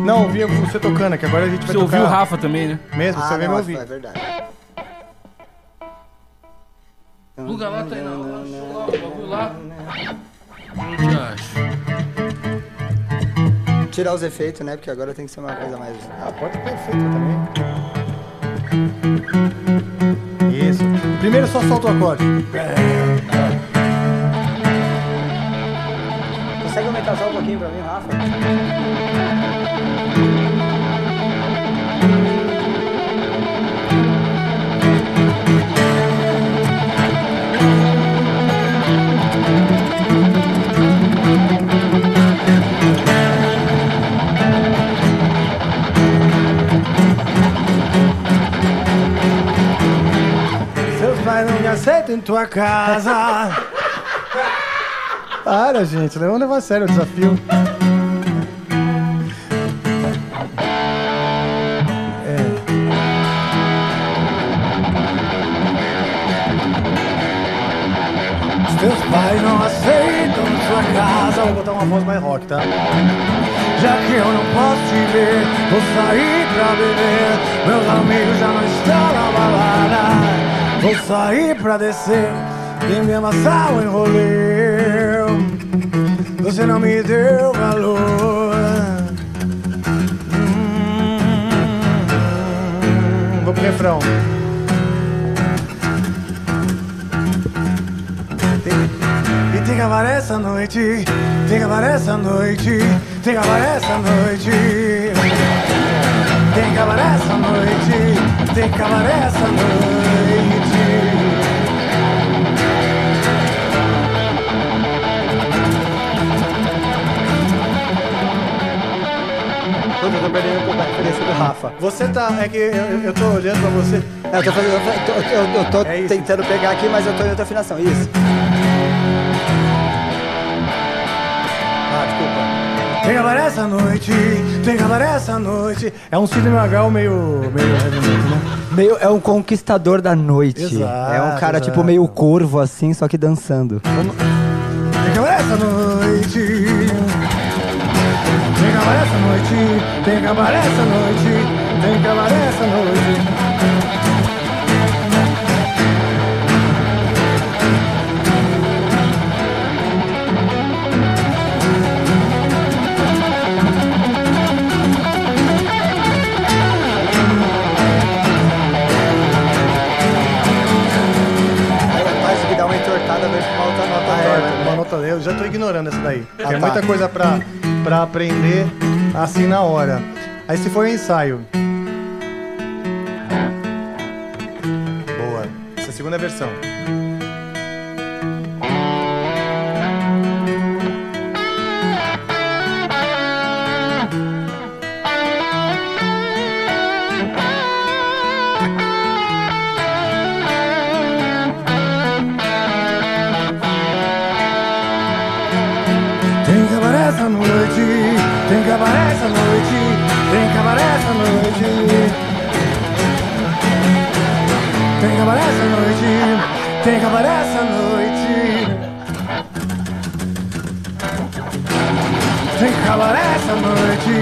Não, ouvia você tocando, que agora a gente vai Você ouviu o tocar. Rafa também, né? Mesmo, você Ah, vai me ouvir. é verdade. Luga lá, tá aí na lá, lá, o bagulho lá. Não te acho. Tirar os efeitos, né? Porque agora tem que ser uma coisa mais. Ah, pode ter efeito também. Isso. Primeiro só solta o acorde. Consegue aumentar só um pouquinho pra mim, Rafa? Seus pais não me aceitam em tua casa. Para, gente. Vamos levar a sério o desafio. É. Os teus pais não aceitam tua casa. Vou botar uma voz mais rock, tá? Já que eu não posso te ver, vou sair pra beber. Meus amigos já não estão na balada. Vou sair pra descer e me amassar o enrolê. Você não me deu valor. Hum, Vou pro refrão. E tem que acabar essa noite, tem que acabar essa noite, tem que acabar essa noite. Tem que acabar essa noite, tem que acabar essa noite. Eu tô perdendo pouco a referência do Rafa. Você tá. É que eu, eu tô olhando pra você. É, eu tô, fazendo, eu tô, eu- eu tô É tentando pegar aqui, mas eu tô em outra afinação. Isso. Ah, desculpa. Tem que acabar essa noite, tem que acabar essa noite. É um Sidney Magal meio. meio né? Meio, é um conquistador da noite. Exato, é um cara, exato. tipo, meio corvo, assim, só que dançando. Tem que acabar essa noite. Tem que acabar essa noite, tem que acabar essa noite, tem que acabar essa noite. Eu já tô ignorando essa daí. Ah, Tem tá. muita coisa pra, pra aprender assim na hora. Aí se for um ensaio. Boa. Essa é a segunda versão. Acabar essa noite, tem acabar essa noite. Tem acabar essa noite, tem acabar essa noite. Tem acabar essa noite.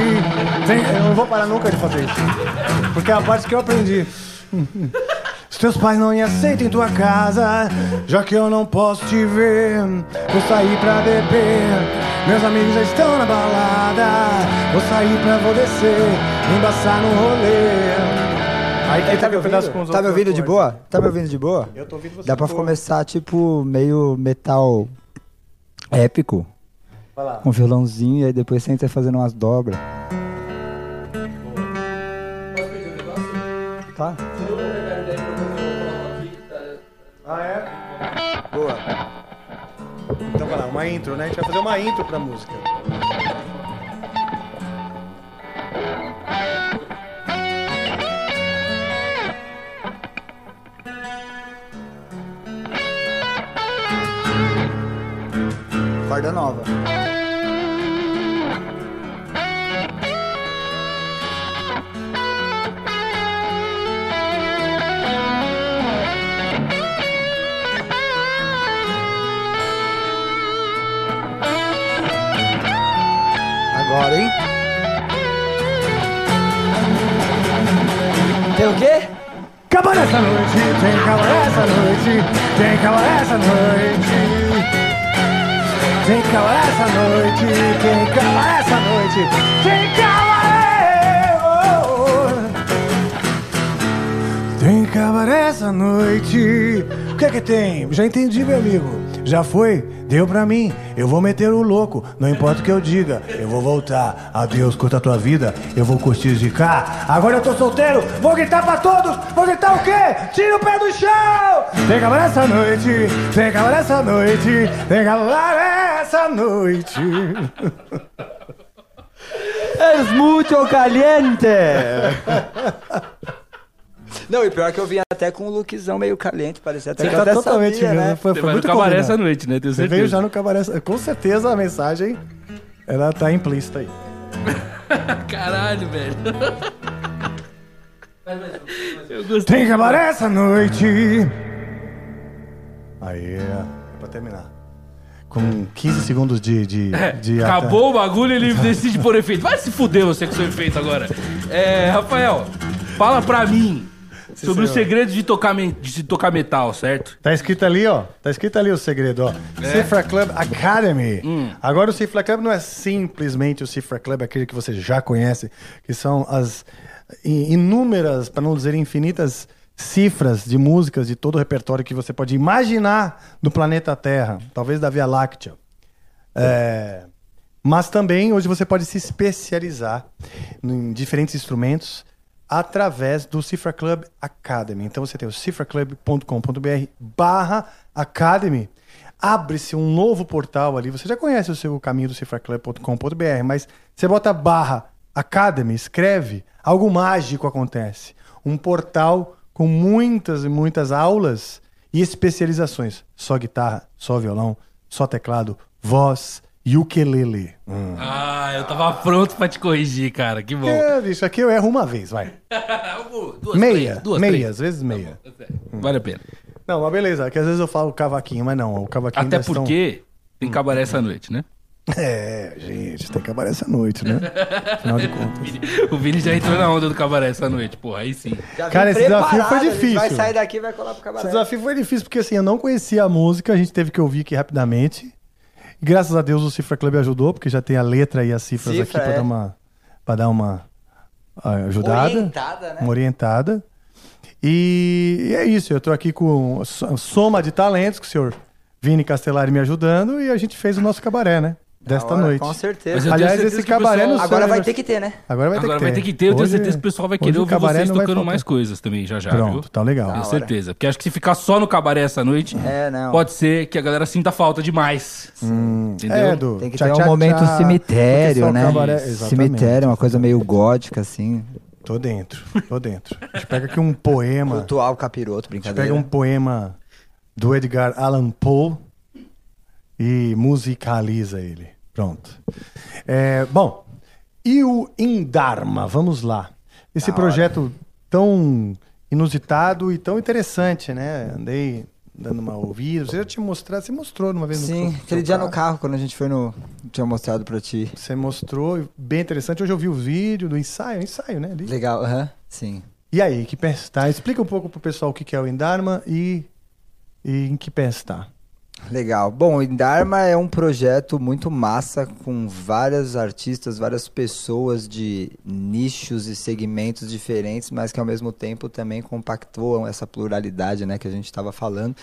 Tem... Eu não vou parar nunca de fazer isso. Porque é a parte que eu aprendi. Os teus pais não me aceitam em tua casa, já que eu não posso te ver. Vou sair pra beber, meus amigos já estão na balada. Vou sair pra vou descer, embaçar no rolê. Aí Aí, tá me ouvindo? Tá me ouvindo de boa? Tá me ouvindo de boa? Eu tô ouvindo você Dá pra boa. começar, tipo, meio metal épico. Vai lá. Com violãozinho, e aí depois você entra fazendo umas dobras. Tá? Ah, é? Boa. Lá, uma intro, né? A gente vai fazer uma intro pra música. Corda nova. Agora, hein? Tem o quê? Acabou essa noite, tem calor essa noite, tem calor essa noite. Tem calor essa noite, tem calor essa noite, tem calor. Tem calor essa noite. O que é que tem? Já entendi, meu amigo. Já foi? Deu pra mim. Eu vou meter o louco. Não importa o que eu diga. Eu vou voltar. Adeus, curta a tua vida. Eu vou curtir de cá. Agora eu tô solteiro. Vou gritar pra todos. Vou gritar o quê? Tira o pé do chão. Tem calor essa noite. Tem calor essa noite. Tem calor essa noite. Es muito caliente! Não, e pior que eu vim até com um lookzão meio caliente, parecia até Você que tá eu até totalmente sabia, né? Foi, foi muito cabaré essa noite, né? Tenho Você veio já no cabaré. Com certeza a mensagem ela tá implícita aí. Caralho, velho. Eu gostei. Tem cabaré essa noite. Aí, é pra terminar. Com 15 segundos de. de, de É, Acabou o bagulho, ele decide por efeito. Vai se fuder você com seu efeito agora. É, Rafael, fala pra mim sobre os senhor. segredos de tocar, de se tocar metal, certo? Tá escrito ali, ó. Tá escrito ali o segredo, ó. Cifra Club Academy. Agora o Cifra Club não é simplesmente o Cifra Club, aquele que você já conhece, que são as inúmeras, para não dizer infinitas, cifras de músicas de todo o repertório que você pode imaginar no planeta Terra, talvez da Via Láctea. É, mas também hoje você pode se especializar em diferentes instrumentos através do Cifra Club Academy. Então você tem o cifraclub.com.br barra Academy. Abre-se um novo portal ali. Você já conhece o seu caminho do cifraclub.com.br, mas você bota barra Academy, escreve, algo mágico acontece. Um portal com muitas e muitas aulas e especializações. Só guitarra, só violão, só teclado, voz e ukulele. Hum. Ah, eu tava pronto pra te corrigir, cara. Que bom. É, bicho, aqui eu erro uma vez, vai. Duas, meia, três, duas, meia, três. às vezes meia. Vale a pena. Não, mas beleza, que às vezes eu falo cavaquinho, mas não, o cavaquinho Até porque tem cabaré essa noite, né? É, gente, tem que acabar essa noite, né? Afinal de contas. O Vini já entrou na onda do cabaré essa noite, porra, aí sim. Cara, esse desafio foi difícil. Vai sair daqui e vai colar pro Esse cabaré. desafio foi difícil porque assim, eu não conhecia a música, a gente teve que ouvir aqui rapidamente. Graças a Deus o Cifra Club ajudou, porque já tem a letra e as cifras Cifra, aqui pra é. dar uma para dar uma ah, ajudada, Orientada, né? uma orientada. E, e é isso, eu tô aqui com soma de talentos, com o senhor Vini Castellari me ajudando e a gente fez o nosso cabaré, né? Desta hora, noite. com certeza. Mas eu tenho Aliás, certeza esse cabaré pessoal- no seu Agora vai ter que ter, né? Agora vai ter Agora que ter. vai ter que ter, eu tenho Hoje- certeza que o pessoal vai querer o ouvir cabaré vocês tocando mais coisas também, já já, Pronto, viu? tá legal. Com hora. certeza. Porque acho que se ficar só no cabaré essa noite, É, não. pode ser que a galera sinta falta demais. Entendeu? É, do Tem que tchá, ter um tchá, momento cemitério, né? cabaré-. Cemitério, uma coisa meio gótica, assim. Tô dentro, tô dentro. A gente pega aqui um poema. Cultual capiroto, A gente brincadeira. pega um poema do Edgar Allan Poe e musicaliza ele. Pronto. É, bom, e o Indharma? Vamos lá. Esse Da projeto tão inusitado e tão interessante, né? Andei dando uma ouvida. Você já tinha mostrado, você mostrou numa vez no Sim, aquele dia no carro. carro, quando a gente foi no. Tinha mostrado pra ti. Você mostrou, bem interessante. Hoje eu vi o vídeo do ensaio, ensaio, né? ali. Legal, aham. Sim. E aí, que pé está? Explica um pouco pro pessoal o que é o Indharma e, e em que pé está. Legal. Bom, o é um projeto muito massa com vários artistas, várias pessoas de nichos e segmentos diferentes, mas que ao mesmo tempo também compactuam essa pluralidade, né, que a gente estava falando.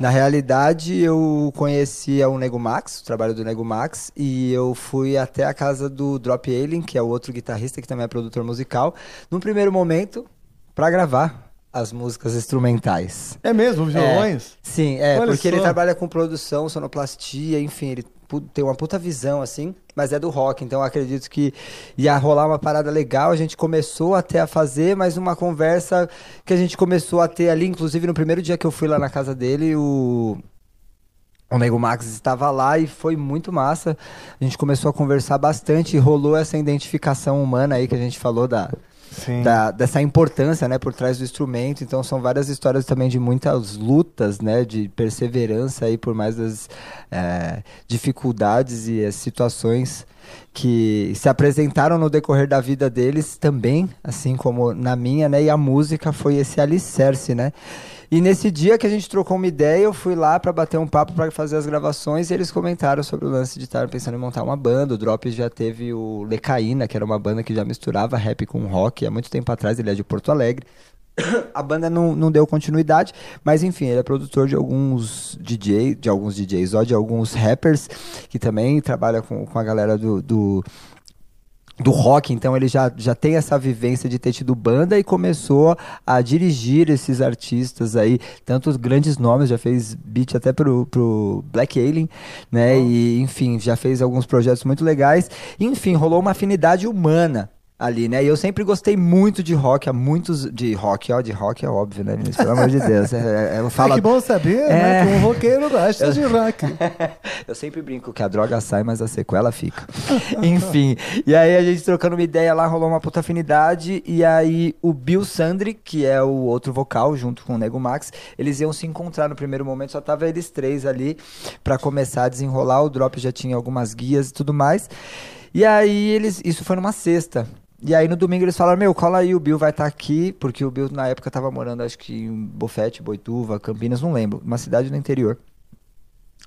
Na realidade, eu conhecia o Nego Max, o trabalho do Nego Max, e eu fui até a casa do Drop Alien, que é o outro guitarrista que também é produtor musical, num primeiro momento para gravar as músicas instrumentais. É mesmo, os violões? É, sim, é, Olha porque ele só. trabalha com produção, sonoplastia, enfim, ele tem uma puta visão, assim, mas é do rock, então acredito que ia rolar uma parada legal, a gente começou até a fazer, mas uma conversa que a gente começou a ter ali, inclusive no primeiro dia que eu fui lá na casa dele, o... O Nego Max estava lá e foi muito massa. A gente começou a conversar bastante e rolou essa identificação humana aí que a gente falou da. Da- dessa importância, né, por trás do instrumento. Então são várias histórias também de muitas lutas, né, de perseverança aí por mais das eh, dificuldades e as situações que se apresentaram no decorrer da vida deles também, assim como na minha, né, e a música foi esse alicerce, né. E nesse dia que a gente trocou uma ideia, eu fui lá para bater um papo para fazer as gravações e eles comentaram sobre o lance de estar pensando em montar uma banda. O Drop já teve o Lecaína, que era uma banda que já misturava rap com rock há muito tempo atrás, ele é de Porto Alegre. A banda não, não deu continuidade, mas enfim, ele é produtor de alguns DJ, de alguns DJs, ó, de alguns rappers, que também trabalha com, com a galera do, do, do rock, então ele já, já tem essa vivência de ter tido banda e começou a dirigir esses artistas aí, tanto os grandes nomes, já fez beat até pro, pro Black Alien, né? E enfim, já fez alguns projetos muito legais. Enfim, rolou uma afinidade humana ali, né? E eu sempre gostei muito de rock, há muitos de rock, ó, de rock é óbvio, né, Vinícius? Pelo amor de Deus. É, é, eu falo, É que bom saber, É. né? Que um roqueiro gosta de rock. eu sempre brinco que a droga sai, mas a sequela fica. Enfim, e aí a gente trocando uma ideia lá, rolou uma puta afinidade, e aí o Bill Sandri, que é o outro vocal, junto com o Nego Max, eles iam se encontrar no primeiro momento, só tava eles três ali pra começar a desenrolar, o Drop já tinha algumas guias e tudo mais. E aí eles, isso foi numa sexta. E aí no domingo eles falaram, meu, cola aí, o Bill vai estar aqui, porque o Bill na época tava morando, acho que em Bofete, Boituva, Campinas, não lembro, uma cidade do interior.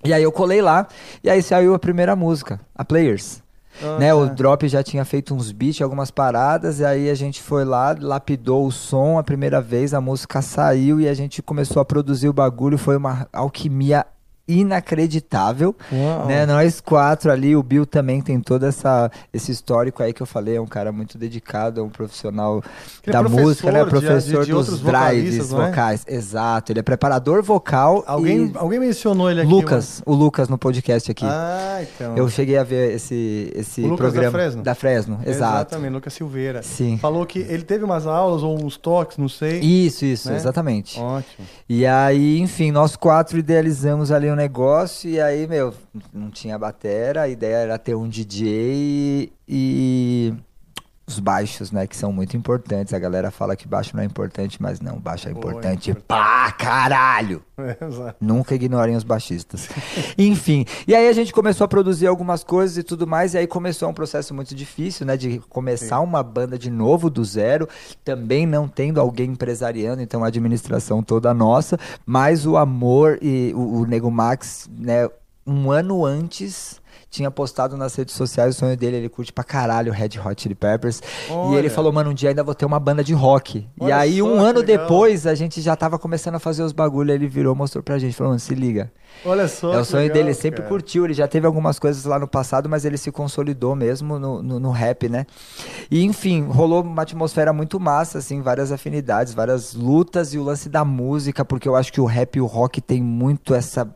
E aí eu colei lá, e aí saiu a primeira música, a Players. Ah, né, o tá. Drop já tinha feito uns beats, algumas paradas, e aí a gente foi lá, lapidou o som a primeira vez, a música saiu e a gente começou a produzir o bagulho, foi uma alquimia inacreditável, Uau. né? Nós quatro ali, o Bill também tem todo essa, esse histórico aí que eu falei, é um cara muito dedicado, é um profissional Que é da professor música, né? Professor de- de dos drives é? vocais, exato, ele é preparador vocal Alguém, e... alguém mencionou ele aqui. Lucas, o Lucas no podcast aqui. Ah, então. Eu cheguei a ver esse, esse O Lucas da programa. Fresno? Da Fresno, exato. Exatamente, Lucas Silveira. Sim. Falou que ele teve umas aulas ou uns toques, não sei. Isso, isso, né? exatamente. Ótimo. E aí, enfim, nós quatro idealizamos ali um negócio e aí, meu, não tinha batera, a ideia era ter um DJ e os baixos, né, que são muito importantes. A galera fala que baixo não é importante, mas não, baixo é importante pra caralho. É, exato. Nunca ignorem os baixistas. Enfim, e aí a gente começou a produzir algumas coisas e tudo mais, e aí começou um processo muito difícil, né, de começar uma banda de novo do zero, também não tendo alguém empresariando, então a administração toda nossa, mas o amor e o, o Nego Max, né, um ano antes tinha postado nas redes sociais o sonho dele, ele curte pra caralho Red Hot Chili Peppers. E Olha. ele falou, mano, um dia ainda vou ter uma banda de rock. e Olha aí, só, um ano legal. depois, a gente já tava começando a fazer os bagulho, ele virou, mostrou pra gente, falou, mano, se liga. Olha só. é o sonho legal, dele, ele sempre cara. curtiu, ele já teve algumas coisas lá no passado, mas ele se consolidou mesmo no, no, no rap, né? E enfim, rolou uma atmosfera muito massa, assim, várias afinidades, várias lutas e o lance da música, porque eu acho que o rap e o rock tem muito essa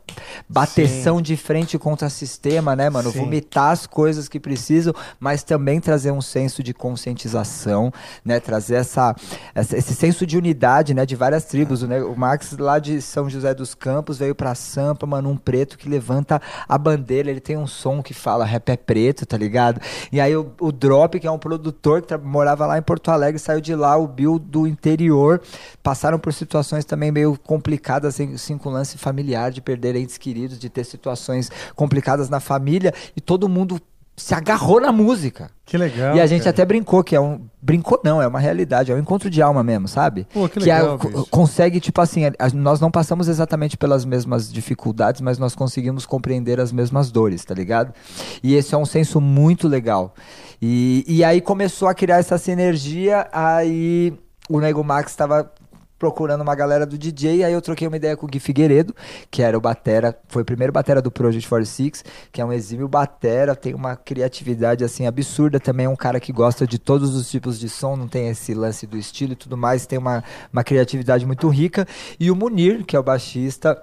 bateção de frente contra o sistema, né, mano? Sim. Vomitar as coisas que precisam, mas também trazer um senso de conscientização, né? Trazer essa, essa- esse senso de unidade, né? De várias tribos, né? O Max lá de São José dos Campos veio pra Sampa, mano, um preto que levanta a bandeira, ele tem um som que fala rap é preto, tá ligado? E aí o, o Drop, que é um produtor que morava lá em Porto Alegre, saiu de lá, o Bill do interior, passaram por situações também meio complicadas, assim, assim, com lance familiar, de perder entes queridos, de ter situações complicadas na família, e todo mundo se agarrou na música. Que legal. E a gente cara. até brincou que é um. Brincou não, é uma realidade, é um encontro de alma mesmo, sabe? Pô, que é- legal, co- bicho. consegue, tipo assim, a- nós não passamos exatamente pelas mesmas dificuldades, mas nós conseguimos compreender as mesmas dores, tá ligado? E esse é um senso muito legal. E, e aí começou a criar essa sinergia, aí o Nego Max estava procurando uma galera do DJ, aí eu troquei uma ideia com o Gui Figueiredo, que era o batera, foi o primeiro batera do Project 46, que é um exímio batera, tem uma criatividade assim absurda, também é um cara que gosta de todos os tipos de som, não tem esse lance do estilo e tudo mais, tem uma, uma criatividade muito rica, e o Munir, que é o baixista...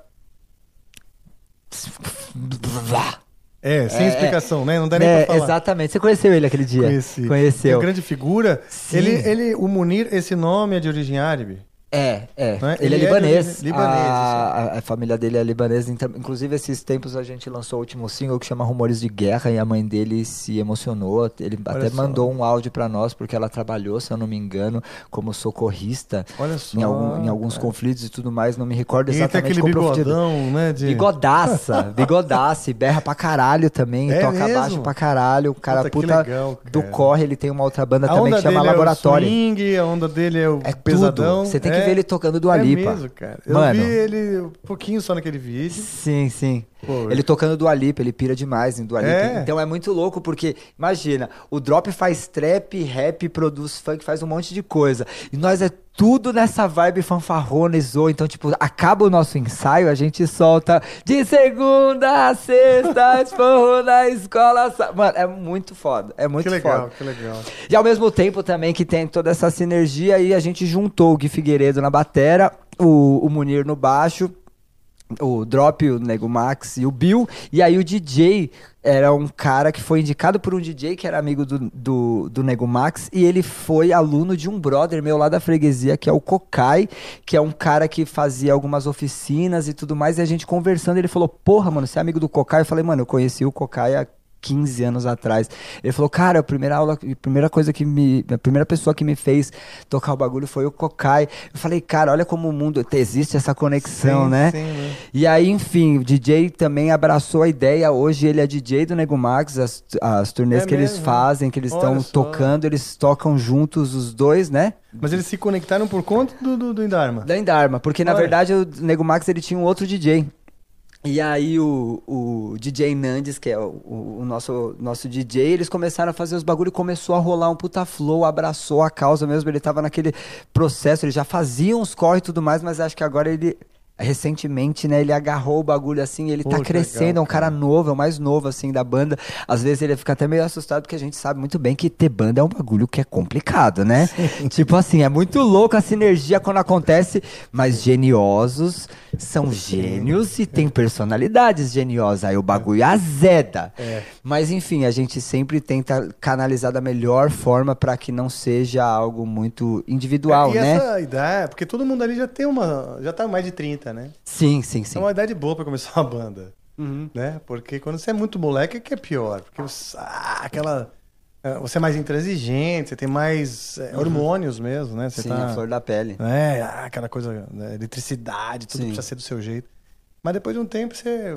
É, sem É, explicação, né? Não dá nem É, pra falar. Exatamente. Você conheceu ele aquele dia? Conheci. Conheceu. Uma grande figura. Sim. Ele, ele, o Munir, esse nome é de origem árabe? É, é. É? Ele, Ele é é de libanês. origem- libanês, a, a- família dele é libanesa. Então, inclusive, esses tempos a gente lançou o último single que chama Rumores de Guerra e a mãe dele se emocionou. Ele Olha até só. mandou um áudio pra nós porque ela trabalhou, se eu não me engano, como socorrista Olha só. em, algum- em alguns conflitos e tudo mais. Não me recordo E tem exatamente aquele bigodão, né? De... Bigodaça, bigodaça, e berra pra caralho também, É toca mesmo? baixo pra caralho. O cara Puta, puta legal, do cara. corre, ele tem uma outra banda A também que chama Laboratório. É o swing, a onda dele é o É pesadão. tudo. Você tem que É. ver ele tocando do Alipa. É mesmo, cara. Eu Mano. vi ele um pouquinho só naquele vídeo. Sim, sim. Pô, ele tocando do Alipa, ele pira demais em do Alipa. É. Então é muito louco porque, imagina, o Drop faz trap, rap, produz funk, faz um monte de coisa. E nós é tudo nessa vibe fanfarrona e zoa. Então, tipo, acaba o nosso ensaio, a gente solta de segunda a sexta, esporro na escola. sa-" Mano, é muito foda. É muito que legal, foda. que legal. E ao mesmo tempo também que tem toda essa sinergia aí, a gente juntou o Gui Figueiredo na batera, o, o Munir no baixo, o Drop, o Nego Max e o Bill. E aí o DJ era um cara que foi indicado por um DJ que era amigo do, do, do Nego Max. E ele foi aluno de um brother meu lá da freguesia, que é o Kokai, que é um cara que fazia algumas oficinas e tudo mais. E a gente conversando, ele falou: Porra, mano, você é amigo do Kokai? Eu falei, mano, eu conheci o Kokai há 15 anos atrás. Ele falou, cara, a primeira aula, a primeira coisa que me. A primeira pessoa que me fez tocar o bagulho foi o Kokai. Eu falei, cara, olha como o mundo. Existe essa conexão, Sim, né? sim, né? E aí, enfim, o DJ também abraçou a ideia. Hoje ele é DJ do Nego Max, as, as turnês É que eles mesmo? fazem, que eles estão tocando, eles tocam juntos os dois, né? Mas eles se conectaram por conta do, do, do Indarma. Da Indarma, porque na Olha. verdade o Nego Max ele tinha um outro DJ. E aí o, o DJ Nandes, que é o, o- nosso, nosso DJ, eles começaram a fazer os bagulho e começou a rolar um puta flow, abraçou a causa mesmo, ele tava naquele processo, ele já fazia uns corre e tudo mais, mas acho que agora ele, recentemente, né, ele agarrou o bagulho assim, ele Pô, tá crescendo, legal, é um cara novo, é o mais novo assim da banda. Às vezes ele fica até meio assustado porque a gente sabe muito bem que ter banda é um bagulho que é complicado, né? tipo assim, é muito louco a sinergia quando acontece, mas geniosos são gênios e tem personalidades geniosas. Aí o bagulho azeda. É. Mas enfim, a gente sempre tenta canalizar da melhor forma pra que não seja algo muito individual, e né? essa ideia, porque todo mundo ali já tem uma. Já tá mais de 30, né? Sim, sim, sim. É uma idade boa pra começar uma banda. Né? Porque quando você é muito moleque é que é pior. Porque você, ah, aquela. é, Você é mais intransigente, você tem mais é, hormônios mesmo, né? Você Sim, tá, a flor da pele. É, ah, aquela coisa, né, eletricidade, tudo Sim. precisa ser do seu jeito. Mas depois de um tempo você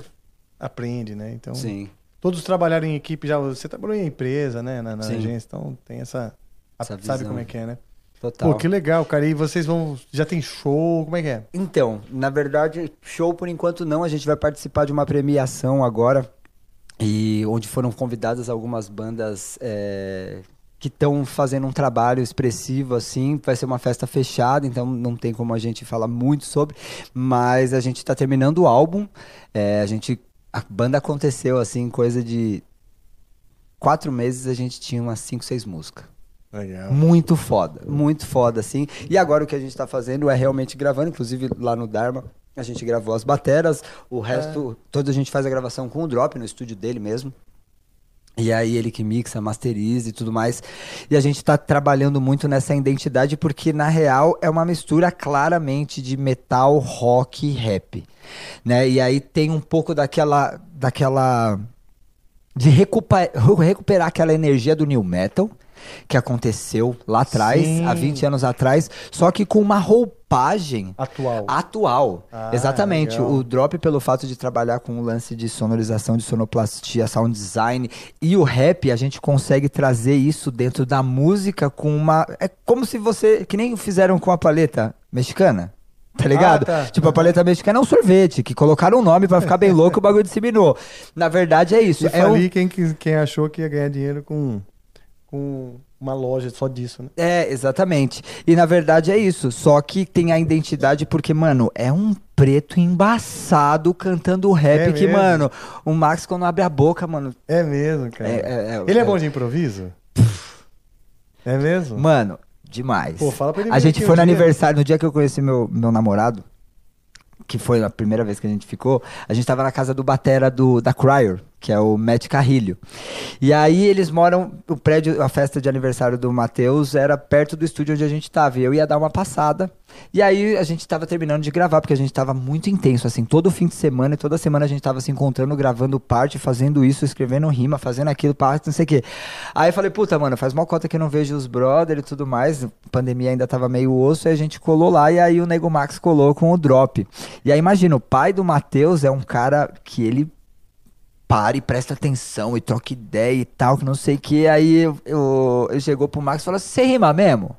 aprende, né? Então, Sim. todos trabalharam em equipe já. Você trabalhou em empresa, né? Na, na agência, então tem essa. a- Essa sabe visão. como é que é, né? Total. Pô, que legal, cara. E vocês vão. Já tem show? Como é que é? Então, na verdade, show por enquanto não. A gente vai participar de uma premiação agora. E onde foram convidadas algumas bandas é, que estão fazendo um trabalho expressivo, assim. Vai ser uma festa fechada, então não tem como a gente falar muito sobre. Mas a gente está terminando o álbum. É, a gente. A banda aconteceu assim, coisa de quatro meses a gente tinha umas cinco, seis músicas. Legal. Muito foda, muito foda, assim. E agora o que a gente tá fazendo é realmente gravando, inclusive lá no Dharma, a gente gravou as bateras, o resto, toda a gente faz a gravação com o Drop no estúdio dele mesmo. E aí ele que mixa, masteriza e tudo mais. E a gente tá trabalhando muito nessa identidade porque na real é uma mistura claramente de metal, rock e rap, né? E aí tem um pouco daquela daquela de recupa- recuperar aquela energia do new metal que aconteceu lá atrás, Sim. há 20 anos atrás, só que com uma roupagem Atual. atual. Ah, Exatamente. legal. O drop pelo fato de trabalhar com o lance de sonorização, de sonoplastia, sound design e o rap, a gente consegue trazer isso dentro da música com uma é como se você que nem fizeram com a paleta mexicana. Tá ligado? tá. Tipo, a paleta mexicana é um sorvete, que colocaram um nome pra ficar bem louco e o bagulho disseminou. Na verdade é isso. E é um- quem, quem achou que ia ganhar dinheiro com, com uma loja só disso, né? É, exatamente. E na verdade é isso. Só que tem a identidade porque, mano, é um preto embaçado cantando rap É que, mesmo? mano, o Max quando abre a boca, mano. É mesmo, cara. É, é, é, ele é é. bom de improviso? É mesmo? Mano, demais. Pô, fala pra ele A gente foi um no aniversário, no dia que eu conheci meu, meu namorado, que foi a primeira vez que a gente ficou, a gente tava na casa do batera do, da Cryer, que é o Matt Carrilho. E aí eles moram, o prédio, a festa de aniversário do Matheus era perto do estúdio onde a gente tava. E eu ia dar uma passada. E aí a gente tava terminando de gravar, porque a gente tava muito intenso, assim, todo fim de semana e toda semana a gente tava se encontrando, gravando parte, fazendo isso, escrevendo rima, fazendo aquilo, parte, não sei o quê. Aí eu falei, puta, mano, faz uma cota que eu não vejo os brother e tudo mais. A pandemia ainda tava meio osso, aí a gente colou lá e aí o Nego Max colou com o drop. E aí imagina, o pai do Matheus é um cara que ele para e presta atenção e troca ideia e tal, que não sei o que. Aí eu, eu, ele chegou pro Max e falou Você rima mesmo?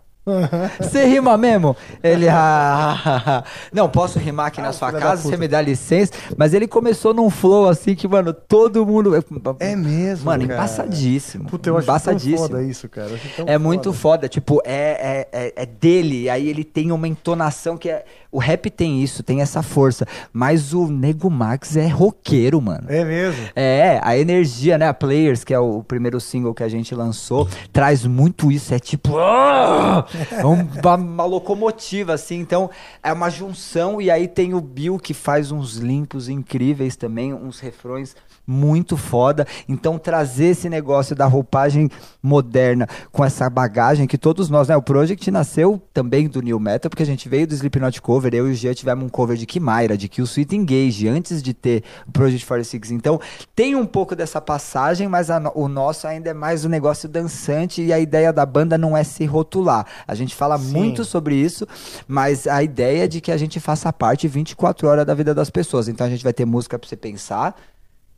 Você rima mesmo? Ele, ah, não, posso rimar aqui na sua casa, você me dá licença. Mas ele começou num flow assim que, mano, todo mundo. É mesmo, Mano, cara. embaçadíssimo. Puta, eu acho tão foda isso, cara. É muito foda. foda, tipo, é, é, é, é dele, aí ele tem uma entonação que é. O rap tem isso, tem essa força. Mas o Nego Max é roqueiro, mano. É mesmo? É, a energia, né? A Players, que é o primeiro single que a gente lançou, traz muito isso. É tipo. "Ah!" É um- uma, uma locomotiva, assim. Então, é uma junção. E aí tem o Bill, que faz uns limpos incríveis também, uns refrões muito foda. Então, trazer esse negócio da roupagem moderna com essa bagagem que todos nós, né? O Project nasceu também do New Metal, porque a gente veio do Slipknot Cover. Eu e o Gia tivemos um cover de Kimaira, de Kill Sweet Engage, antes de ter o Project 46. Então, tem um pouco dessa passagem, mas a o nosso ainda é mais um negócio dançante e a ideia da banda não é se rotular. A gente fala Sim. muito sobre isso, mas a ideia é de que a gente faça parte 24 horas da vida das pessoas. Então, a gente vai ter música pra você pensar,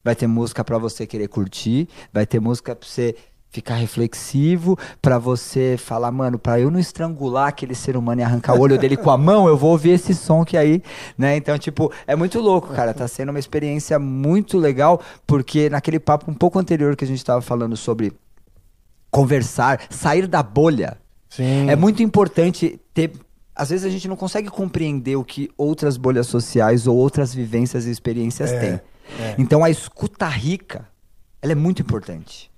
vai ter música pra você querer curtir, vai ter música pra você ficar reflexivo, pra você falar, mano, pra eu não estrangular aquele ser humano e arrancar o olho dele com a mão, eu vou ouvir esse som que aí, né? Então, tipo, é muito louco, cara, tá sendo uma experiência muito legal, porque naquele papo um pouco anterior que a gente tava falando sobre conversar, sair da bolha, Sim. é muito importante ter. Às vezes a gente não consegue compreender o que outras bolhas sociais ou outras vivências e experiências É, têm. É. Então a escuta rica, ela é muito importante.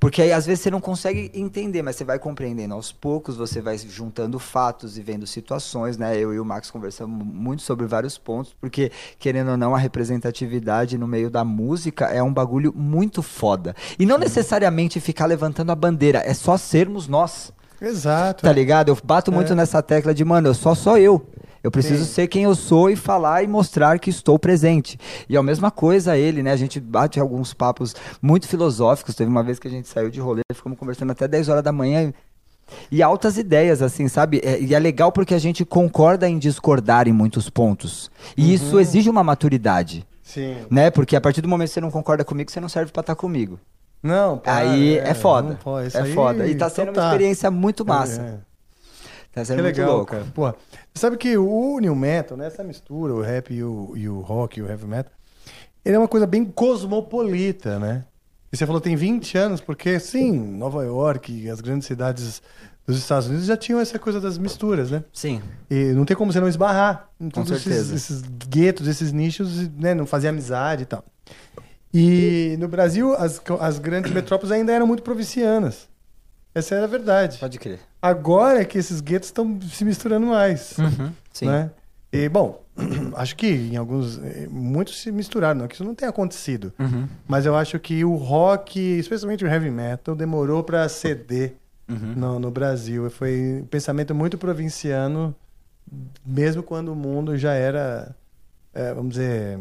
Porque aí às vezes você não consegue entender, mas você vai compreendendo aos poucos, você vai juntando fatos e vendo situações, né? Eu e o Max conversamos muito sobre vários pontos, porque querendo ou não, a representatividade no meio da música é um bagulho muito foda. E não necessariamente ficar levantando a bandeira, é só sermos nós. Exato. Tá ligado? Eu bato muito É. nessa tecla de, mano, eu só sou eu. Eu preciso Sim. ser quem eu sou e falar e mostrar que estou presente. E é a mesma coisa ele, né? A gente bate alguns papos muito filosóficos. Teve uma vez que a gente saiu de rolê, ficamos conversando até 10 horas da manhã. E altas ideias, assim, sabe? É- e é legal porque a gente concorda em discordar em muitos pontos. E isso exige uma maturidade, Sim. né? Porque a partir do momento que você não concorda comigo, você não serve pra estar comigo. Não, para, Aí é, foda. não pode, é foda. E tá sendo então uma tá. experiência muito massa. É, é. Tá sendo Que muito legal, louco. cara. Porra, sabe que o New Metal, né, essa mistura, o rap e o, e o rock e o heavy metal, ele é uma coisa bem cosmopolita, né? E você falou tem 20 anos, porque sim, Nova York e as grandes cidades dos Estados Unidos já tinham essa coisa das misturas, né? Sim. E não tem como você não esbarrar em todos esses, esses guetos, esses nichos, né? Não fazer amizade e tal. E no Brasil, as, as grandes metrópoles ainda eram muito provincianas. Essa era a verdade. Pode crer. Agora é que esses guetos estão se misturando mais. Uhum, sim. Né? E, bom, acho que em alguns. eh, Muitos se misturaram, não que isso não tenha acontecido. Uhum. Mas eu acho que o rock, especialmente o heavy metal, demorou para ceder Uhum. no, no Brasil. Foi um pensamento muito provinciano, mesmo quando o mundo já era, eh, vamos dizer,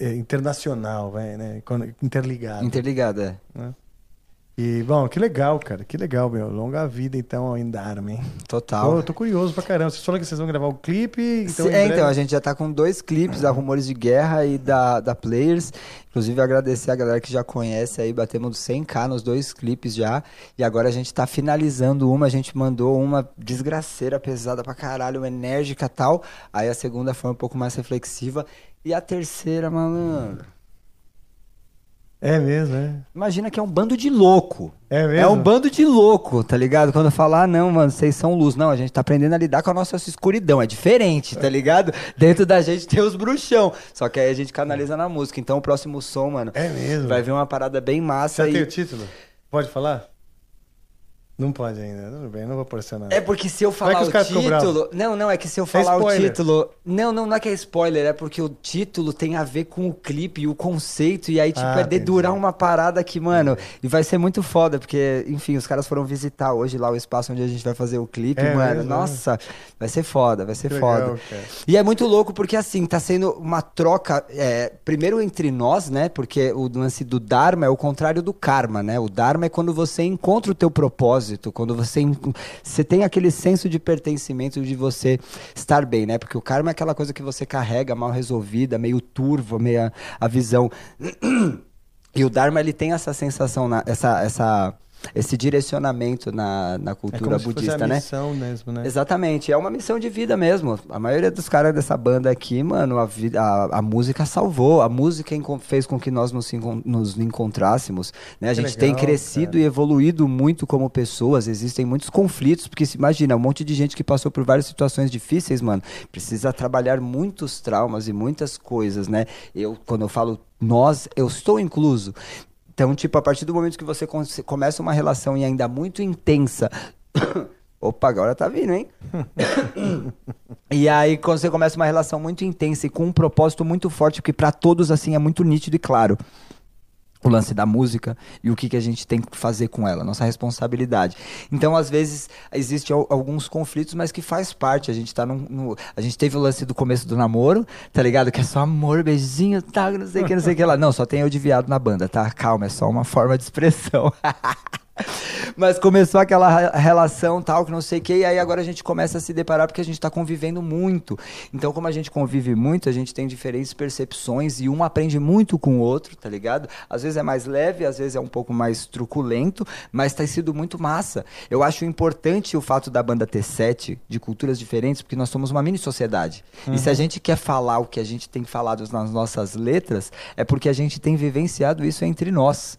eh, internacional, vai, né? Interligado. Interligada, é. né? E, bom, que legal, cara. Que legal, meu. Longa vida, então, ao Indarman. Total. Pô, eu tô curioso pra caramba. Vocês falaram que vocês vão gravar o clipe. Então, Sim, em é, breve- então, a gente já tá com dois clipes, da Rumores de Guerra e da, da Players. Inclusive, agradecer a galera que já conhece aí, batemos 100k nos dois clipes já. E agora a gente tá finalizando uma, a gente mandou uma desgraceira, pesada pra caralho, enérgica e tal. Aí a segunda foi um pouco mais reflexiva. E a terceira, malandro. É mesmo, é. Imagina que é um bando de louco. É mesmo? É um bando de louco, tá ligado? Quando falar, ah, não, mano, vocês são luz. Não, a gente tá aprendendo a lidar com a nossa escuridão. É diferente, tá ligado? Dentro da gente tem os bruxão. Só que aí a gente canaliza na música. Então o próximo som, mano, É mesmo. vai ver uma parada bem massa. Já e- tem o título? Pode falar? Não pode ainda. Tudo bem, não vou nada. É porque se eu Vai falar os o título. Não, não, é que se eu falar o spoiler. título. Não, não, não é que é spoiler, é porque o título tem a ver com o clipe e o conceito. E aí, tipo, Ah, é dedurar uma parada que, mano, e vai ser muito foda, porque, enfim, os caras foram visitar hoje lá o espaço onde a gente vai fazer o clipe, É mano. mesmo, Nossa, vai ser foda, vai ser Que foda. legal. E é muito louco porque, assim, tá sendo uma troca, é, primeiro entre nós, né? Porque o lance do Dharma é o contrário do karma, né? O Dharma é quando você encontra o teu propósito, quando você, você tem aquele senso de pertencimento de você estar bem, né? Porque o karma é aquela coisa que você carrega mal resolvida, meio turva, meio a, visão. E o Dharma, ele tem essa sensação, essa, essa, esse direcionamento na, na É cultura fosse budista, né? missão mesmo, né? Exatamente, é uma missão de vida mesmo. A maioria dos caras dessa banda aqui, mano, a, a, a música salvou. A música fez com que nós nos, nos encontrássemos. Né? A gente tem legal, crescido cara. e evoluído muito como pessoas. Existem muitos conflitos, porque se imagina, um monte de gente que passou por várias situações difíceis, mano, precisa trabalhar muitos traumas e muitas coisas, né? Eu, quando eu falo nós, eu estou incluso. Então, tipo, a partir do momento que você começa uma relação e ainda muito intensa. Opa, agora tá vindo, hein? e aí, quando você começa uma relação muito intensa e com um propósito muito forte, porque pra todos, assim, é muito nítido e claro. O lance da música e o que, que a gente tem que fazer com ela, nossa responsabilidade. Então, às vezes, existem al- alguns conflitos, mas que faz parte. A gente tá num, no- A gente teve o lance do começo do namoro, tá ligado? Que é só amor, beijinho, tá, não sei o que, não sei o que lá. Não, só tem eu de viado na banda, tá? Calma, é só uma forma de expressão. Mas começou aquela re- relação tal, que não sei o que, e aí agora a gente começa a se deparar porque a gente tá convivendo muito. Então, como a gente convive muito, a gente tem diferentes percepções e um aprende muito com o outro, tá ligado? Às vezes é mais leve, às vezes é um pouco mais truculento, mas tem sido muito massa. Eu acho importante o fato da banda ter sete de culturas diferentes, porque nós somos uma mini sociedade. E se a gente quer falar o que a gente tem falado nas nossas letras, é porque a gente tem vivenciado isso entre nós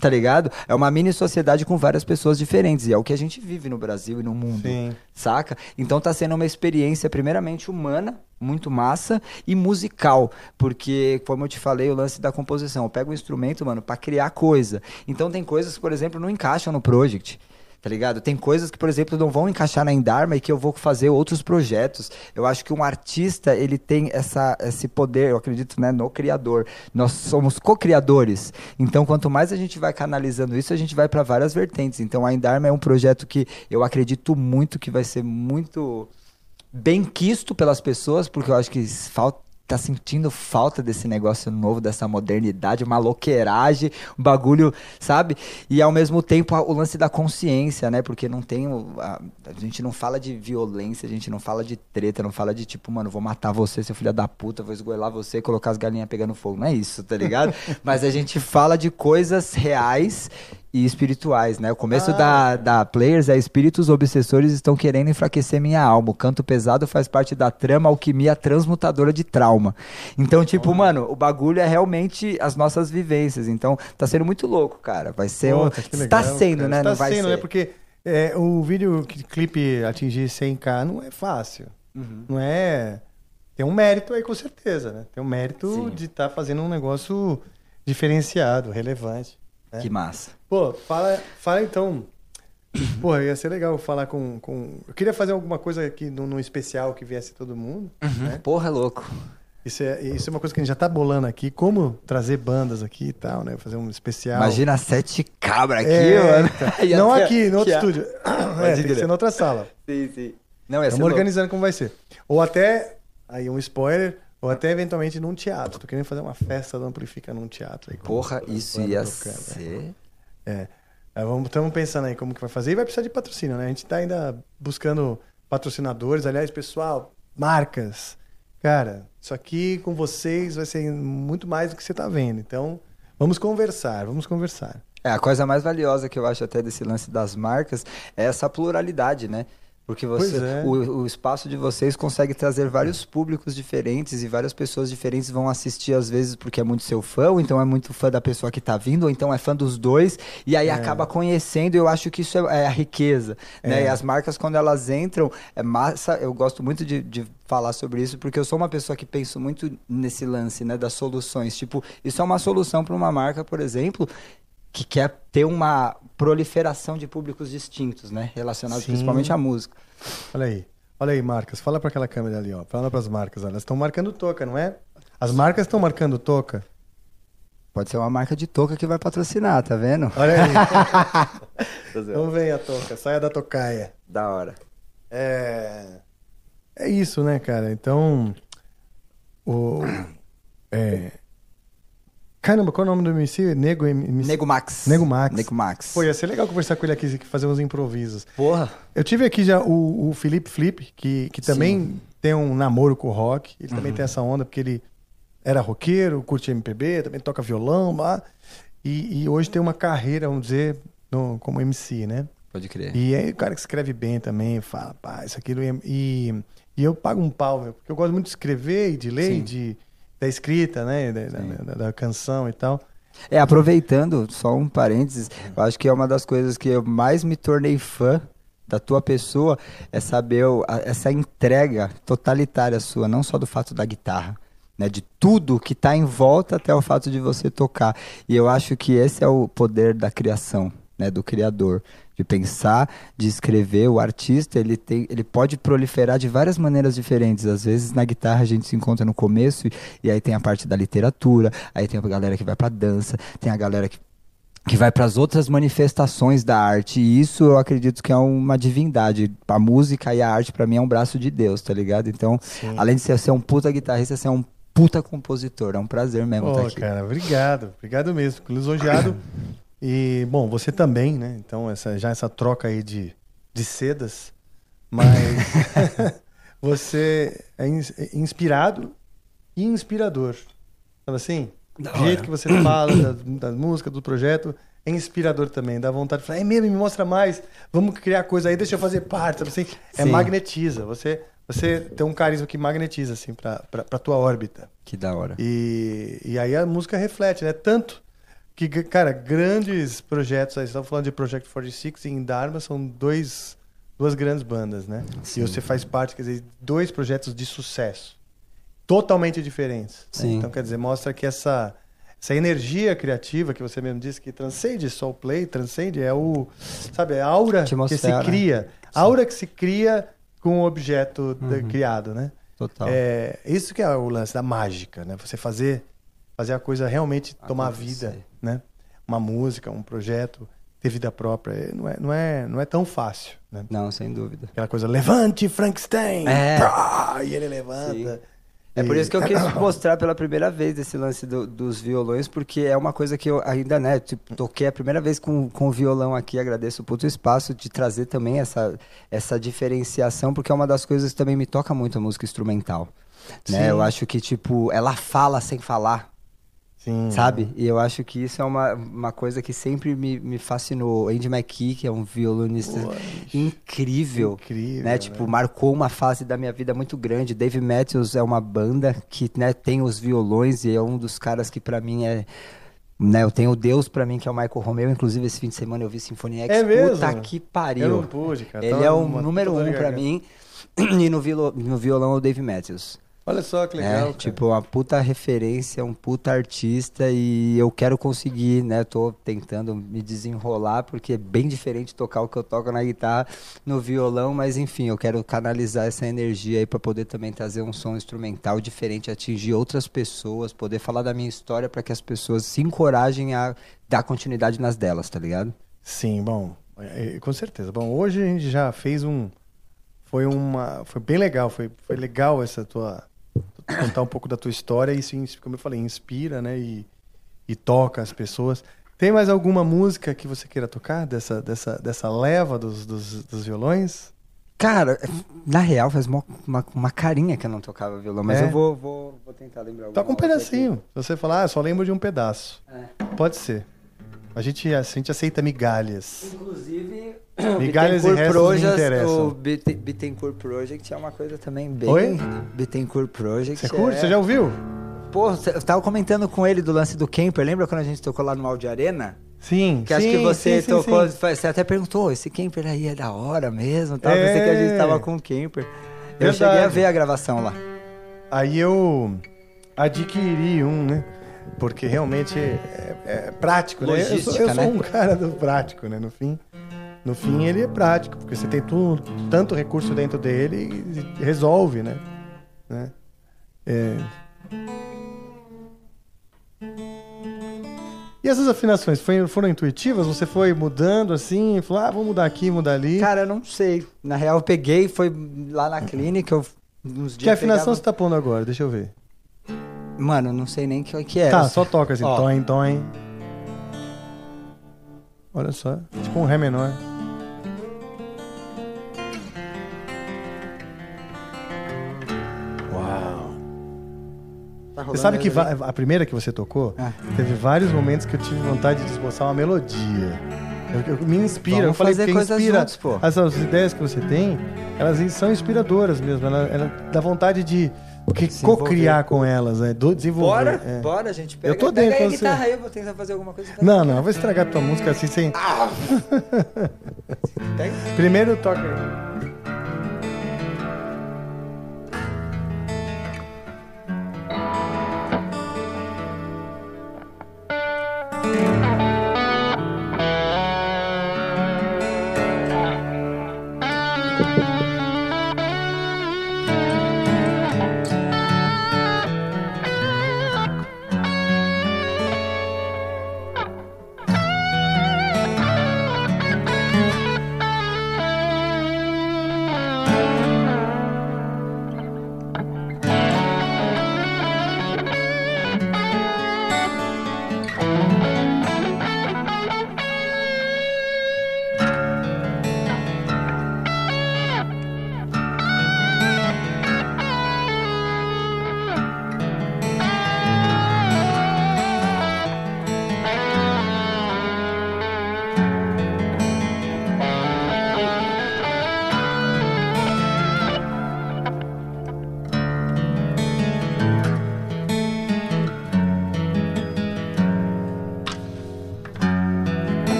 tá ligado? É uma mini sociedade com várias pessoas diferentes. E é o que a gente vive no Brasil e no mundo. Sim. Saca? Então tá sendo uma experiência, primeiramente, humana, muito massa, e musical. Porque, como eu te falei, o lance da composição. Eu pego o instrumento, mano, pra criar coisa. Então tem coisas por exemplo, não encaixam no project. Tá ligado? Tem coisas que, por exemplo, não vão encaixar na Endarma e que eu vou fazer outros projetos. Eu acho que um artista, ele tem essa, esse poder, eu acredito, né, no criador. Nós somos co-criadores. Então, quanto mais a gente vai canalizando isso, a gente vai para várias vertentes. Então, a Endarma é um projeto que eu acredito muito que vai ser muito bem quisto pelas pessoas, porque eu acho que falta tá sentindo falta desse negócio novo, dessa modernidade, uma loqueiragem, um bagulho, sabe? E ao mesmo tempo o lance da consciência, né? Porque não tem a, a gente não fala de violência, a gente não fala de treta, não fala de tipo, mano, vou matar você, seu filho da puta, vou esgoelar você, colocar as galinhas pegando fogo. Não é isso, tá ligado? Mas a gente fala de coisas reais e espirituais, né? O começo da, da Players é espíritos obsessores estão querendo enfraquecer minha alma. O canto pesado faz parte da trama alquimia transmutadora de trauma. Então, tipo, mano, o bagulho é realmente as nossas vivências. Então, tá sendo muito louco, cara. Vai ser um... Puta, que Está legal, sendo, cara. né? Está Não vai sendo, ser. né? Porque é, o vídeo clipe atingir 100k não é fácil. Uhum. Não é. Tem um mérito aí, com certeza, né? Tem um mérito Sim. de estar fazendo um negócio diferenciado, relevante. Né? Que massa. Pô, fala, fala então. Pô, ia ser legal falar com, com. Eu queria fazer alguma coisa aqui no, no especial que viesse todo mundo. Né? Porra, louco. Isso, é, isso é uma coisa que a gente já tá bolando aqui. Como trazer bandas aqui e tal, né? Fazer um especial. Imagina sete cabras aqui, É, mano. então. Não aqui, no outro estúdio. É, tem que ser na outra sala. Sim, sim. Não, Estamos organizando como vai ser. Ou até, aí um spoiler, ou até eventualmente num teatro. Tô querendo fazer uma festa do Amplifica num teatro. Aí, Porra, isso ia tocando, né? ser... É. Estamos pensando aí como que vai fazer. E vai precisar de patrocínio, né? A gente tá ainda buscando patrocinadores. Aliás, pessoal, marcas. Cara, isso aqui com vocês vai ser muito mais do que você tá vendo. Então, vamos conversar, vamos conversar. É, a coisa mais valiosa que eu acho até desse lance das marcas é essa pluralidade, né? Porque você, é. o, o espaço de vocês consegue trazer vários públicos diferentes e várias pessoas diferentes vão assistir às vezes porque é muito seu fã, ou então é muito fã da pessoa que tá vindo, ou então é fã dos dois, e aí acaba conhecendo, e eu acho que isso é, é a riqueza, né? É. E as marcas, quando elas entram, é massa, eu gosto muito de, de falar sobre isso, porque eu sou uma pessoa que penso muito nesse lance, né, das soluções. Tipo, isso é uma solução para uma marca, por exemplo, que quer ter uma proliferação de públicos distintos, né? Relacionados Sim. principalmente à música. Olha aí. Olha aí, marcas. Fala para aquela câmera ali, ó. Fala para as marcas. ó. Elas estão marcando toca, não é? As marcas estão marcando toca. Pode ser uma marca de touca que vai patrocinar, tá vendo? Olha aí. então vem a toca. Saia da tocaia. Da hora. É... É isso, né, cara? Então... O... É... Caramba, qual é o nome do MC? Nego MC? Nego Max. Nego Max. Nego Max. Pô, ia ser legal conversar com ele aqui, fazer uns improvisos. Porra. Eu tive aqui já o, o Felipe Flip, que, que também tem um namoro com o rock. Ele também Uhum. tem essa onda, porque ele era roqueiro, curte MPB, também toca violão lá. E, e hoje tem uma carreira, vamos dizer, no- como MC, né? Pode crer. E aí o cara que escreve bem também, fala, pá, isso aqui ia... E, e eu pago um pau, meu, porque eu gosto muito de escrever e de ler, e Sim. de, da escrita, né? Da, da- da- canção e tal. É, aproveitando, só um parênteses, eu acho que é uma das coisas que eu mais me tornei fã da tua pessoa é saber o- a- essa entrega totalitária sua, não só do fato da guitarra, né, de tudo que está em volta até o fato de você tocar. E eu acho que esse é o poder da criação, né, do criador, de pensar, de escrever. O artista ele tem, ele pode proliferar de várias maneiras diferentes. Às vezes na guitarra a gente se encontra no começo e, e aí tem a parte da literatura, aí tem a galera que vai para dança, tem a galera que que vai para as outras manifestações da arte. E isso eu acredito que é uma divindade. A música e a arte, para mim, é um braço de Deus, tá ligado? Então, além de ser, ser um puta guitarrista, ser um puta compositor. É um prazer mesmo Pô, estar aqui. cara, obrigado. Obrigado mesmo. Lisonjeado. E, bom, você também, né? Então, essa, já essa troca aí de, de sedas. Mas você é ins- é inspirado e inspirador. Sabe assim? O jeito que você fala da, da música, do projeto, é inspirador também. Dá vontade de falar, é mesmo, me mostra mais. Vamos criar coisa aí, deixa eu fazer parte. Sabe assim? É Sim. magnetiza. Você, você tem um carisma que magnetiza, assim, pra, pra, pra tua órbita. Que da hora. E, e aí a música reflete, né? Tanto que, cara, grandes projetos, aí, você estava falando de Project 46 e em Dharma, são dois, duas grandes bandas, né? E você faz parte, quer dizer, de dois projetos de sucesso. Totalmente diferentes. né? Sim. Então, quer dizer, mostra que essa, essa energia criativa que você mesmo disse que transcende soul play, transcende, é o, sabe, é a aura que se Atmosfera. cria. A aura que se cria com o objeto de- criado, né? Total. É, isso que é o lance da mágica, né? Você fazer, fazer a coisa realmente tomar vida, né? Uma música, um projeto, ter vida própria, é, não é, não é, não é tão fácil, né? Não, sem dúvida. Aquela coisa, levante Frankenstein! É. E ele levanta. É por isso que eu quis mostrar pela primeira vez esse lance do- dos violões, porque é uma coisa que eu ainda, né, tipo, toquei a primeira vez com, com o violão aqui, agradeço o puto espaço de trazer também essa, essa diferenciação, porque é uma das coisas que também me toca muito a música instrumental. Né? Sim. Eu acho que, tipo, ela fala sem falar. Sim. Sabe? E eu acho que isso é uma, uma coisa que sempre me, me fascinou. Andy McKee, que é um violonista incrível. Incrível, Né? né? Tipo, marcou uma fase da minha vida muito grande. Dave Matthews é uma banda que né, tem os violões e é um dos caras que pra mim é. Né, eu tenho o Deus pra mim, que é o Michael Romeo. Inclusive, esse fim de semana eu vi Symphony X. É mesmo? Puta que pariu. Eu não pude, cara. Ele é o número um garganta. mim. E no, violo, no violão é o Dave Matthews. Olha só que legal. É, cara. tipo, uma puta referência, um puta artista e eu quero conseguir, né? Tô tentando me desenrolar porque é bem diferente tocar o que eu toco na guitarra, no violão, mas enfim, eu quero canalizar essa energia aí pra poder também trazer um som instrumental diferente, atingir outras pessoas, poder falar da minha história pra que as pessoas se encorajem a dar continuidade nas delas, tá ligado? Sim, bom, é, é, com certeza. Bom, hoje a gente já fez um. Foi uma. Foi bem legal, foi, foi legal essa tua. Contar um pouco da tua história. Isso, como eu falei, inspira, né? E, e toca as pessoas. Tem mais alguma música que você queira tocar dessa, dessa, dessa leva dos, dos, dos violões? Cara, na real faz uma, uma, uma carinha que eu não tocava violão, mas É? eu vou, vou, vou tentar lembrar Toca um pedacinho. Se você falar, ah, só lembro de um pedaço. É. Pode ser. A gente, a gente aceita migalhas. Inclusive, Migalhas e restos Project, interessam. O Bit- Bittencourt Project é uma coisa também bem. Oi? Bittencourt Project. Você curte? é- Você já ouviu? Pô, eu tava comentando com ele do lance do Camper. Lembra quando a gente tocou lá no Audio Arena? Sim, Que acho sim, que você sim, sim, tocou. sim. Você até perguntou: esse Camper aí é da hora mesmo? Tal. É. Pensei que a gente tava com o Camper. Eu Verdade. cheguei a ver a gravação lá. Aí eu adquiri um, né? Porque realmente é, é prático, né? Eu sou, eu sou né? um cara do prático, né? No fim, no fim ele é prático, porque você tem tudo, tanto recurso dentro dele e resolve, né? né? É. E essas afinações foi- foram intuitivas? Você foi mudando assim, falou, ah, vou mudar aqui, mudar ali. Cara, eu não sei. Na real, eu peguei, foi lá na clínica, eu, uns dias. que afinação pegava- você tá pondo agora? Deixa eu ver. Mano, eu não sei nem o que, que é. Tá, só toca assim, Ó. toim, toim. Olha só, tipo um ré menor. Uau. Tá Você sabe que a primeira que você tocou, Ah. teve vários momentos que eu tive vontade de esboçar uma melodia. Eu, eu- me inspira, Vamos eu falei fazer que coisas inspira. juntos, pô. Essas ideias que você tem, elas são inspiradoras mesmo. Ela, ela dá vontade de que co-criar com elas, né? Do, desenvolver. Bora, é. bora, gente. Pega, Eu tô pega dentro aí a com você. guitarra aí, eu vou tentar fazer alguma coisa. Não, não, eu vou estragar tua música assim sem. Pega. Primeiro toca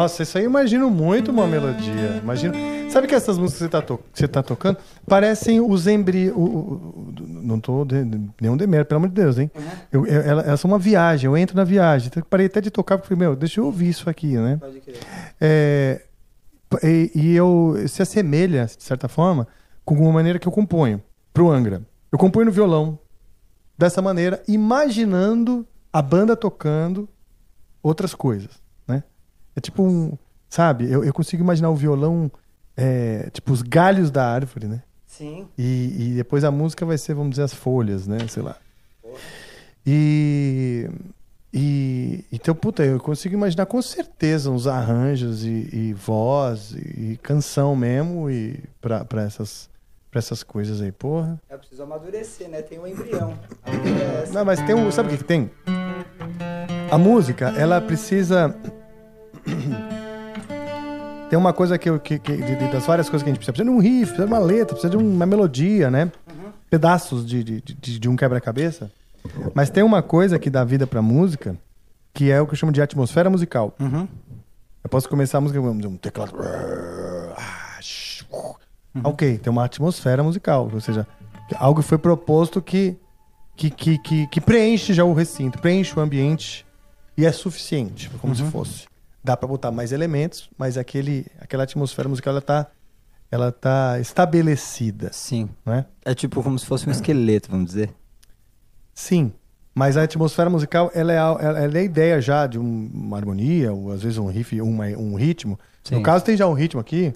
Nossa, isso aí eu imagino muito uma melodia. Imagino. Sabe que essas músicas que você tá, to- tá tocando parecem os embriões. Não tô de, nenhum demérito, pelo amor de Deus, hein? Eu, eu- ela- elas são uma viagem, eu entro na viagem. Então, parei até de tocar porque falei, meu, deixa eu ouvir isso aqui, né? Pode crer. É, e, e eu se assemelha, de certa forma, com uma maneira que eu componho pro Angra. Eu componho no violão, dessa maneira, imaginando a banda tocando outras coisas? É tipo um, sabe? Eu, eu consigo imaginar o violão, é, tipo os galhos da árvore, né? Sim. E, e depois a música vai ser, vamos dizer, as folhas, né? Sei lá. E, E então, puta, eu consigo imaginar com certeza uns arranjos e, e voz e, canção mesmo e pra, pra, essas, pra essas coisas aí, porra. É preciso amadurecer, né? Tem um embrião. Não, mas tem um. Sabe o que, que tem? A música, ela precisa. Tem uma coisa que, eu, que, que de- de- das várias coisas que a gente precisa. Precisa de um riff, precisa de uma letra, precisa de uma melodia, né? Pedaços de, de, de, de um quebra-cabeça. Mas tem uma coisa que dá vida pra música, que é o que eu chamo de atmosfera musical. Eu posso começar a música com um teclado. Ok, tem uma atmosfera musical, ou seja, algo foi proposto que, que, que, que, que preenche já o recinto, preenche o ambiente e é suficiente, como se fosse. Dá pra botar mais elementos, mas aquele, aquela atmosfera musical ela tá, ela tá estabelecida. Sim. Não é? Tipo como se fosse um esqueleto, vamos dizer. Sim, mas a atmosfera musical ela é, a, ela é a ideia já de um- uma harmonia, ou às vezes um riff, uma, um ritmo. Sim. No caso tem já um ritmo aqui,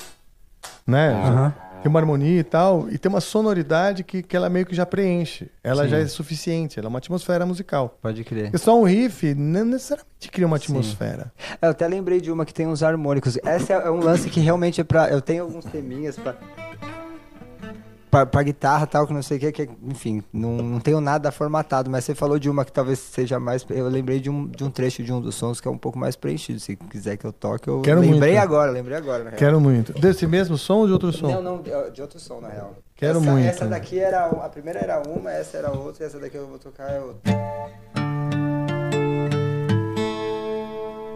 né? Aham. Tem uma harmonia e tal, e tem uma sonoridade que, que ela meio que já preenche. Ela Sim. já é suficiente, ela é uma atmosfera musical. Pode crer. Só um riff não necessariamente cria uma atmosfera. É, Eu até lembrei de uma que tem uns harmônicos. Essa é um lance que realmente é pra. Eu tenho alguns teminhas pra. Pra guitarra e tal, que não sei o que, que enfim, não, não tenho nada formatado, mas você falou de uma que talvez seja mais. Eu lembrei de um, de um trecho de um dos sons que é um pouco mais preenchido. Se quiser que eu toque, eu Quero lembrei muito. agora, lembrei agora, na real. Quero muito. Desse mesmo som ou de outro som? Não, não, de outro som, na real. Quero essa, muito. Essa daqui era. A primeira era uma, essa era outra, e essa daqui eu vou tocar é outra.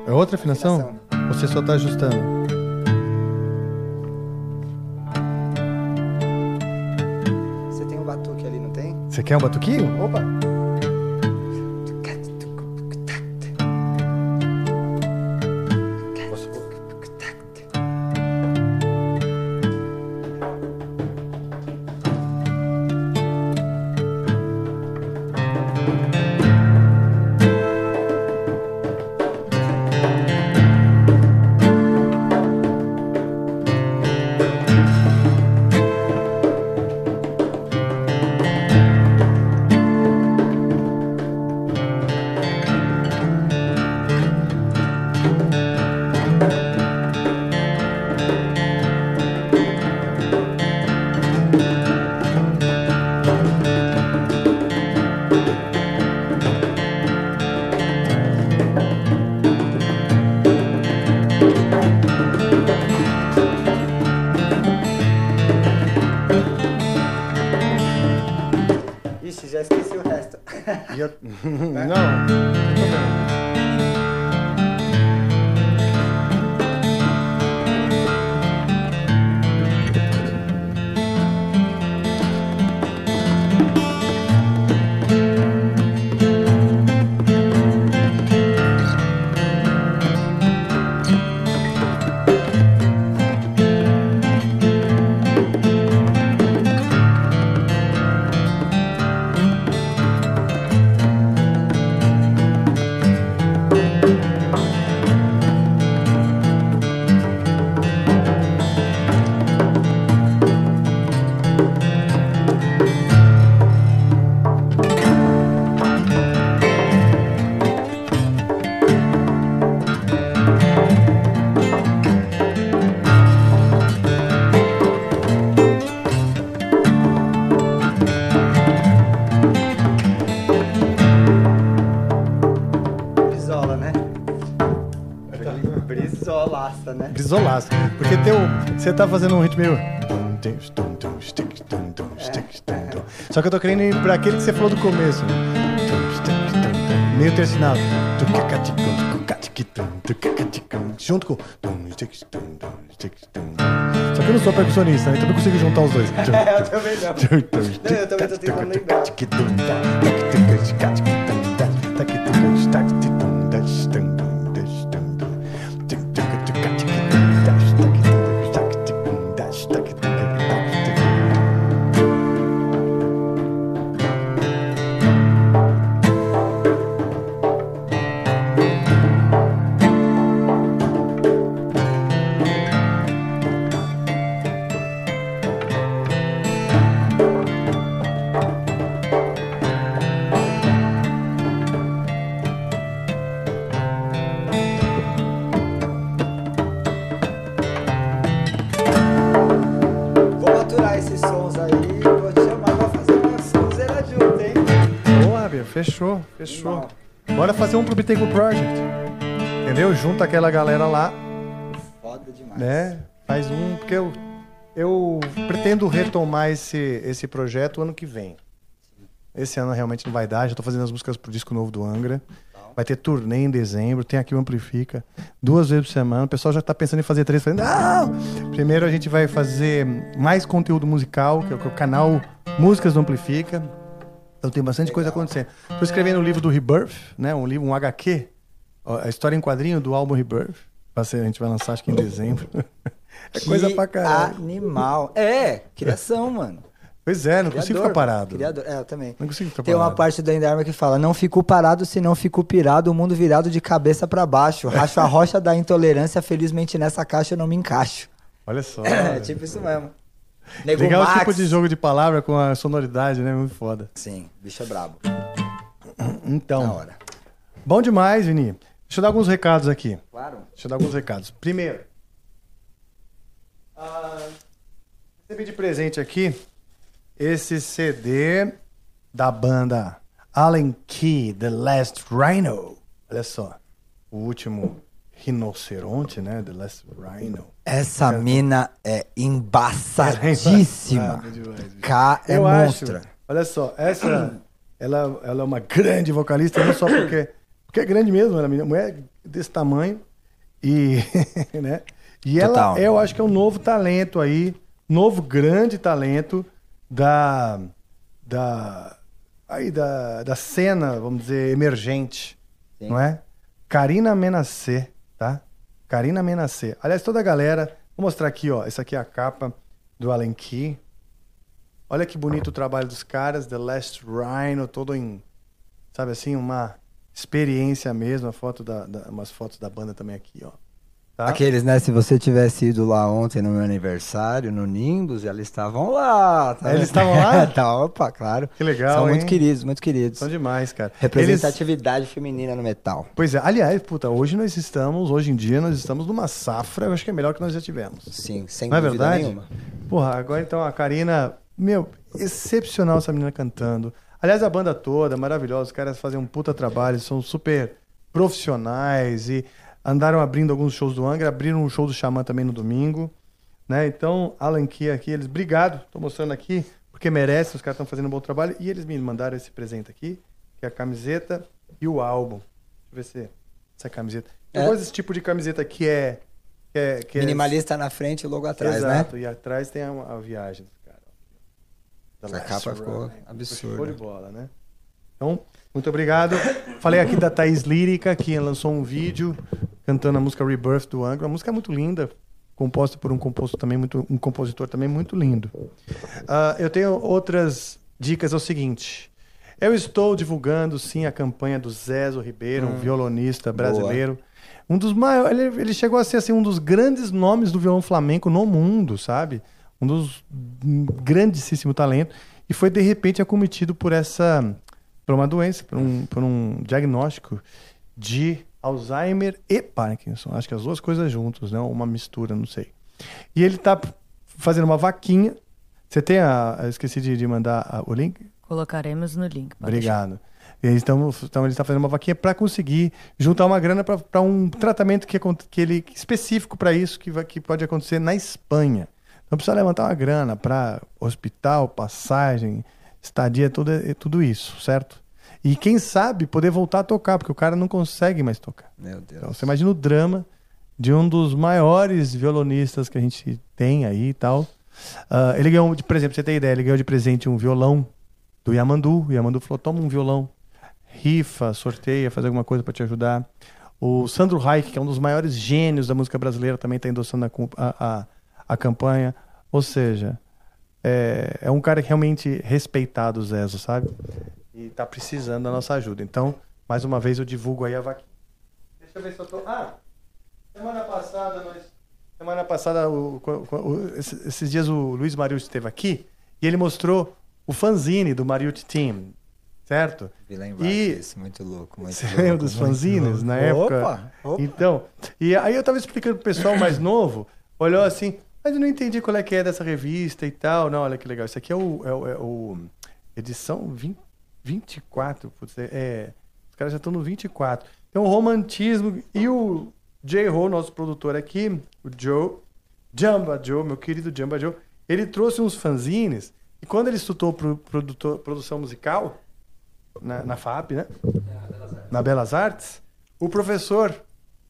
É outra afinação? Você só tá ajustando? Você quer um batuquinho? Opa! Né? Brisolaço. Porque teu, você tá fazendo um ritmo meio. Só que eu tô querendo ir pra aquele que você falou do começo. Meio tercinado. Junto com. Só que eu não sou percussionista, né? então eu não consigo juntar os dois. eu também não. Não, eu também tô tentando lembrar. Fechou. Bora fazer um pro Bittencourt Project. Entendeu? Junta aquela galera lá, Foda demais. né? Faz um, porque eu, eu pretendo retomar esse, esse projeto ano que vem. Esse ano realmente não vai dar, já tô fazendo as músicas pro disco novo do Angra. Vai ter turnê em dezembro, tem aqui o Amplifica, duas vezes por semana. O pessoal já tá pensando em fazer três. Falei, não! Primeiro a gente vai fazer mais conteúdo musical, que o que é o canal Músicas do Amplifica. Então tem bastante coisa acontecendo. Tô escrevendo o livro do Rebirth, né? Um livro, um HQ, a história em quadrinho do álbum Rebirth. A gente vai lançar acho que em dezembro. é coisa Que pra caralho. Animal. É, criação, mano. Pois é, não consigo ficar Criador, parado. Criador. É, eu também. Não consigo ficar Tem uma parado. parte do Enderma que fala: Não fico parado se não fico pirado, o mundo virado de cabeça pra baixo. Racho a rocha da intolerância, felizmente nessa caixa eu não me encaixo. Olha só. É tipo isso mesmo. Nego Legal o Max. tipo de jogo de palavra com a sonoridade, né? Muito foda. Sim, bicho é brabo. Então. Na hora. Bom demais, Vini. Deixa eu dar alguns recados aqui. Claro. Deixa eu dar alguns recados. Primeiro, ah, recebi de presente aqui esse CD da banda Allen Key, The Last Rhino. Olha só, o último rinoceronte, né? The Last Rhino. Essa mina é embaçadíssima. Demais, bicho. K é Eu acho, monstra. olha só, essa, ela, ela é uma grande vocalista, não só porque, porque é grande mesmo, ela é mulher desse tamanho, e, né, e ela, eu acho que é um novo talento aí, novo grande talento da, da, aí da, da cena, vamos dizer, emergente, Sim. não é? Karina Menacê, tá? Karina Menacê. Aliás, toda a galera, vou mostrar aqui, ó, essa aqui é a capa do Allen Key. Olha que bonito o trabalho dos caras, The Last Rhino, todo em, sabe assim, uma experiência mesmo, a foto da, da- umas fotos da banda também aqui, ó. Tá? Aqueles, né? Se você tivesse ido lá ontem no meu aniversário, no Nimbus, eles estavam lá. tá Eles estavam lá? tá, opa, claro. Que legal, São hein? muito queridos, muito queridos. São demais, cara. Eles, Representatividade feminina no metal. pois é, aliás, puta, hoje nós estamos, hoje em dia nós estamos numa safra, eu acho que é melhor que nós já tivemos. Sim, sem Não é dúvida verdade? nenhuma. Porra, agora então a Karina, meu, excepcional essa menina cantando. Aliás, a banda toda, maravilhosa, os caras fazem um puta trabalho, são super profissionais e andaram abrindo alguns shows do Angra, abriram um show do Xamã também no domingo, né? Então, Alan Key aqui, eles, obrigado, tô mostrando aqui, porque merece, os caras estão fazendo um bom trabalho e eles me mandaram esse presente aqui, que é a camiseta e o álbum. Deixa eu ver se essa camiseta. Eu É. gosto desse tipo de camiseta que é que é, que é- Minimalista na frente e logo atrás, Exato, né? e atrás tem a, a viagem dos caras. A capa ficou absurda. Show de bola, né? Então, muito obrigado. Falei aqui da Thaís Lírica, que lançou um vídeo cantando a música Rebirth do Angra. A música é muito linda, composta por um compositor também muito, um compositor também muito lindo. Ah, eu tenho outras dicas, é o seguinte. Eu estou divulgando, sim, a campanha do Zezo Ribeiro, um Hum. violonista brasileiro. Um dos maiores. Ele, ele chegou a ser assim, um dos grandes nomes do violão flamenco no mundo, sabe? Um dos hum, grandíssimo talento. E foi, de repente, acometido por essa. Por uma doença, por um, por um diagnóstico de Alzheimer e Parkinson. Acho que as duas coisas juntas, né? Uma mistura, não sei. E ele tá fazendo uma vaquinha. Você tem a. eu esqueci de, de mandar a- o link? Colocaremos no link. Obrigado. Então, então ele está fazendo uma vaquinha para conseguir juntar uma grana para um tratamento que, que ele específico para isso que, vai- que pode acontecer na Espanha. Então precisa levantar uma grana para hospital, passagem, estadia, tudo, é- tudo isso, certo? E quem sabe poder voltar a tocar, porque o cara não consegue mais tocar. Meu Deus. Então você imagina o drama de um dos maiores violonistas que a gente tem aí e tal. Ah, ele ganhou, de- por exemplo, pra você ter ideia, ele ganhou de presente um violão do Yamandu. O Yamandu falou: toma um violão, rifa, sorteia, faz alguma coisa para te ajudar. O Sandro Reich, que é um dos maiores gênios da música brasileira, também está endossando a, a, a campanha. Ou seja, é, é um cara que realmente respeitado, o Zezo, sabe? E tá precisando da nossa ajuda. Então, mais uma vez, eu divulgo aí a vaquinha. Deixa eu ver se eu tô. Ah! Semana passada, nós. Semana passada, o- o- o- esses dias o Luiz Mariucci esteve aqui e ele mostrou o fanzine do Mariucci Team, certo? Vi lembrar E- disso, muito louco, muito Você louco. lembra dos fanzines louco. na época? Opa, opa. Então, e aí eu tava explicando pro pessoal mais novo, olhou assim, mas eu não entendi qual é que é dessa revista e tal. Não, olha que legal. Isso aqui é o, é o, é o edição 20, 24, putz, é, é, os caras já estão no 24. Então, o romantismo e o J-Ho, nosso produtor aqui, o Joe, Jamba Joe, meu querido Jamba Joe, ele trouxe uns fanzines e quando ele estudou pro, produtor, produção musical na, na FAP, né? Na Belas Artes, o professor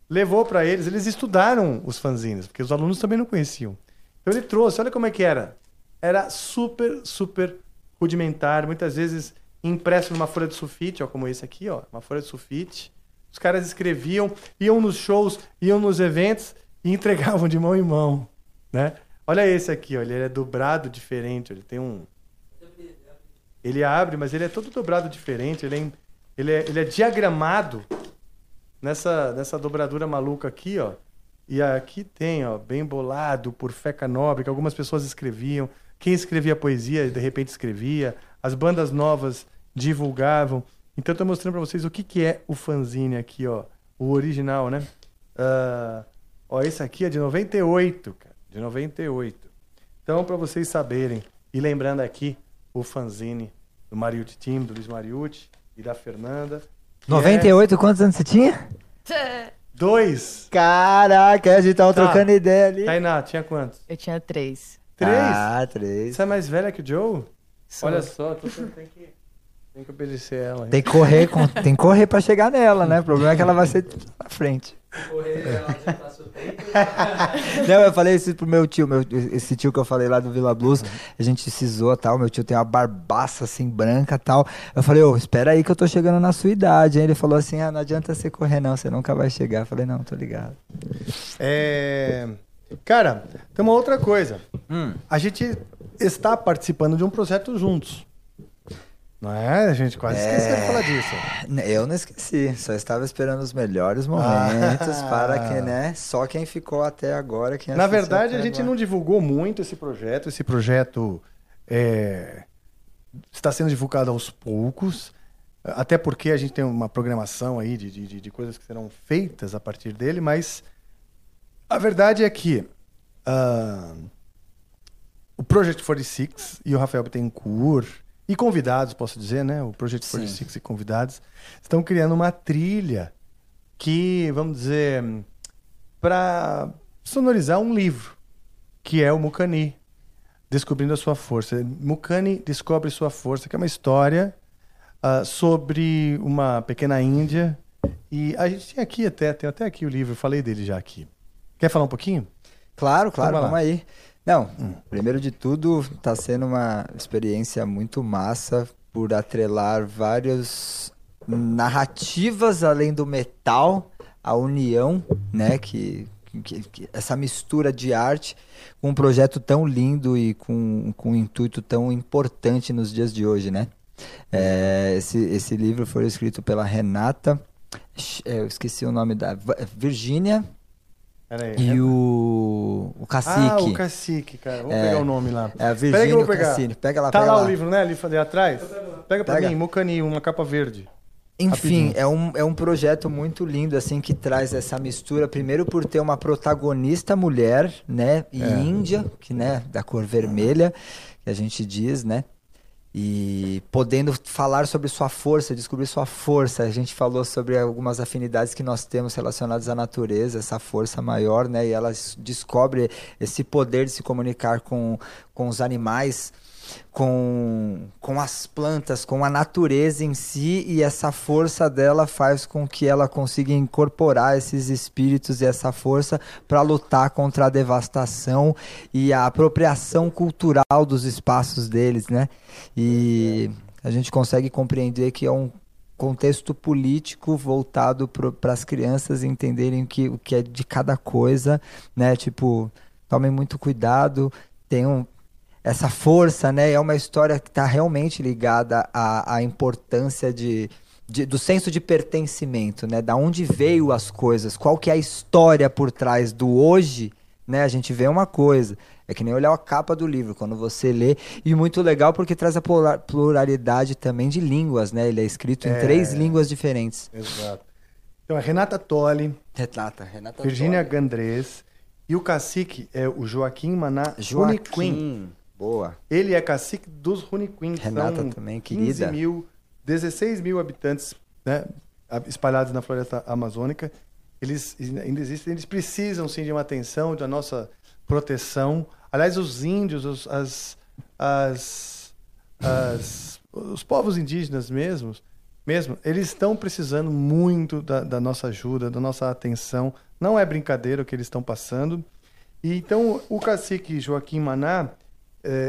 levou para eles, eles estudaram os fanzines, porque os alunos também não conheciam. Então ele trouxe, olha como é que era. Era super, super rudimentar, muitas vezes impresso numa folha de sulfite, ó, como esse aqui, ó, uma folha de sulfite. Os caras escreviam, iam nos shows, iam nos eventos e entregavam de mão em mão, né? Olha esse aqui, ó, ele é dobrado diferente, ele tem um ele abre, mas ele é todo dobrado diferente, ele é, ele é, ele é diagramado nessa, nessa dobradura maluca aqui, ó. E aqui tem, ó, bem bolado por Feca Nobre, que algumas pessoas escreviam. Quem escrevia poesia, de repente escrevia. As bandas novas divulgavam. Então, estou mostrando para vocês o que, que é o fanzine aqui, ó. O original, né? Uh, ó, esse aqui é de 98, cara. De 98. Então, para vocês saberem. E lembrando aqui o fanzine do Mariucci Team, do Luiz Mariucci e da Fernanda. 98, é... quantos anos você tinha? Dois. Caraca, a gente tava tá. trocando ideia ali. Tainá, tinha quantos? Eu tinha três. Três? Ah, três. Você é mais velha que o Joe? Sou. Olha só, tu tem que, tem que obedecer ela. Hein? Tem que correr, com, tem que correr pra chegar nela, né? O problema é que ela vai ser na frente. Correr, ela já tá Não, eu falei isso pro meu tio, meu, esse tio que eu falei lá do Vila Blues, a gente se zoou tal, meu tio tem uma barbaça assim, branca tal. Eu falei, ô, oh, espera aí que eu tô chegando na sua idade. Aí ele falou assim, ah, não adianta você correr não, você nunca vai chegar. Eu falei, não, tô ligado. É... Cara, tem uma outra coisa. Hum. A gente está participando de um projeto juntos. Não é? A gente quase é... esqueceu de falar disso. Eu não esqueci, só estava esperando os melhores momentos ah. para que, né? Só quem ficou até agora. Quem Na verdade, a gente agora. não divulgou muito esse projeto. Esse projeto é... está sendo divulgado aos poucos. Até porque a gente tem uma programação aí de, de, de coisas que serão feitas a partir dele, mas a verdade é que uh, o Project 46 e o Rafael Bittencourt e convidados, posso dizer, né? O Project Sim. 46 e convidados estão criando uma trilha que, vamos dizer, para sonorizar um livro, que é o Mukani, Descobrindo a Sua Força. Mukani descobre sua força, que é uma história uh, sobre uma pequena Índia. E a gente tem aqui até, tem até aqui o livro, eu falei dele já aqui. Quer falar um pouquinho? Claro, claro, vamos, vamos aí. Não, hum. primeiro de tudo, está sendo uma experiência muito massa por atrelar várias narrativas além do metal, a união, né, que, que, que, essa mistura de arte com um projeto tão lindo e com, com um intuito tão importante nos dias de hoje, né? É, esse, esse livro foi escrito pela Renata, é, eu esqueci o nome da Virgínia Aí, e é... o, o Cacique. Ah, o Cacique, cara. Vou é, pegar o nome lá. É a Virgínia Pega, pegar. Cacique. Pega lá, Tá pega lá, lá, o livro, né? Ali, ali atrás. Pega pra pega. mim, Mucani, uma capa verde. Enfim, é um, é um projeto muito lindo, assim, que traz essa mistura, primeiro por ter uma protagonista mulher, né, e é. índia, que, né, da cor vermelha, que a gente diz, né, e podendo falar sobre sua força, descobrir sua força. A gente falou sobre algumas afinidades que nós temos relacionadas à natureza, essa força maior, né? E ela descobre esse poder de se comunicar com, com os animais com, com as plantas, com a natureza em si, e essa força dela faz com que ela consiga incorporar esses espíritos e essa força para lutar contra a devastação e a apropriação cultural dos espaços deles, né? E a gente consegue compreender que é um contexto político voltado para as crianças entenderem que, o que é de cada coisa, né? Tipo, tomem muito cuidado, tenham essa força, né? É uma história que está realmente ligada à, à importância de, de, do senso de pertencimento, né? Da onde veio as coisas, qual que é a história por trás do hoje, né? A gente vê uma coisa. É que nem olhar a capa do livro, quando você lê. E muito legal porque traz a pluralidade também de línguas, né? Ele é escrito em é... três línguas diferentes. Exato. Então, a Renata Tolle. Renata, Renata Virginia Gandrés. E o cacique é o Joaquim Maná Joaquim. Boa. Ele é cacique dos Runiquins. Renata São também, querida. 15 mil 16 mil habitantes né, espalhados na floresta amazônica. Eles ainda existem, eles precisam sim de uma atenção, da nossa proteção. Aliás, os índios, os, as, as, as- os povos indígenas mesmos, mesmo, eles estão precisando muito da, da nossa ajuda, da nossa atenção. Não é brincadeira o que eles estão passando. E então o cacique Joaquim Maná,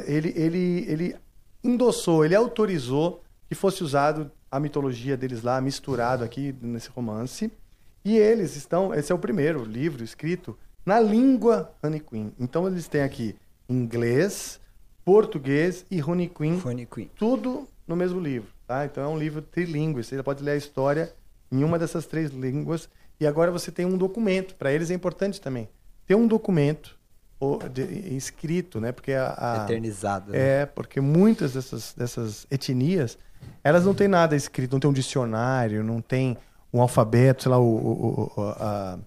ele, ele, ele endossou, ele autorizou que fosse usado a mitologia deles lá, misturado aqui nesse romance. E eles estão, esse é o primeiro livro escrito na língua Honey Queen. Então eles têm aqui inglês, português e Honey Queen, tudo no mesmo livro. Tá? Então é um livro trilingüe, você pode ler a história em uma dessas três línguas. E agora você tem um documento, para eles é importante também. Ter um documento escrito, né? Porque a, a- Eternizado, né? É, porque muitas dessas, dessas etnias, elas não têm nada escrito, não tem um dicionário, não tem um alfabeto, sei lá, o, o- o- a-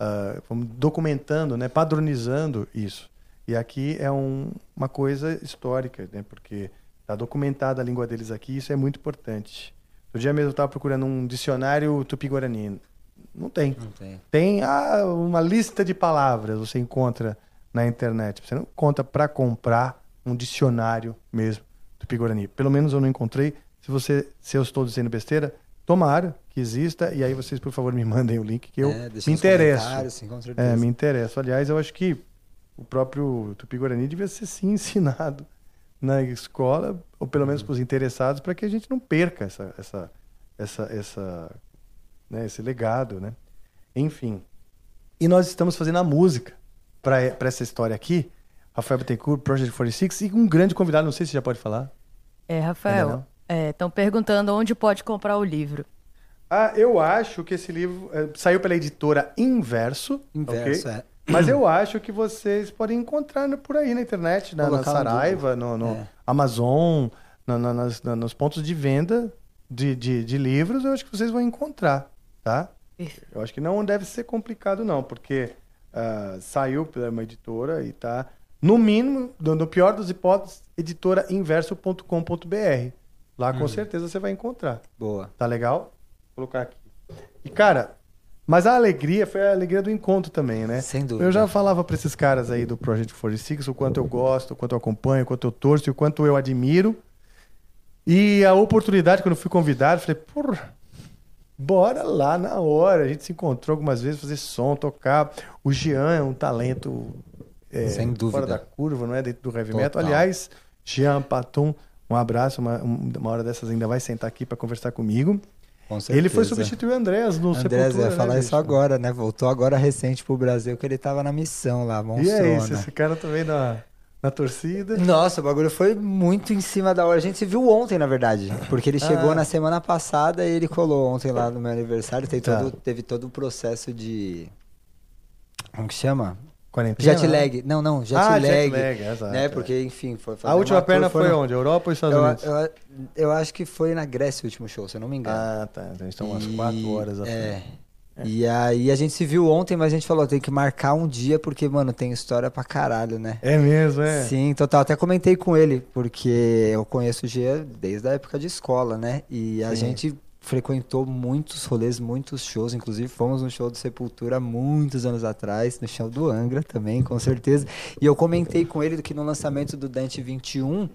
a- documentando, né? Padronizando isso. E aqui é um- uma coisa histórica, né? Porque está documentada a língua deles aqui, isso é muito importante. Outro dia mesmo eu estava procurando um dicionário tupi-guarani. Não tem. Não tem. Tem ah, uma lista de palavras você encontra na internet. Você não conta para comprar um dicionário mesmo do Pigorani. Pelo menos eu não encontrei. Se você, se eu estou dizendo besteira, tomara que exista e aí vocês por favor me mandem o link que eu É, me interesso. sim. É, me interesso. Aliás, eu acho que o próprio Tupi-Guarani devia ser sim ensinado na escola, ou pelo Uhum. menos para os interessados, para que a gente não perca essa, essa, essa, essa, né, esse legado, né? Enfim. E nós estamos fazendo a música para essa história aqui. Rafael Bittencourt, Project 46, e um grande convidado, não sei se já pode falar. É, Rafael, estão perguntando onde pode comprar o livro. Ah, eu acho que esse livro eh, saiu pela editora Inverso. Inverso, ok? é. Mas eu acho que vocês podem encontrar no- por aí na internet, na, na Saraiva, no, no É. Amazon, na- na- nas- na- nos pontos de venda de, de, de livros, eu acho que vocês vão encontrar, tá? Eu acho que não deve ser complicado, não, porque ah, saiu pela uma editora e tá, no mínimo, no, no pior das hipóteses, editorainverso.com.br. Lá com Uhum. certeza você vai encontrar. Boa. Tá legal? Vou colocar aqui. E, cara, mas a alegria foi a alegria do encontro também, né? Sem dúvida. Eu já falava pra esses caras aí do Project 46 o quanto eu gosto, o quanto eu acompanho, o quanto eu torço e o quanto eu admiro. E a oportunidade, quando eu fui convidado, eu falei, porra, bora lá na hora. A gente se encontrou algumas vezes, fazer som, tocar. O Jean é um talento é, Sem dúvida. fora da curva, não é? Dentro do heavy metal. Total. Aliás, Jean Patum, um abraço. Uma, um- uma hora dessas ainda vai sentar aqui para conversar comigo. Com Ele foi substituir o Andrés no Andrés, Sepultura, ia falar né, isso agora, né? Voltou agora recente pro Brasil, que ele tava na missão lá, E monstrona. é isso, esse cara também na, na torcida. Nossa, o bagulho foi muito em cima da hora. A gente se viu ontem, na verdade. Porque ele chegou Ah. na semana passada e ele colou ontem lá no meu aniversário. Tem Tá. todo, Teve todo o processo de. Como que chama? Quarentena, Jet né? lag. Não, não, jet Ah, lag. jet lag, exato, Né? é. Porque, enfim, foi A última perna foi no- onde? Europa ou Estados eu, Unidos? Eu, eu acho que foi na Grécia o último show, se eu não me engano. Ah, tá. Então umas E- quatro horas à É. E aí a gente se viu ontem, mas a gente falou, tem que marcar um dia, porque, mano, tem história pra caralho, né? É mesmo, é? Sim, total. Até comentei com ele, porque eu conheço o Gia desde a época de escola, né? E a Sim. gente frequentou muitos rolês, muitos shows. Inclusive, fomos no show do Sepultura muitos anos atrás, no show do Angra também, com certeza. E eu comentei com ele que no lançamento do Dante 21,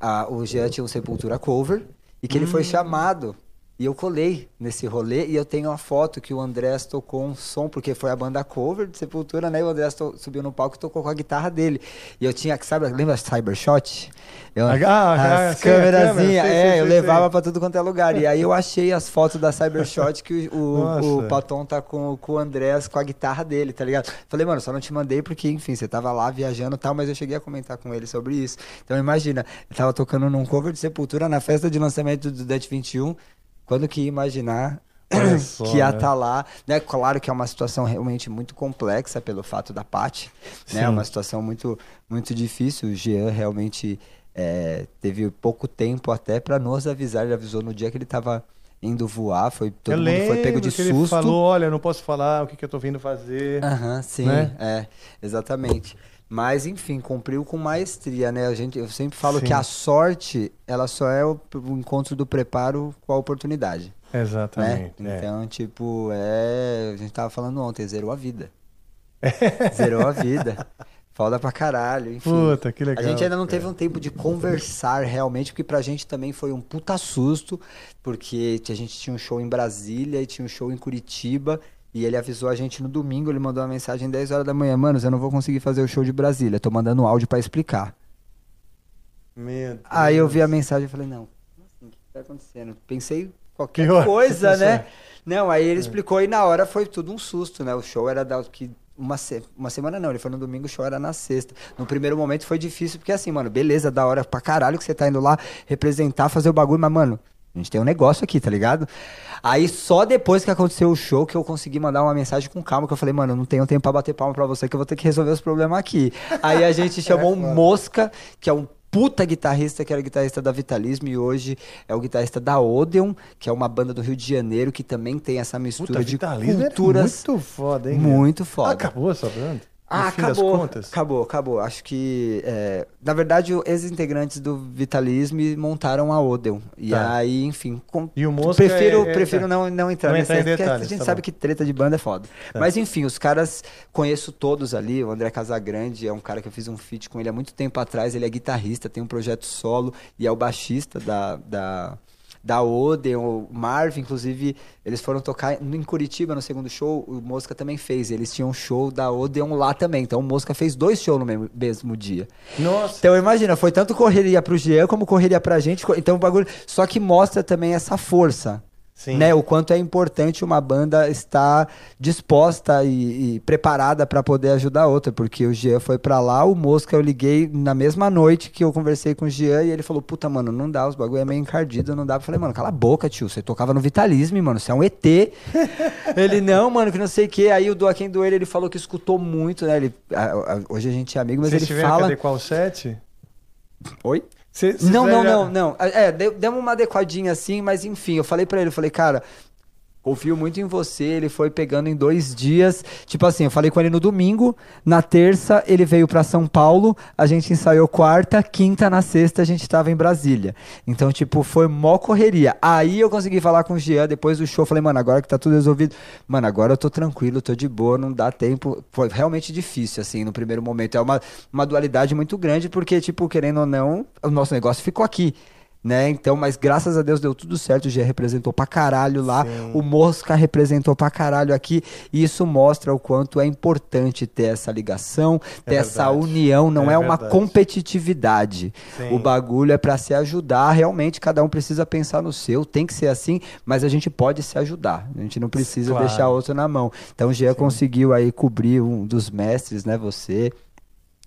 a, o Jean tinha um Sepultura cover e que ele foi chamado. E eu colei nesse rolê e eu tenho uma foto que o Andrés tocou um som, porque foi a banda cover de Sepultura, né? E o Andrés to- subiu no palco e tocou com a guitarra dele. E eu tinha, sabe, lembra Cybershot? Eu, Ah, as a câmerazinhas, é, sei, eu sei, levava pra tudo quanto é lugar. E aí eu achei as fotos da Cybershot que o, o, o Paton tá com, com o Andrés com a guitarra dele, tá ligado? Falei, mano, só não te mandei porque, enfim, você tava lá viajando e tal, mas eu cheguei a comentar com ele sobre isso. Então imagina, eu tava tocando num cover de Sepultura na festa de lançamento do Dutch 21. Quando que ia imaginar Olha só, que ia né? estar lá, né? Claro que é uma situação realmente muito complexa pelo fato da Paty, né? É uma situação muito, muito difícil. O Jean realmente é, teve pouco tempo até para nos avisar. Ele avisou no dia que ele estava indo voar, foi todo eu mundo foi pego de que ele susto. falou, olha, não posso falar o que, que eu tô vindo fazer. Aham, sim, né? é, exatamente. Mas, enfim, cumpriu com maestria, né? A gente, eu sempre falo Sim. que a sorte, ela só é o, o encontro do preparo com a oportunidade. Exatamente. Né? é. Então, tipo, é. A gente tava falando ontem, zerou a vida. zerou a vida. Foda pra caralho, enfim. Puta, que legal, A gente ainda não teve um tempo de conversar realmente, porque pra gente também foi um puta susto, porque a gente tinha um show em Brasília e tinha um show em Curitiba. E ele avisou a gente no domingo, ele mandou uma mensagem 10 horas da manhã, mano, eu não vou conseguir fazer o show de Brasília, tô mandando áudio pra explicar. Meu Deus. Aí eu vi a mensagem e falei, não, como assim? o que tá acontecendo? Pensei qualquer Que hora coisa, né? pensou? Não, aí ele explicou e na hora foi tudo um susto, né? O show era da que uma, se- uma semana não, ele foi no domingo, o show era na sexta. No primeiro momento foi difícil, porque assim, mano, beleza, da hora pra caralho que você tá indo lá representar, fazer o bagulho, mas, mano, a gente tem um negócio aqui, tá ligado? Aí só depois que aconteceu o show que eu consegui mandar uma mensagem com calma, que eu falei, mano, eu não tenho tempo pra bater palma pra você, que eu vou ter que resolver os problemas aqui. Aí a gente chamou um Mosca, que é um puta guitarrista, que era guitarrista da Vitalismo e hoje é o guitarrista da Odeon, que é uma banda do Rio de Janeiro que também tem essa mistura Puta, de Vitalismo era culturas. muito foda, hein? Muito foda. Acabou essa banda? Ah, acabou. Acabou, acabou. Acho que. é, na verdade, ex-integrantes do Vitalismo montaram a Odeon. E Tá. aí, enfim. com- E o Mosca prefiro é- é- prefiro tá. não, não entrar Não nessa entrar em porque detalhes, a gente tá sabe bom. que treta de banda é foda. Tá. Mas enfim, os caras conheço todos ali. O André Casagrande é um cara que eu fiz um feat com ele há muito tempo atrás. Ele é guitarrista, tem um projeto solo e é o baixista da. da da Odeon, o Marvin, inclusive, eles foram tocar em Curitiba no segundo show, o Mosca também fez. Eles tinham um show da Odeon lá também. Então o Mosca fez dois shows no mesmo, mesmo dia. Nossa. Então imagina, foi tanto correria pro Jean como correria pra gente. Então o bagulho. Só que mostra também essa força. Sim. Né, o quanto é importante uma banda estar disposta e, e preparada pra poder ajudar a outra, porque o Jean foi pra lá, o Mosca eu liguei na mesma noite que eu conversei com o Jean e ele falou: "Puta, mano, não dá, os bagulho é meio encardido, não dá". Eu falei: "Mano, cala a boca, tio, você tocava no Vitalismo, mano, você é um ET". ele não, mano, que não sei o quê. Aí o Doaquim do ele, ele falou que escutou muito, né? Ele, a- a- hoje a gente é amigo, mas Vocês ele fala que adequar o set? Oi? Cê- cês Não, não, não, não. É, deu- demos uma adequadinha assim, mas enfim, eu falei pra ele, eu falei, cara, confio muito em você. Ele foi pegando em dois dias. Tipo assim, eu falei com ele no domingo, na terça ele veio pra São Paulo, a gente ensaiou quarta, quinta, na sexta a gente tava em Brasília. Então, tipo, foi mó correria. Aí eu consegui falar com o Jean depois do show, falei, mano, agora que tá tudo resolvido, mano, agora eu tô tranquilo, tô de boa, não dá tempo. Foi realmente difícil, assim, no primeiro momento. É uma, uma dualidade muito grande, porque, tipo, querendo ou não, o nosso negócio ficou aqui. Né? Então, mas graças a Deus deu tudo certo. O G representou pra caralho lá, o Mosca representou pra caralho aqui. E isso mostra o quanto é importante ter essa ligação, ter essa verdade. união. Não é, É uma competitividade. Sim. O bagulho é pra se ajudar. Realmente, cada um precisa pensar no seu, tem que ser assim, mas a gente pode se ajudar. A gente não precisa Claro. deixar outro na mão. Então, o G conseguiu aí cobrir um dos mestres, né? Você.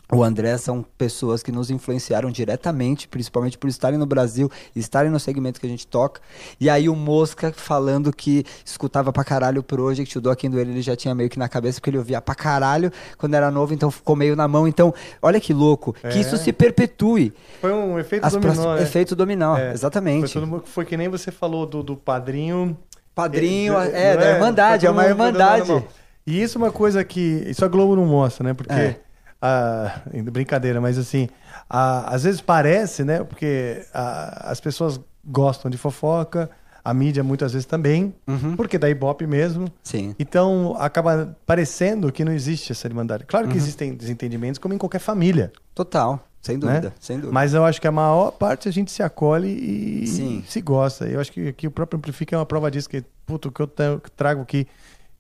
O André são pessoas que nos influenciaram diretamente, principalmente por estarem no Brasil e estarem no segmento que a gente toca. E aí o Mosca falando que escutava pra caralho o Project, o Doc do ele, ele já tinha meio que na cabeça, porque ele ouvia pra caralho quando era novo, então ficou meio na mão. Então, olha que louco, que É. isso se perpetue. Foi um efeito As dominó, né? Efeito dominó, É. exatamente. Foi, todo foi que nem você falou do, do padrinho. Padrinho, Não é, da Irmandade, é uma Irmandade. E isso é uma coisa que. Isso a Globo não mostra, né? Porque. Ah, brincadeira, mas assim. ah, às vezes parece, né? Porque ah, as pessoas gostam de fofoca, a mídia muitas vezes também, porque da Ibope mesmo. Uhum. Sim. Então acaba parecendo que não existe essa irmandade. Claro que Uhum. existem desentendimentos, como em qualquer família. Total, sem dúvida, né? sem dúvida. Mas eu acho que a maior parte a gente se acolhe e Sim. se gosta. Eu acho que aqui o próprio Amplifica é uma prova disso, que, puto, o que eu tra- trago aqui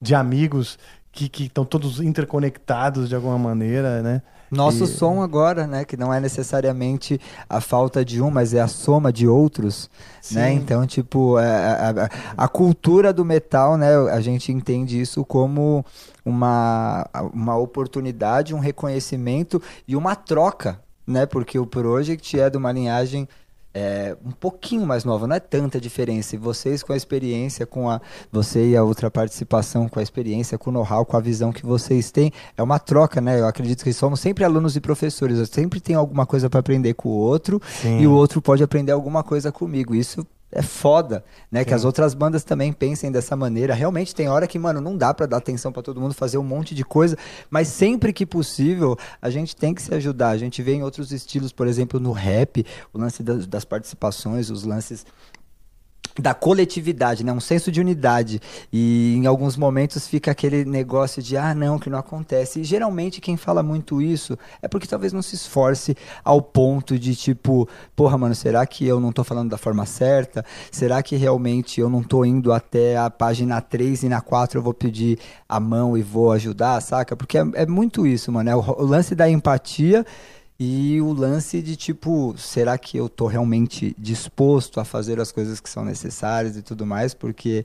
de amigos que estão todos interconectados de alguma maneira, né? Nosso E- som agora, né, que não é necessariamente a falta de um, mas é a soma de outros, né? Sim. Então, tipo, a, a- a cultura do metal, né, a gente entende isso como uma, uma oportunidade, um reconhecimento e uma troca, né? Porque o Project é de uma linhagem é, um pouquinho mais nova, não é tanta diferença. E vocês com a experiência, com a você e a outra participação, com a experiência, com o know-how, com a visão que vocês têm, é uma troca, né? Eu acredito que somos sempre alunos e professores. Eu sempre tenho alguma coisa para aprender com o outro Sim. e o outro pode aprender alguma coisa comigo. Isso é foda, né? Que as outras bandas também pensem dessa maneira. Realmente tem hora que, mano, não dá pra dar atenção pra todo mundo fazer um monte de coisa, mas sempre que possível, a gente tem que se ajudar. A gente vê em outros estilos, por exemplo, no rap, o lance das, das participações, os lances da coletividade, né? Um senso de unidade. E em alguns momentos fica aquele negócio de ah, não, que não acontece. E geralmente quem fala muito isso é porque talvez não se esforce ao ponto de tipo, porra, mano, será que eu não tô falando da forma certa? Será que realmente eu não tô indo até a página 3 e na 4 eu vou pedir a mão e vou ajudar, saca? Porque é, é muito isso, mano. É o, o lance da empatia e o lance de tipo, será que eu tô realmente disposto a fazer as coisas que são necessárias e tudo mais? Porque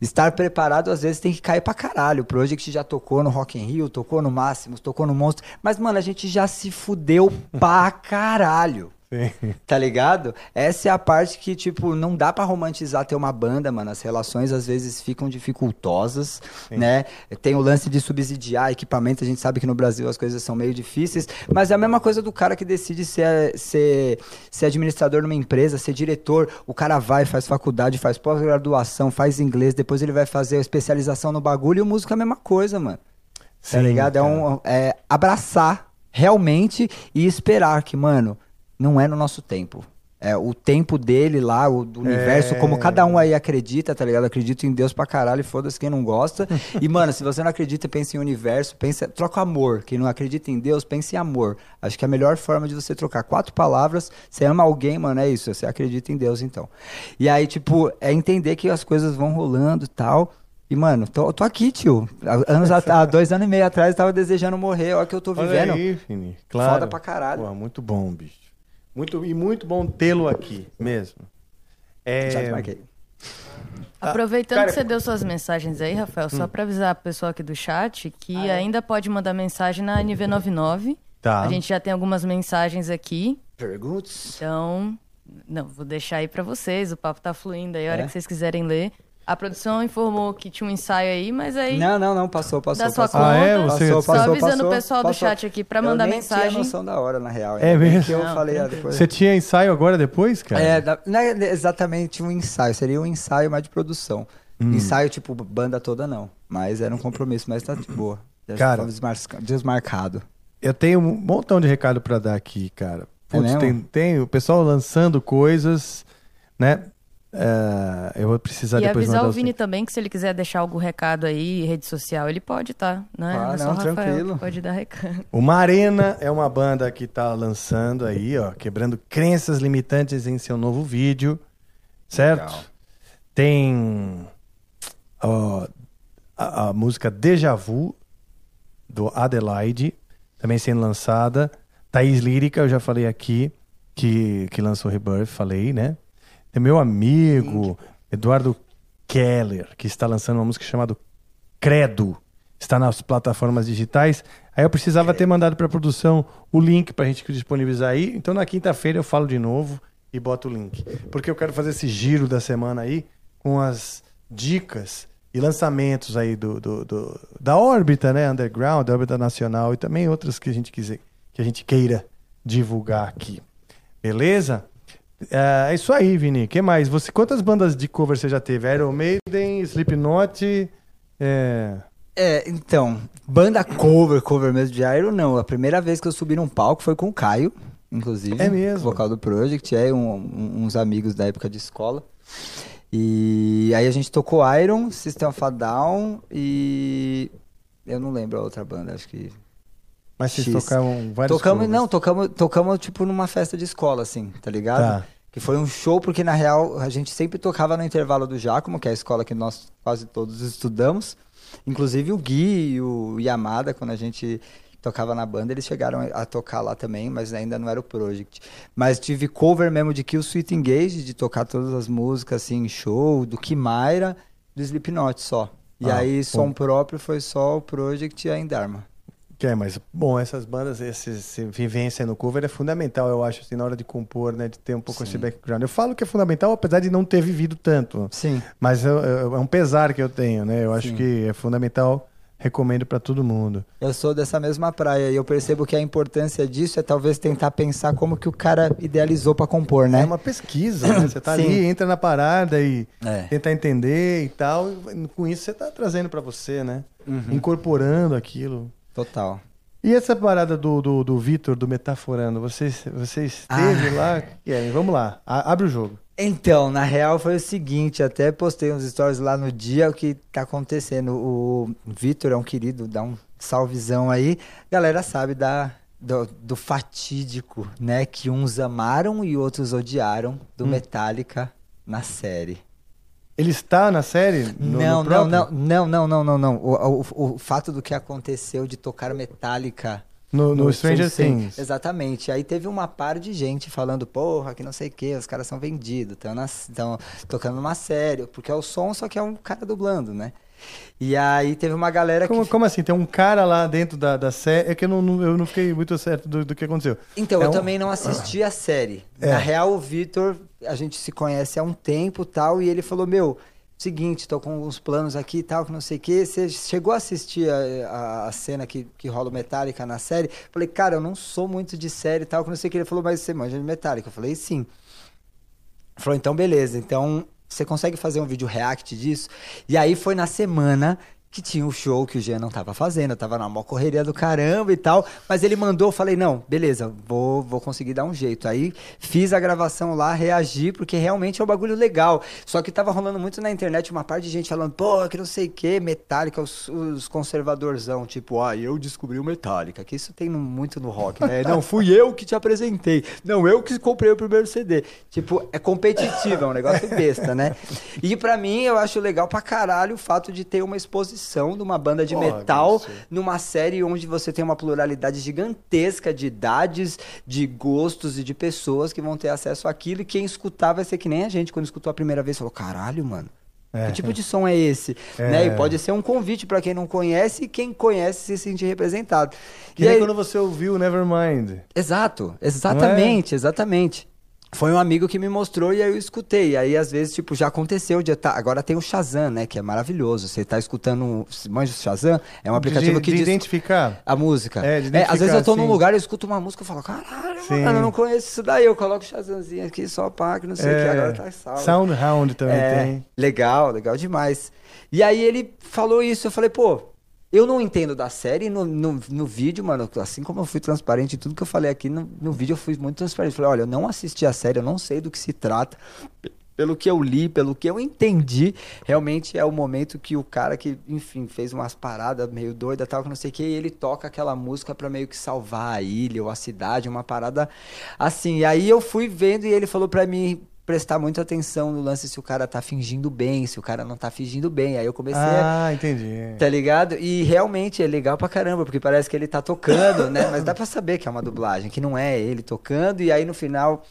estar preparado às vezes tem que cair pra caralho. O Project já tocou no Rock in Rio, tocou no Máximos, tocou no Monstro, mas mano, a gente já se fudeu pra caralho. Sim. Tá ligado? Essa é a parte que, tipo, não dá pra romantizar ter uma banda, mano. As relações às vezes ficam dificultosas, Sim. né? Tem o lance de subsidiar equipamento, a gente sabe que no Brasil as coisas são meio difíceis, mas é a mesma coisa do cara que decide ser, ser, ser administrador numa empresa, ser diretor. O cara vai, faz faculdade, faz pós-graduação, faz inglês, depois ele vai fazer especialização no bagulho e o músico é a mesma coisa, mano. Tá Sim, ligado? É, um, é abraçar realmente e esperar que, mano, não é no nosso tempo. É o tempo dele lá, o do universo, É. como cada um aí acredita, tá ligado? Acredito em Deus pra caralho, e foda-se quem não gosta. e, mano, se você não acredita, pensa em universo, pensa, troca amor. Quem não acredita em Deus, pensa em amor. Acho que a melhor forma de você trocar quatro palavras, você ama alguém, mano, é isso. Você acredita em Deus, então. E aí, tipo, é entender que as coisas vão rolando e tal. E, mano, tô, tô aqui, tio. Há, anos, há dois anos e meio atrás eu tava desejando morrer, olha o que eu tô Olha vivendo. aí, Fini. Claro. Foda pra caralho. Pô, muito bom, bicho. Muito, e muito bom tê-lo aqui, mesmo. É... Já te marquei. Aproveitando cara, que você deu suas mensagens aí, Rafael, só pra avisar o pessoal aqui do chat que Ah, é? ainda pode mandar mensagem na NV99. Tá. A gente já tem algumas mensagens aqui. Perguntas? Então, não, vou deixar aí pra vocês. O papo tá fluindo aí, a hora É? que vocês quiserem ler. A produção informou que tinha um ensaio aí, mas aí. Não, não, não, passou, passou. Da sua passou. conta. Ah, é? Você- Passou, Só passou, avisando passou, o pessoal do passou. chat aqui pra Eu mandar nem mensagem. tinha noção da hora, na real. É mesmo? Que eu Não, falei ah, tranquilo. depois. Você tinha ensaio agora depois, cara? É, da- não é exatamente um ensaio, seria um ensaio mais de produção. Hum. Ensaio, tipo, banda toda não. Mas era um compromisso, mas tá de boa. Já Cara. desmarcado. Eu tenho um montão de recado pra dar aqui, cara. É Putz, mesmo? tem, tem o pessoal lançando coisas, né? É, eu vou precisar E depois avisar o. Vini também que se ele quiser deixar algum recado aí, rede social, ele pode, tá? Não é, Ah, não é só não, o Rafael tranquilo. pode dar recado. Uma Arena é uma banda que tá lançando aí, ó, quebrando crenças limitantes em seu novo vídeo, certo? Legal. Tem ó, a, a música Deja Vu, do Adelaide, também sendo lançada. Thaís Lírica, eu já falei aqui, que, que lançou Rebirth, falei, né? Tem meu amigo Eduardo Keller, que está lançando uma música chamada Credo. Está nas plataformas digitais. Aí eu precisava ter mandado para a produção o link para a gente disponibilizar aí. Então na quinta-feira eu falo de novo e boto o link. Porque eu quero fazer esse giro da semana aí com as dicas e lançamentos aí do, do- do- da órbita, né? Underground, da órbita nacional e também outras que a gente quiser, que a gente queira divulgar aqui. Beleza? É é isso aí, Vini. que mais? Você, quantas bandas de cover você já teve? Iron Maiden, Slipknot, é... É, então, banda cover, cover mesmo de Iron, não. A primeira vez que eu subi num palco foi com o Caio, inclusive. É mesmo? Vocal do Project, é um- um- uns amigos da época de escola. E aí a gente tocou Iron, System of a Down e. Eu não lembro a outra banda, acho que. Mas vocês X. tocaram vários Tocamos, covers. não, tocamos, tocamos tipo numa festa de escola, assim, tá ligado? Tá. Que foi um show, porque na real a gente sempre tocava no intervalo do Giacomo, que é a escola que nós quase todos estudamos. Inclusive o Gui e o Yamada, quando a gente tocava na banda, eles chegaram a tocar lá também, mas ainda não era o Project. Mas tive cover mesmo de Kill Sweet Engage, de tocar todas as músicas assim em show, do Kimaira, do Slipknot só. E Ah, aí, bom. som próprio foi só o Project e a Endarma. É, mas, bom, essas bandas, esse, vivência no cover é fundamental, eu acho, assim, na hora de compor, né? De ter um pouco esse background. Eu falo que é fundamental, apesar de não ter vivido tanto. Sim. Mas é, é- é um pesar que eu tenho, né? Eu acho Sim. que é fundamental Recomendo pra todo mundo. Eu sou dessa mesma praia e eu percebo que a importância disso é talvez tentar pensar como que o cara idealizou pra compor, né? É uma pesquisa, né? Você tá Sim. ali, entra na parada e É. tenta entender e tal. e com isso você tá trazendo pra você, né? Uhum. Incorporando aquilo. Total. E essa parada do, do, do Vitor, do Metaforando, você, você esteve Ah. lá? Kevin, vamos lá, a- abre o jogo. Então, na real foi o seguinte, até postei uns stories lá no dia o que tá acontecendo. O Vitor é um querido, dá um salvezão aí. Galera sabe da, do, do fatídico, né? Que uns amaram e outros odiaram do Hum. Metallica na série. Ele está na série? No- não, no não, não, não, não, não, não, não. O, o, o fato do que aconteceu de tocar Metallica No, no Stranger Things. Exatamente. Aí teve uma par de gente falando, porra, que não sei o que, os caras são vendidos, estão tocando numa série, porque é o som, só que é um cara dublando, né? E aí teve uma galera Como, que. como assim? Tem um cara lá dentro da, da série. É que eu não, não- eu não fiquei muito certo do, do que aconteceu. Então, É eu um- também não assisti a série. É. Na real, o Vitor, a gente se conhece há um tempo tal, e ele falou: Meu, seguinte, tô com uns planos aqui e tal, que não sei o quê. Você chegou a assistir a, a- a cena que, que rola o Metallica na série? Falei, cara, eu não sou muito de série e tal, que não sei o que. Ele falou, mas você manja de Metallica? Eu falei, sim. Falou, então beleza, então você consegue fazer um vídeo react disso? E aí foi na semana que tinha o show que o Jean não tava fazendo, tava na maior correria do caramba e tal, mas ele mandou, eu falei, não, beleza, vou, vou conseguir dar um jeito. Aí fiz a gravação lá, reagi, porque realmente é um bagulho legal. Só que tava rolando muito na internet uma parte de gente falando, pô, que não sei o que, Metallica, os, os conservadorzão, tipo, ah, eu descobri o Metallica, que isso tem muito no rock, né? Não, fui eu que te apresentei. Não, eu que comprei o primeiro CD. Tipo, é competitivo, é um negócio besta, né? E pra mim, eu acho legal pra caralho o fato de ter uma exposição de uma banda de metal isso. numa série onde você tem uma pluralidade gigantesca de idades, de gostos e de pessoas que vão ter acesso àquilo. E quem escutar vai ser que nem a gente, quando escutou a primeira vez, falou: caralho, mano. É. Que tipo de som é esse? É. Né? E pode ser um convite pra quem não conhece e quem conhece se sentir representado. Que E aí- quando você ouviu Nevermind. Exato, exatamente, exatamente. Foi um amigo que me mostrou e aí eu escutei. E aí, às vezes, tipo, já aconteceu de tá... Agora tem o Shazam, né? Que é maravilhoso. Você tá escutando. Manja o Shazam? É um aplicativo de, que de diz identificar. a música. É, de É, às vezes eu tô identificar, num sim. lugar, eu escuto uma música e falo, caralho, Sim. mano, eu não conheço isso daí. Eu coloco o Shazamzinho aqui só pá, que não sei o que, É, agora tá salvo. Soundhound também É, tem. Legal, legal demais. E aí ele falou isso, eu falei, pô, eu não entendo da série no, no, no vídeo, mano, assim como eu fui transparente tudo que eu falei aqui, no, no vídeo eu fui muito transparente. Falei, olha, eu não assisti a série, eu não sei do que se trata. Pelo que eu li, pelo que eu entendi, realmente é o momento que o cara que, enfim, fez umas paradas meio doida tal, que não sei o que, e ele toca aquela música pra meio que salvar a ilha ou a cidade, uma parada assim. E aí eu fui vendo e ele falou pra mim prestar muita atenção no lance se o cara tá fingindo bem, se o cara não tá fingindo bem. Aí eu comecei a Ah, entendi. Tá ligado? E realmente é legal pra caramba, porque parece que ele tá tocando, né? Mas dá pra saber que é uma dublagem, que não é ele tocando, e aí no final.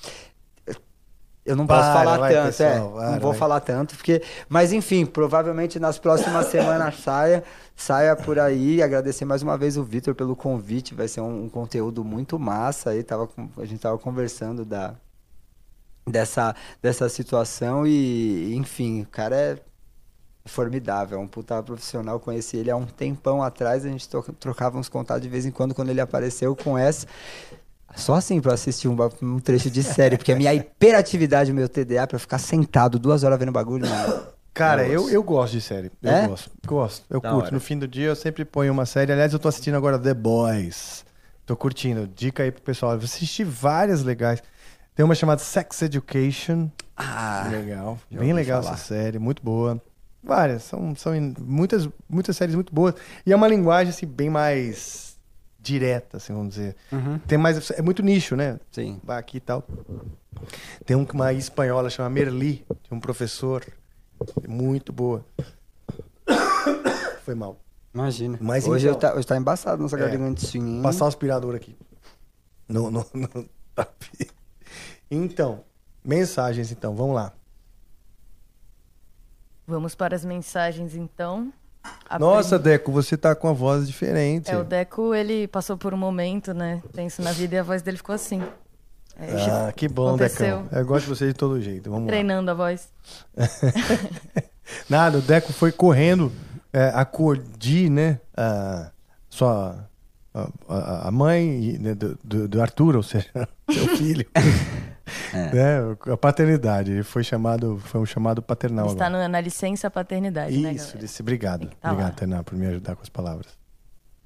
Eu não posso Para, falar vai, tanto, pessoal, é. para, não vou vai. falar tanto, porque. Mas enfim, provavelmente nas próximas semanas saia, saia por aí. Agradecer mais uma vez o Vitor pelo convite. Vai ser um, um conteúdo muito massa aí. Tava, a gente tava conversando da, dessa, dessa situação e, enfim, o cara é formidável, é um puta profissional. Conheci ele há um tempão atrás, a gente trocava uns contatos de vez em quando quando ele apareceu com essa. Só assim pra assistir um, um trecho de série, porque a minha hiperatividade, o meu TDA, pra ficar sentado duas horas vendo bagulho, mano. Cara, eu, eu gosto de série. Eu É? gosto. Gosto. Eu Da curto. hora. No fim do dia eu sempre ponho uma série. Aliás, eu tô assistindo agora The Boys. Tô curtindo. Dica aí pro pessoal. Eu assisti várias legais. Tem uma chamada Sex Education. Ah, legal. Bem legal falar. essa série. Muito boa. Várias. São, são muitas, muitas séries muito boas. E é uma linguagem assim, bem mais direta, assim, vamos dizer. Uhum. Tem mais. É muito nicho, né? Sim. Vai aqui e tal. Tem um- uma espanhola chama Merli, de um professor. Muito boa. Foi mal. Imagina. Mas hoje, então- eu tá, hoje tá embaçado nossa É. gargantinha. hein? Passar o aspirador aqui. No, no, no tapete. Então, mensagens então, vamos lá. Vamos para as mensagens, então. A Nossa, Deco, você tá com a voz diferente. É, o Deco, ele passou por um momento, né? Tenso na vida e a voz dele ficou assim. É, Ah, que bom, aconteceu. Decão. Eu gosto de você de todo jeito. Vamos lá. Treinando a voz. Nada, o Deco foi correndo é, acordi, né? A, sua, a, a- a mãe né, do, do, do Arthur, ou seja, seu filho. né, a paternidade. Ele foi chamado, foi um chamado paternal. Está agora. na licença paternidade, né, Isso, disse, obrigado. tá obrigado, Tainá, por me ajudar com as palavras.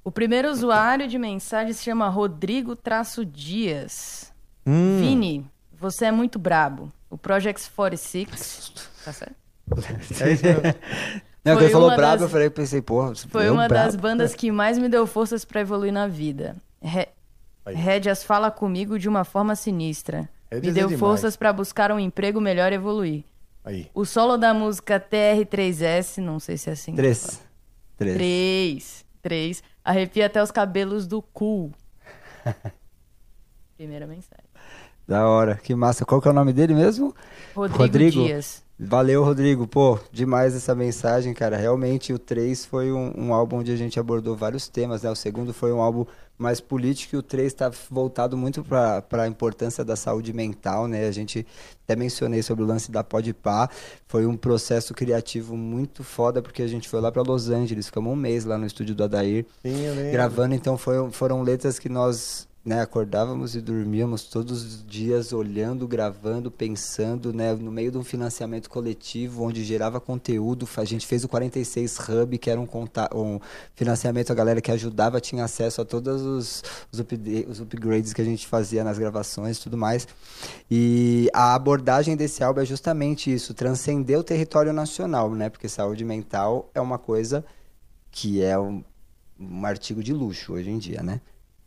O primeiro usuário de mensagem se chama Rodrigo Traço Dias. Hum. Vini, você é muito brabo. O Project 46. Tá certo? É isso mesmo. Não, Foi quando ele falou uma brabo, das- eu falei, pensei, porra, Foi eu uma brabo. das bandas que mais me deu forças pra evoluir na vida. Re... Rédias fala comigo de uma forma sinistra. Rédeas me é deu demais. forças pra buscar um emprego melhor e evoluir. Aí. O solo da música TR3S, não sei se é assim. Três. Três. Três. Três. Arrepia até os cabelos do cu. Primeira mensagem. Da hora, que massa. Qual que é o nome dele mesmo? Rodrigo Dias. Valeu, Rodrigo. Pô, demais essa mensagem, cara. Realmente o 3 foi um, um álbum onde a gente abordou vários temas, né? O segundo foi um álbum mais político e o 3 está voltado muito para a importância da saúde mental, né? A gente até mencionei sobre o lance da Podpah. Foi um processo criativo muito foda, porque a gente foi lá para Los Angeles, ficamos um mês lá no estúdio do Adair, Sim, gravando. Então foi, foram letras que nós né, acordávamos e dormíamos todos os dias olhando, gravando, pensando, né, no meio de um financiamento coletivo onde gerava conteúdo. A gente fez o 46 Hub, que era um, um financiamento, a galera que ajudava tinha acesso a todos os, os, upda- os upgrades que a gente fazia nas gravações e tudo mais. E a abordagem desse álbum é justamente isso, transcender o território nacional, né, porque saúde mental é uma coisa que é um, um artigo de luxo hoje em dia, né?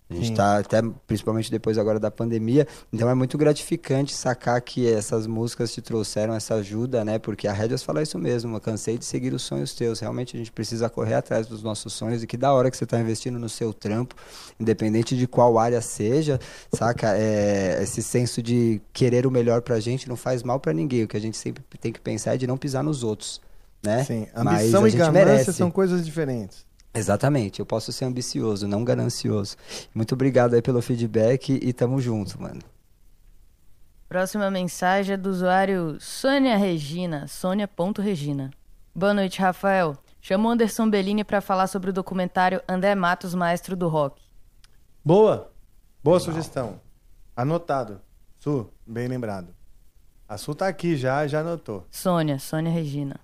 A gente está até, principalmente depois agora da pandemia, então é muito gratificante sacar que essas músicas te trouxeram essa ajuda, né? Porque a Rédias fala isso mesmo, eu cansei de seguir os sonhos teus. Realmente a gente precisa correr atrás dos nossos sonhos e que da hora que você está investindo no seu trampo, independente de qual área seja, saca? É, esse senso de querer o melhor pra gente não faz mal pra ninguém. O que a gente sempre tem que pensar é de não pisar nos outros, né? Sim, Mas ambição a e ganância merece. são coisas diferentes. Exatamente, eu posso ser ambicioso, não ganancioso. Muito obrigado aí pelo feedback e tamo junto, mano. Próxima mensagem é do usuário Sônia Regina, Sônia.regina. Boa noite, Rafael. Chamo Anderson Bellini pra falar sobre o documentário André Matos, Maestro do Rock. Boa. Boa sugestão. Anotado. Su, bem lembrado. A Su tá aqui já, já anotou. Sônia, Sônia Regina.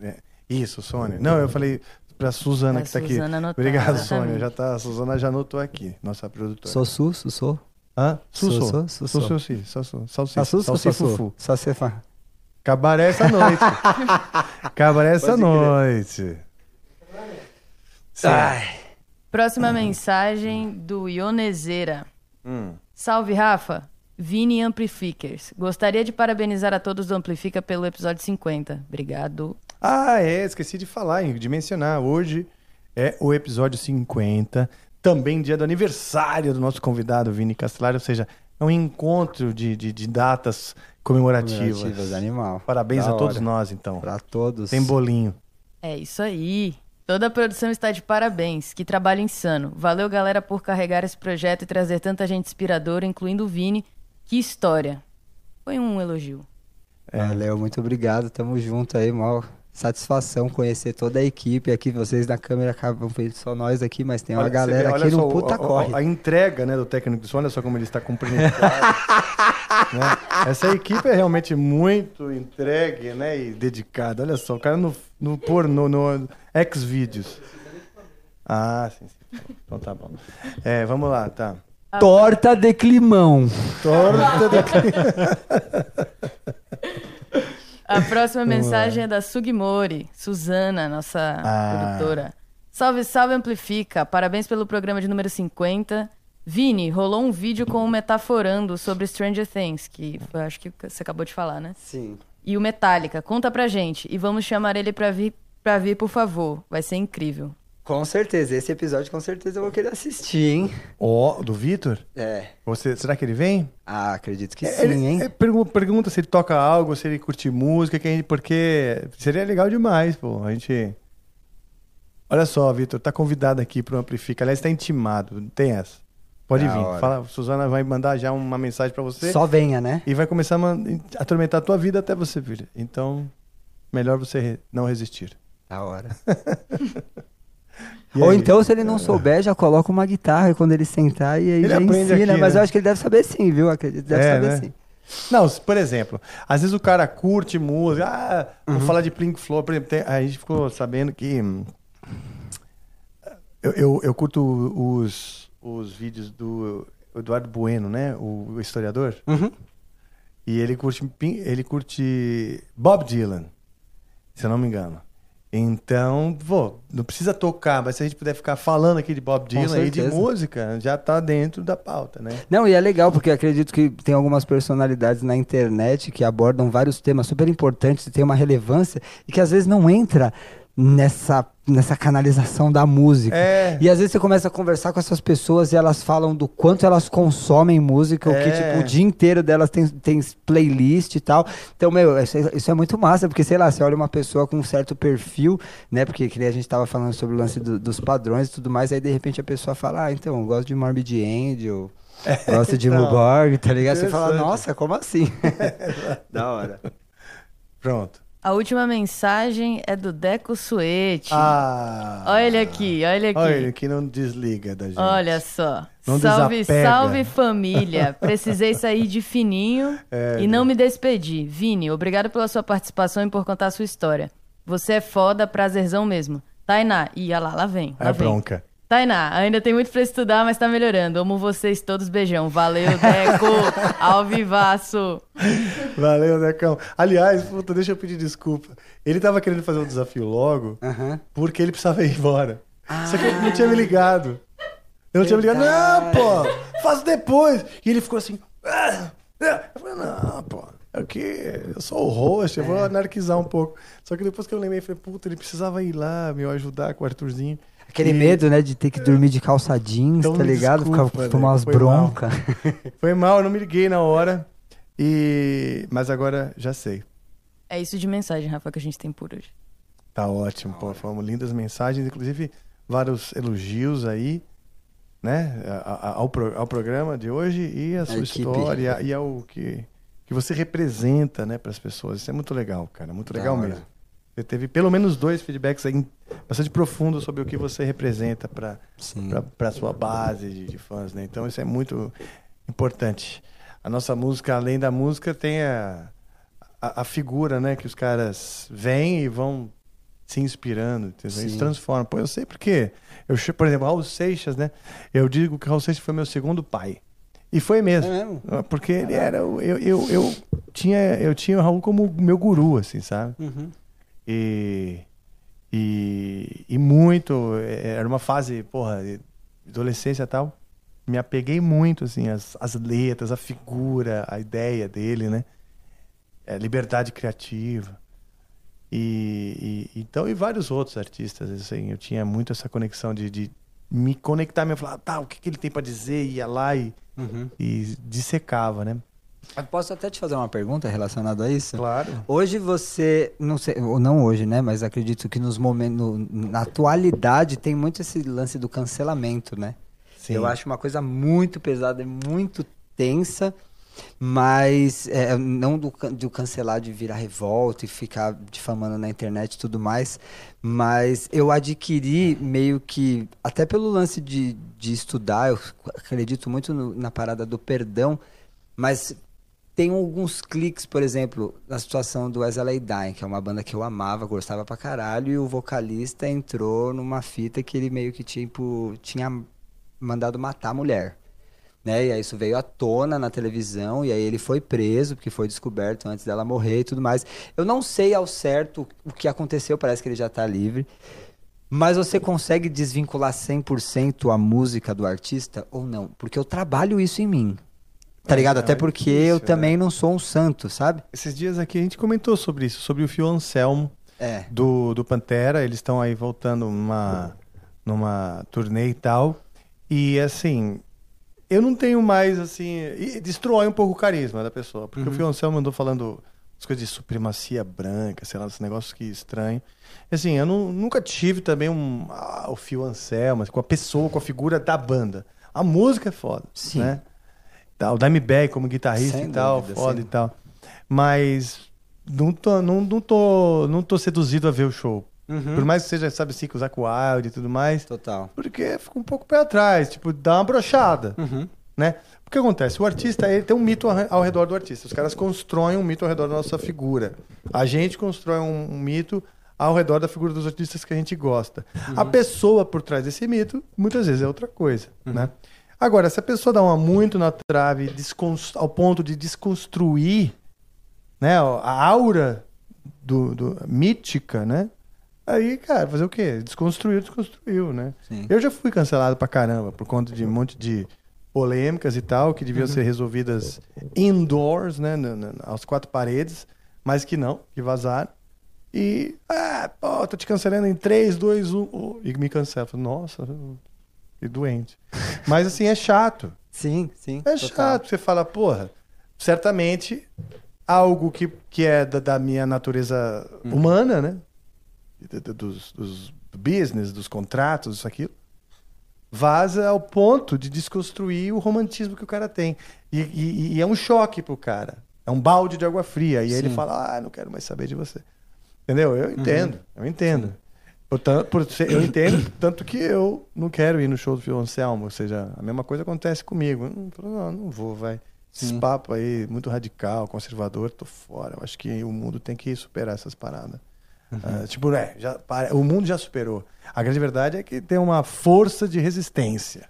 É, Isso, Sônia. Não, eu falei pra Suzana Pra que tá aqui. Anotar, Obrigado, exatamente. Sônia. Já tá, a Suzana já anotou aqui, nossa produtora. Sou su, su, sou. Hã? Sou, Su, sou, sou. sou, Sou, sou. sou. Salsicha. Salsicha fufu. Cabaré essa noite. Cabaré essa noite. Ai. Próxima mensagem do Ionezeira. Hum. Salve, Rafa. Vini Amplificers. Gostaria de parabenizar a todos do Amplifica pelo episódio 50. Obrigado. Ah, é, esqueci de falar, de mencionar. Hoje é o episódio 50, também dia do aniversário do nosso convidado Vini Castelar, ou seja, é um encontro de, de, de datas comemorativas. Comemorativas, animal. Parabéns Da a todos hora. nós, então. Pra todos. Tem bolinho. É isso aí. Toda a produção está de parabéns. Que trabalho insano. Valeu, galera, por carregar esse projeto e trazer tanta gente inspiradora, incluindo o Vini. Que história. Foi um elogio. É. Valeu, muito obrigado. Tamo junto aí, mal. Satisfação conhecer toda a equipe aqui. Vocês na câmera acabam vendo só nós aqui, mas tem uma Olha, galera vê, aqui no só, puta o- corre. A entrega né, do técnico de som, olha só como ele está cumprindo. né? Essa equipe é realmente muito entregue né, e dedicada. Olha só, o cara no, no pornô, no Xvideos. Ah, sim, sim. Então tá bom. É, vamos lá, tá. Torta de climão. Torta de A próxima mensagem é da Sugimori, Suzana, nossa Ah. produtora. Salve, salve, Amplifica. Parabéns pelo programa de número 50. Vini, rolou um vídeo com o Metaforando sobre Stranger Things, que foi, acho que você acabou de falar, né? Sim. E o Metallica, conta pra gente. E vamos chamar ele pra vir, pra vir, por favor. Vai ser incrível. Com certeza, esse episódio com certeza eu vou querer assistir, hein? Ó, do Vitor? É. Você, será que ele vem? Ah, acredito que É, sim, ele- hein? é, pergu- pergunta se ele toca algo, se ele curte música, que a gente- porque seria legal demais, pô. A gente. Olha só, Vitor, tá convidado aqui pro Amplifica. Aliás, tá intimado, não tem essa. Pode Da vir. hora. Fala, Suzana vai mandar já uma mensagem pra você. Só venha, né? E vai começar a atormentar a tua vida até você vir. Então, melhor você não resistir. Da hora. Ou então, se ele não souber, já coloca uma guitarra quando ele sentar e aí Ele já ensina. aqui, mas né? eu acho que ele deve saber sim, viu? Acredito, deve É, saber né? sim. Não, por exemplo, às vezes o cara curte música, ah, Uhum. vou falar de Pink Floyd, por exemplo, tem- a gente ficou sabendo que hum, eu, eu, eu curto os, os vídeos do Eduardo Bueno, né, o, o historiador, Uhum. e ele curte, ele curte Bob Dylan, se eu não me engano. Então, pô, não precisa tocar, mas se a gente puder ficar falando aqui de Bob Dylan e de música, já tá dentro da pauta, né? Não, e é legal, porque acredito que tem algumas personalidades na internet que abordam vários temas super importantes e tem uma relevância e que às vezes não entra nessa, nessa canalização da música. É. E às vezes você começa a conversar com essas pessoas e elas falam do quanto elas consomem música, o que É. tipo, o dia inteiro delas tem, tem playlist e tal. Então, meu, isso é, isso é muito massa, porque sei lá, você olha uma pessoa com um certo perfil, né? Porque que a gente tava falando sobre o lance do- dos padrões e tudo mais, aí de repente a pessoa fala, ah, então, eu gosto de Morbid Angel. Gosto de então, Muborg, tá ligado? Você fala, nossa, como assim? da hora. Pronto. A última mensagem é do Deco Suete. Ah. Olha ele aqui, olha aqui. Olha ele que não desliga da gente. Olha só. Não salve, desapega. salve família. Precisei sair de fininho É, e não me despedi. Vini, obrigado pela sua participação e por contar a sua história. Você é foda, prazerzão mesmo. Tainá, e olha lá, lá vem. Lá É vem. bronca. Tainá, ainda tem muito pra estudar, mas tá melhorando. Amo vocês todos, beijão. Valeu, Deco. Ao vivaço. Valeu, Decão. Aliás, puta, deixa eu pedir desculpa. Ele tava querendo fazer o desafio logo porque ele precisava ir embora. Só que ele não tinha me ligado. Eu não tinha me ligado. Não, pô, faço depois. E ele ficou assim. "Ah, ah." Eu falei, não, pô. É que eu sou o host, eu vou anarquizar um pouco. Só que depois que eu lembrei, eu falei, puta, ele precisava ir lá me ajudar com o Arthurzinho. Aquele E- medo, né, de ter que dormir de calça jeans, Então, tá ligado? desculpa, Ficar tomar umas broncas. Foi mal, eu não me liguei na hora. E... Mas agora já sei. É isso de mensagem, Rafa, que a gente tem por hoje. Tá ótimo, pô. Foram lindas mensagens, inclusive vários elogios aí, né? a- a- Ao, pro- ao programa de hoje e a sua equipe. história e ao que, que você representa, né, para as pessoas. Isso é muito legal, cara. Muito legal mesmo. Você teve pelo menos dois feedbacks aí bastante profundos sobre o que você representa para para sua base de, de fãs, né? Então isso é muito importante. A nossa música, além da música, tem a, a, a figura, né? Que os caras vêm e vão se inspirando, Sim. transforma. Pô, eu sei porque, eu, por exemplo, Raul Seixas, né? Eu digo que Raul Seixas foi meu segundo pai. E foi mesmo. É mesmo? Porque ele era. Eu, eu, eu, tinha, eu tinha o Raul como meu guru, assim, sabe? Uhum. E, e, e muito. eh, Era uma fase, porra, adolescência e tal. Me apeguei muito, assim, às, às letras, a figura, a ideia dele, né? É, liberdade criativa. E, e- então, e vários outros artistas, assim. Eu tinha muito essa conexão de, de me conectar, me falar, tá, o que, que ele tem pra dizer? Ia lá e, Uhum. e dissecava, né? Eu posso até te fazer uma pergunta relacionada a isso? Claro. Hoje você, não sei, ou não hoje, né? Mas acredito que nos momentos, na atualidade tem muito esse lance do cancelamento, né? Sim. Eu acho uma coisa muito pesada, e muito tensa, mas é, não do, do cancelar de virar revolta e ficar difamando na internet e tudo mais, mas eu adquiri meio que, até pelo lance de, de estudar, eu acredito muito no- na parada do perdão, mas tem alguns cliques, por exemplo, na situação do LA Dying, que é uma banda que eu amava, gostava pra caralho, e o vocalista entrou numa fita que ele meio que tipo, tinha mandado matar a mulher. Né? E aí isso veio à tona na televisão, e aí ele foi preso, porque foi descoberto antes dela morrer e tudo mais. Eu não sei ao certo o que aconteceu, parece que ele já tá livre. Mas você consegue desvincular 100% a música do artista ou não? Porque eu trabalho isso em mim. Tá ligado? é Até porque eu difícil, também não sou um santo, sabe? Esses dias aqui a gente comentou sobre isso, sobre o Fio Anselmo É. do, do Pantera. Eles estão aí voltando numa, numa turnê e tal. E assim, eu não tenho mais assim. E destrói um pouco o carisma da pessoa. Porque Uhum. o Fio Anselmo andou falando as coisas de supremacia branca, sei lá, esses negócios que estranho. Assim, eu não- nunca tive também um. ah, o Fio Anselmo, assim, com a pessoa, com a figura da banda. A música é foda. Sim. Né? Tá, O Dimebag como guitarrista Sem e tal, dúvida, foda e tal. Mas não tô, não, não, tô, não tô seduzido a ver o show. Uhum. Por mais que seja, sabe assim, com o e tudo mais. Total. Porque fica um pouco pé atrás, tipo, dá uma brochada, Uhum. né? O que acontece? O artista, ele tem um mito ao re- ao redor do artista. Os caras constroem um mito ao redor da nossa figura. A gente constrói um, um mito ao redor da figura dos artistas que a gente gosta. A pessoa por trás desse mito, muitas vezes é outra coisa, né? Agora, se a pessoa dá uma muito na trave ao ponto de desconstruir né, a aura do, do- mítica, né? Aí, cara, fazer o quê? Desconstruiu, desconstruiu, né? Sim. Eu já fui cancelado pra caramba por conta de um monte de polêmicas e tal, que deviam ser resolvidas indoors, né? na- na- aos quatro paredes, mas que não, que vazaram. E, ah, pô, tô te cancelando em 3, 2, 1. oh, E me cancela. Nossa, que doente. Mas assim, é chato. Sim, sim. É total. chato. Você fala, porra, certamente algo que, que é da, da minha natureza Uhum. humana, né? Dos, dos business, dos contratos, isso, aquilo. Vaza ao ponto de desconstruir o romantismo que o cara tem. E, e- e é um choque pro cara. É um balde de água fria. E aí ele Sim. fala, ah, não quero mais saber de você. Entendeu? Eu entendo, eu entendo. Portanto, por eu entendo, tanto que eu não quero ir no show do Fio Anselmo. Ou seja, a mesma coisa acontece comigo. Eu não, não, vou, vai. Esse Sim. papo aí, muito radical, conservador, tô fora. Eu acho que o mundo tem que superar essas paradas. Ah, tipo, é, já, o mundo já superou. A grande verdade é que tem uma força de resistência.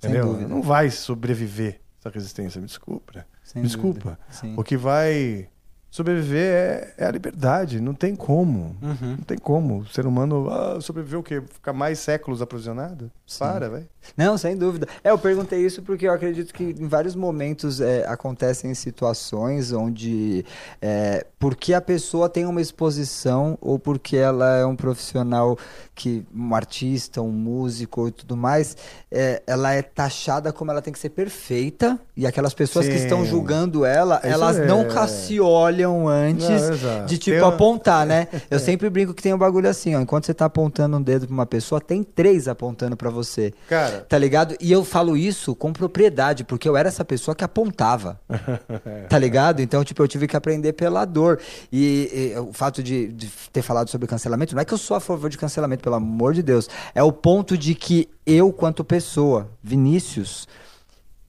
Sem Entendeu? dúvida. Não vai sobreviver essa resistência, me desculpa. Sem me desculpa. O que vai sobreviver é, é a liberdade. Não tem como. Uhum. Não tem como. O ser humano ah, sobreviver o quê? Ficar mais séculos aprisionado? Para, velho. Não, sem dúvida. É, eu perguntei isso porque eu acredito que em vários momentos é, acontecem situações onde, é, porque a pessoa tem uma exposição ou porque ela é um profissional que, um artista, um músico e tudo mais, é, ela é taxada como ela tem que ser perfeita e aquelas pessoas que Sim. estão julgando ela, Isso elas é. nunca se olham antes Não, de tipo Tem apontar, né? Eu sempre brinco que tem um bagulho assim, ó, enquanto você tá apontando um dedo pra uma pessoa, tem três apontando pra você. Cara. Tá ligado? E eu falo isso com propriedade, porque eu era essa pessoa que apontava. Tá ligado? Então, tipo, eu tive que aprender pela dor. E, e o fato de, de ter falado sobre cancelamento, não é que eu sou a favor de cancelamento, pelo amor de Deus. É o ponto de que eu, quanto pessoa, Vinícius,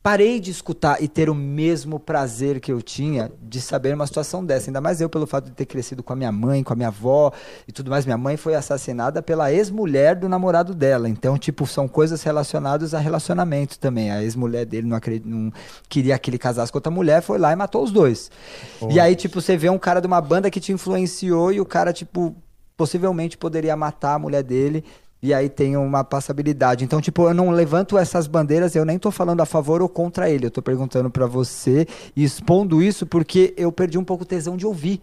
parei de escutar e ter o mesmo prazer que eu tinha de saber uma situação dessa. Ainda mais eu, pelo fato de ter crescido com a minha mãe, com a minha avó e tudo mais. Minha mãe foi assassinada pela ex-mulher do namorado dela. Então, tipo, são coisas relacionadas a relacionamento também. A ex-mulher dele não, acred... não queria que ele casasse com outra mulher, foi lá e matou os dois. E aí, tipo, você vê um cara de uma banda que te influenciou e o cara, tipo, possivelmente poderia matar a mulher dele. E aí tem uma passabilidade. Então, tipo, eu não levanto essas bandeiras, eu nem tô falando a favor ou contra ele. Eu tô perguntando pra você e expondo isso porque eu perdi um pouco o tesão de ouvir.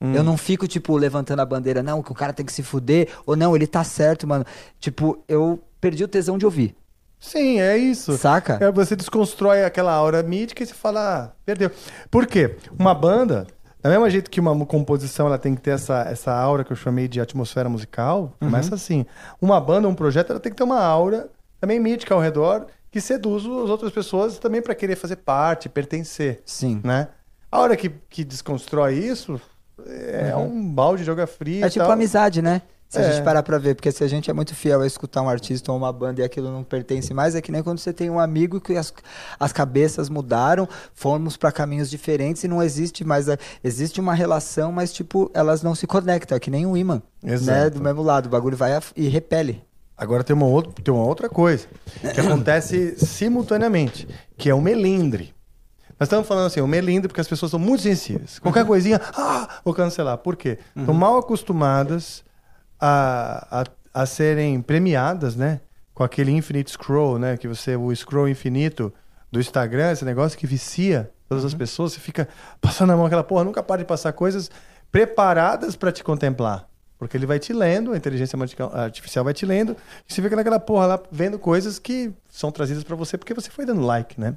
Eu não fico, tipo, levantando a bandeira, não, que o cara tem que se fuder, ou não, ele tá certo, mano. Tipo, eu perdi o tesão de ouvir. Sim, é isso. Saca? É, você desconstrói aquela aura mítica e você fala, ah, perdeu. Por quê? Uma banda, da mesma jeito que uma composição ela tem que ter essa, essa aura que eu chamei de atmosfera musical, Uhum. começa assim. Uma banda, um projeto, ela tem que ter uma aura também mítica ao redor que seduz as outras pessoas também para querer fazer parte, pertencer. Sim. Né? A hora que, que desconstrói isso é um balde de água fria. É tipo amizade, né? Se a É. gente parar pra ver, porque se a gente é muito fiel a escutar um artista ou uma banda e aquilo não pertence mais, é que nem quando você tem um amigo que as, as cabeças mudaram, fomos pra caminhos diferentes e não existe mais. a- existe uma relação, mas tipo, elas não se conectam, é que nem um imã. Né? Exato. Do mesmo lado, o bagulho vai a- e repele. Agora tem uma, outra, tem uma outra coisa que acontece simultaneamente, que é o melindre. Nós estamos falando assim, o melindre, porque as pessoas são muito sensíveis. Qualquer coisinha, ah, vou cancelar. Por quê? Estão mal acostumadas a, a, a serem premiadas, né? Com aquele infinite scroll, né? Que você, o scroll infinito do Instagram, esse negócio que vicia todas as pessoas, você fica passando a mão aquela porra, nunca para de passar coisas preparadas para te contemplar. Porque ele vai te lendo, a inteligência artificial- vai te lendo, e você fica naquela porra lá vendo coisas que são trazidas para você porque você foi dando like, né?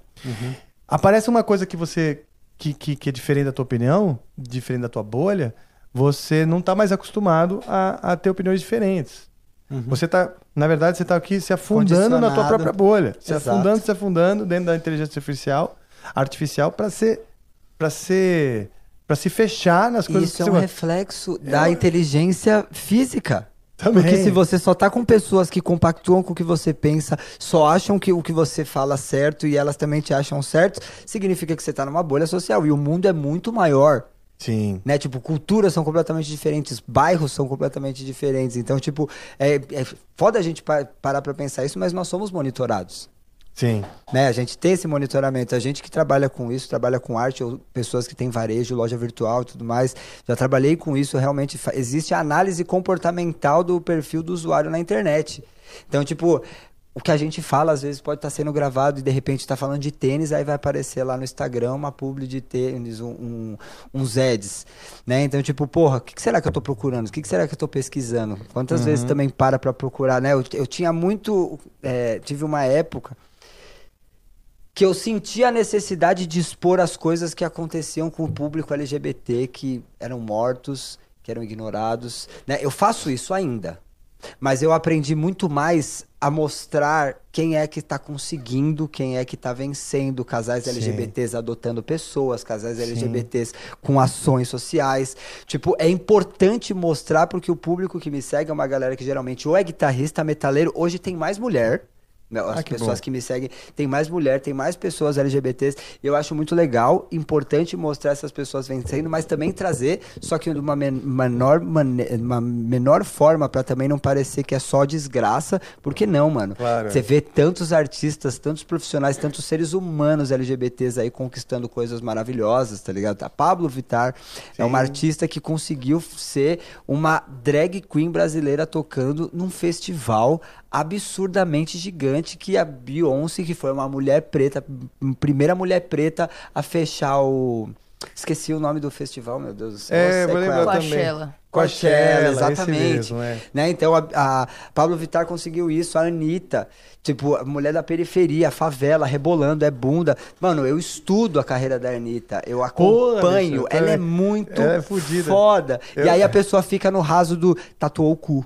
Aparece uma coisa que você que, que, que é diferente da tua opinião, diferente da tua bolha, você não tá mais acostumado a, a ter opiniões diferentes. Você tá, na verdade, você tá aqui se afundando na tua própria bolha, se Exato. afundando, se afundando dentro da inteligência artificial, artificial para ser para ser Pra se fechar nas coisas Isso que é um reflexo da inteligência física. Também. Porque se você só tá com pessoas que compactuam com o que você pensa, só acham que o que você fala certo e elas também te acham certo, significa que você tá numa bolha social. E o mundo é muito maior. Sim. Né? Tipo, culturas são completamente diferentes, bairros são completamente diferentes. Então, tipo, é, é foda a gente pa- parar pra pensar isso, mas nós somos monitorados. Sim. Né? A gente tem esse monitoramento. A gente que trabalha com isso, trabalha com arte, ou pessoas que têm varejo, loja virtual e tudo mais, já trabalhei com isso. Realmente existe a análise comportamental do perfil do usuário na internet. Então, tipo, o que a gente fala às vezes pode estar sendo gravado e de repente está falando de tênis, aí vai aparecer lá no Instagram uma publi de tênis, um, um, uns ads, né? Então, tipo, porra, o que, que será que eu tô procurando? O que, que será que eu tô pesquisando? Quantas Uhum. vezes também para pra procurar, né? Eu, eu tinha muito, é, tive uma época que eu sentia a necessidade de expor as coisas que aconteciam com o público LGBT, que eram mortos, que eram ignorados. Né? Eu faço isso ainda. Mas eu aprendi muito mais a mostrar quem é que está conseguindo, quem é que está vencendo, casais Sim. LGBTs adotando pessoas, casais Sim. LGBTs com ações sociais. Tipo, é importante mostrar porque o público que me segue é uma galera que geralmente ou é guitarrista, metaleiro, hoje tem mais mulher. Né, As Ah, que pessoas bom. que me seguem, tem mais mulher, tem mais pessoas LGBTs. E eu acho muito legal, importante mostrar essas pessoas vencendo, mas também trazer, só que de uma men- menor, uma menor forma, pra também não parecer que é só desgraça. Porque não, mano? Claro. Você vê tantos artistas, tantos profissionais, tantos seres humanos LGBTs aí conquistando coisas maravilhosas, tá ligado? A Pablo Vittar é uma artista que conseguiu ser uma drag queen brasileira tocando num festival absurdamente gigante que a Beyoncé, que foi uma mulher preta, primeira mulher preta a fechar o Esqueci o nome do festival, meu Deus do céu. É, vou lembrar qual? também. Coachella. Coachella, esse exatamente. mesmo, é. Né? Então a, a Pablo Vittar conseguiu isso, a Anitta, tipo, a mulher da periferia, a favela, rebolando, é bunda. Mano, eu estudo a carreira da Anitta, eu acompanho, ela é muito Ela é foda. Eu- E aí a pessoa fica no raso do tatuou o cu.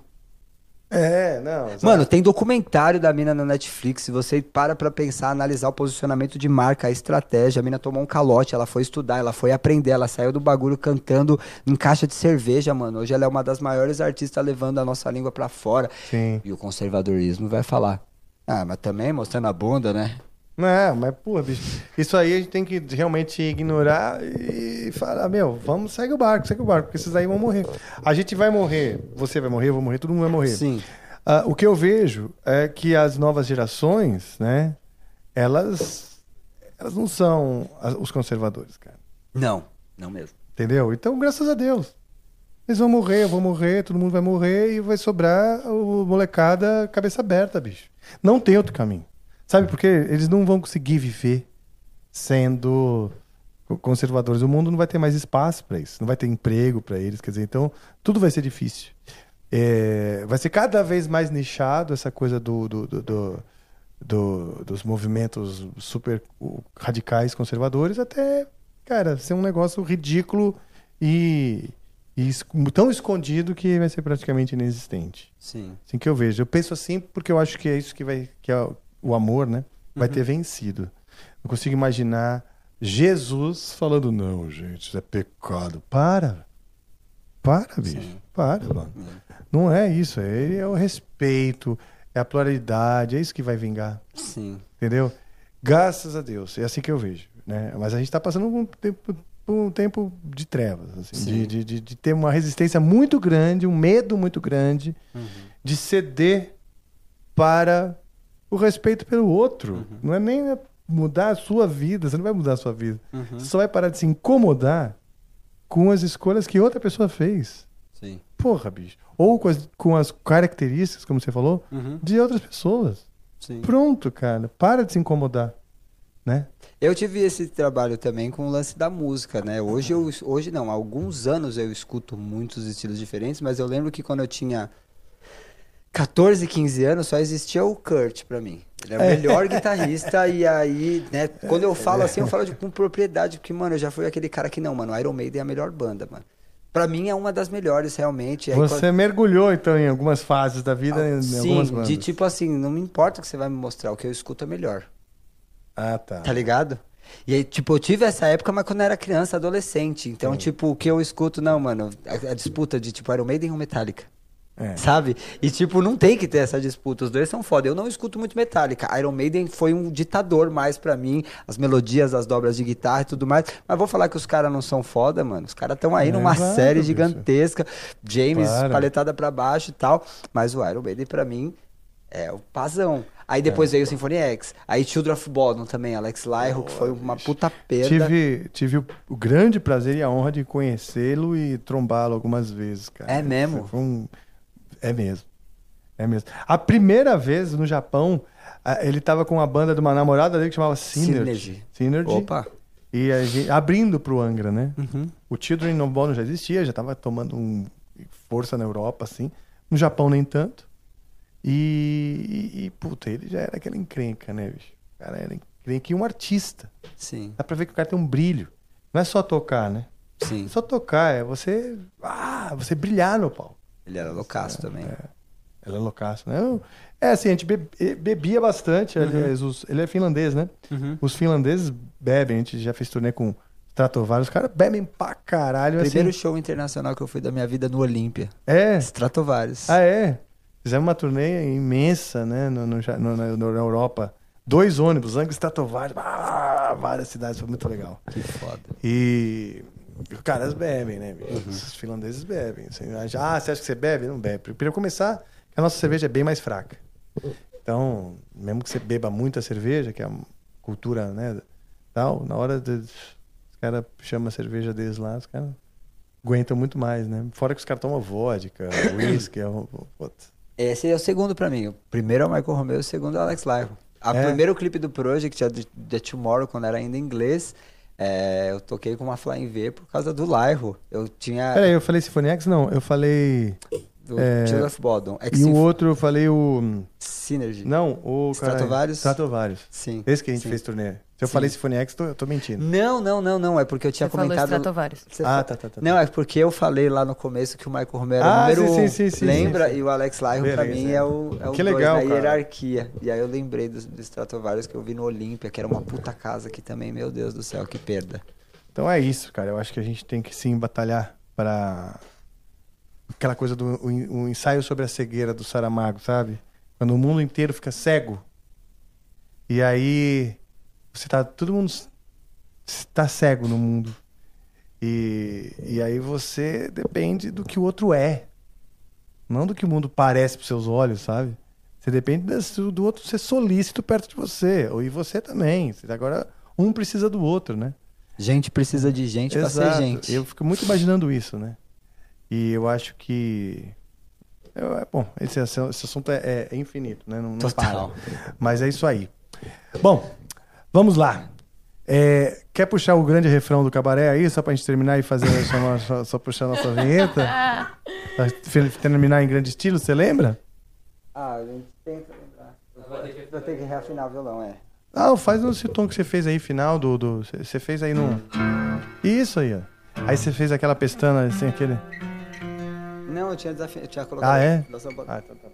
É, não. Mano, tem documentário da mina na Netflix. Se você para pra pensar, analisar o posicionamento de marca, a estratégia, a mina tomou um calote, ela foi estudar, ela foi aprender, ela saiu do bagulho cantando em caixa de cerveja, mano. Hoje ela é uma das maiores artistas levando a nossa língua pra fora. Sim. E o conservadorismo vai falar. Ah, mas também mostrando a bunda, né? Não, mas, porra, bicho, isso aí a gente tem que realmente ignorar e falar, meu, vamos, segue o barco, segue o barco, porque esses aí vão morrer. A gente vai morrer, você vai morrer, eu vou morrer, todo mundo vai morrer. Sim. Ah, o que eu vejo é que as novas gerações, né, elas, elas não são os conservadores, cara. Não, não mesmo. Entendeu? Então, graças a Deus. Eles vão morrer, eu vou morrer, todo mundo vai morrer e vai sobrar o molecada cabeça aberta, bicho. Não tem outro caminho. Sabe por quê? Eles não vão conseguir viver sendo co- conservadores. O mundo não vai ter mais espaço para isso, não vai ter emprego para eles, quer dizer, então tudo vai ser difícil. É, vai ser cada vez mais nichado essa coisa do, do- do- do- do- dos movimentos super radicais conservadores até, cara, ser um negócio ridículo e, e tão escondido que vai ser praticamente inexistente. Sim. Assim que eu vejo. Eu penso assim porque eu acho que é isso que vai que é o- amor, né? Vai ter vencido. Não consigo imaginar Jesus falando não, gente, isso é pecado. Para. Para, bicho. Para, mano. Não é isso, é, é o respeito, é a pluralidade, é isso que vai vingar. Sim. Entendeu? Graças a Deus, é assim que eu vejo. Né? Mas a gente está passando um tempo, um tempo de trevas, assim, Sim. de, de, de, de ter uma resistência muito grande, um medo muito grande Uhum. de ceder para o respeito pelo outro. Uhum. Não é nem mudar a sua vida, você não vai mudar a sua vida. Uhum. Você só vai parar de se incomodar com as escolhas que outra pessoa fez. Sim. Porra, bicho. Ou com as, com as características, como você falou, Uhum. de outras pessoas. Sim. Pronto, cara. Para de se incomodar. Né? Eu tive esse trabalho também com o lance da música, né? Hoje eu hoje não, há alguns anos eu escuto muitos estilos diferentes, mas eu lembro que quando eu tinha 14, 15 anos só existia o Kurt pra mim. Ele é o É. melhor guitarrista e aí, né, quando eu falo assim, eu falo de, com propriedade, porque mano, eu já fui aquele cara que não, mano, Iron Maiden é a melhor banda, mano. Pra mim é uma das melhores realmente. Aí, Você quando- mergulhou, então, em algumas fases da vida, em Sim, de tipo assim, não me importa o que você vai me mostrar, o que eu escuto é melhor. Ah, tá. Tá ligado? E aí, tipo, eu tive essa época, mas quando eu era criança, adolescente. Então, tipo, o que eu escuto, não, mano, a, a disputa de, tipo, Iron Maiden ou Metallica. É. Sabe? E, tipo, não tem que ter essa disputa. Os dois são foda. Eu não escuto muito Metallica. Iron Maiden foi um ditador mais pra mim. As melodias, as dobras de guitarra e tudo mais. Mas vou falar que os caras não são foda, mano. Os caras estão aí É, numa claro, série bicho. gigantesca. James, paletada pra baixo e tal. Mas o Iron Maiden, pra mim, é o pazão. Aí depois veio o Symphony X. Aí Children of Bodom também, Alex Lyro, que foi uma puta perda. Tive, tive o, o grande prazer e a honra de conhecê-lo e trombá-lo algumas vezes, cara. É mesmo? Foi um- É mesmo. É mesmo. A primeira vez no Japão, a- ele tava com uma banda de uma namorada dele que chamava Synergy. Synergy. Synergy. Opa. E a gente, abrindo pro Angra, né? Uhum. O Children of Bodom já existia, já tava tomando um, força na Europa, assim. No Japão, nem tanto. E, e, e, puta, ele já era aquela encrenca, né, bicho? O cara era encrenca e um artista. Sim. Dá pra ver que o cara tem um brilho. Não é só tocar, né? Sim. Só tocar, é você. Ah, você brilhar no palco. Ele era loucaço também. Ela é loucaço, né? Eu- É assim, a gente be- bebia bastante. aliás, os- ele é finlandês, né? Uhum. Os finlandeses bebem, a gente já fez turnê com Stratovarius, os caras bebem pra caralho. Primeiro assim. show internacional que eu fui da minha vida no Olímpia. É. Stratovarius. Ah, é? Fizemos uma turnê imensa, né? No, no, no- na, na Europa. Dois ônibus, Angra e Stratovarius, ah, várias cidades, foi muito legal. Que foda. E caras bebem, né? bicho? Os finlandeses bebem. assim, ah, você acha que você bebe? Não bebe. Para começar, a nossa cerveja é bem mais fraca. Então, mesmo que você beba muita cerveja, que é a cultura, né? Tal, na hora de, os caras chamam a cerveja deles lá, os caras aguentam muito mais, né? Fora que os caras tomam vodka, whisky, é um-. Esse é o segundo pra mim. O primeiro é o Michael Romeo, o segundo é o Alex Lyro. O É? primeiro clipe do Project, é The Tomorrow, quando era ainda em inglês, é, eu toquei com uma Flying V por causa do Lyro. Eu tinha... Peraí, eu falei Symphony X? Não, eu falei. Do é, Children of Bodom. É E o outro eu falei o. Synergy. Não, o. Stratovarius? Stratovarius. Sim. Esse que a gente sim. fez turnê. Se eu Sim. falei Symphony X, tô- eu tô mentindo. Não, não, não, não. É porque eu tinha Você falou comentado. Stratovarius. Você Ah, fa- tá, tá, tá, Não, é porque eu falei lá no começo que o Michael Romero era Ah, o número sim, um. sim, sim, sim, Lembra? sim, sim. E o Alex Lyro, pra mim, é. é o, é o Que dois legal, na cara. hierarquia. E aí eu lembrei do, do Stratovarius que eu vi no Olímpia, que era uma puta casa aqui também. Meu Deus do céu, que perda. Então é isso, cara. Eu acho que a gente tem que sim batalhar para aquela coisa do o, o ensaio sobre a cegueira do Saramago, sabe? Quando o mundo inteiro fica cego. E aí você tá todo mundo está cego no mundo. E, e aí você depende do que o outro é. Não do que o mundo parece para seus olhos, sabe? Você depende do outro ser solícito perto de você. Ou e você também. Agora um precisa do outro, né? Gente precisa de gente pra ser gente. Eu fico muito imaginando isso, né? E eu acho que. eu- é, bom, esse, esse assunto é, é infinito, né? Não, não Total. para. Mas é isso aí. Bom, vamos lá. É, quer puxar o grande refrão do cabaré aí, só pra gente terminar e fazer só, só, só puxar a nossa vinheta? Terminar em grande estilo, você lembra? Ah, a gente tenta lembrar. Vou ter que reafinar o violão, é. Ah, faz nesse tom que você fez aí, final do. do você você fez aí no. Isso aí, ó. Aí você fez aquela pestana assim, aquele. Não, eu tinha eu tinha colocado. Ah, é? Ah, tá, tá.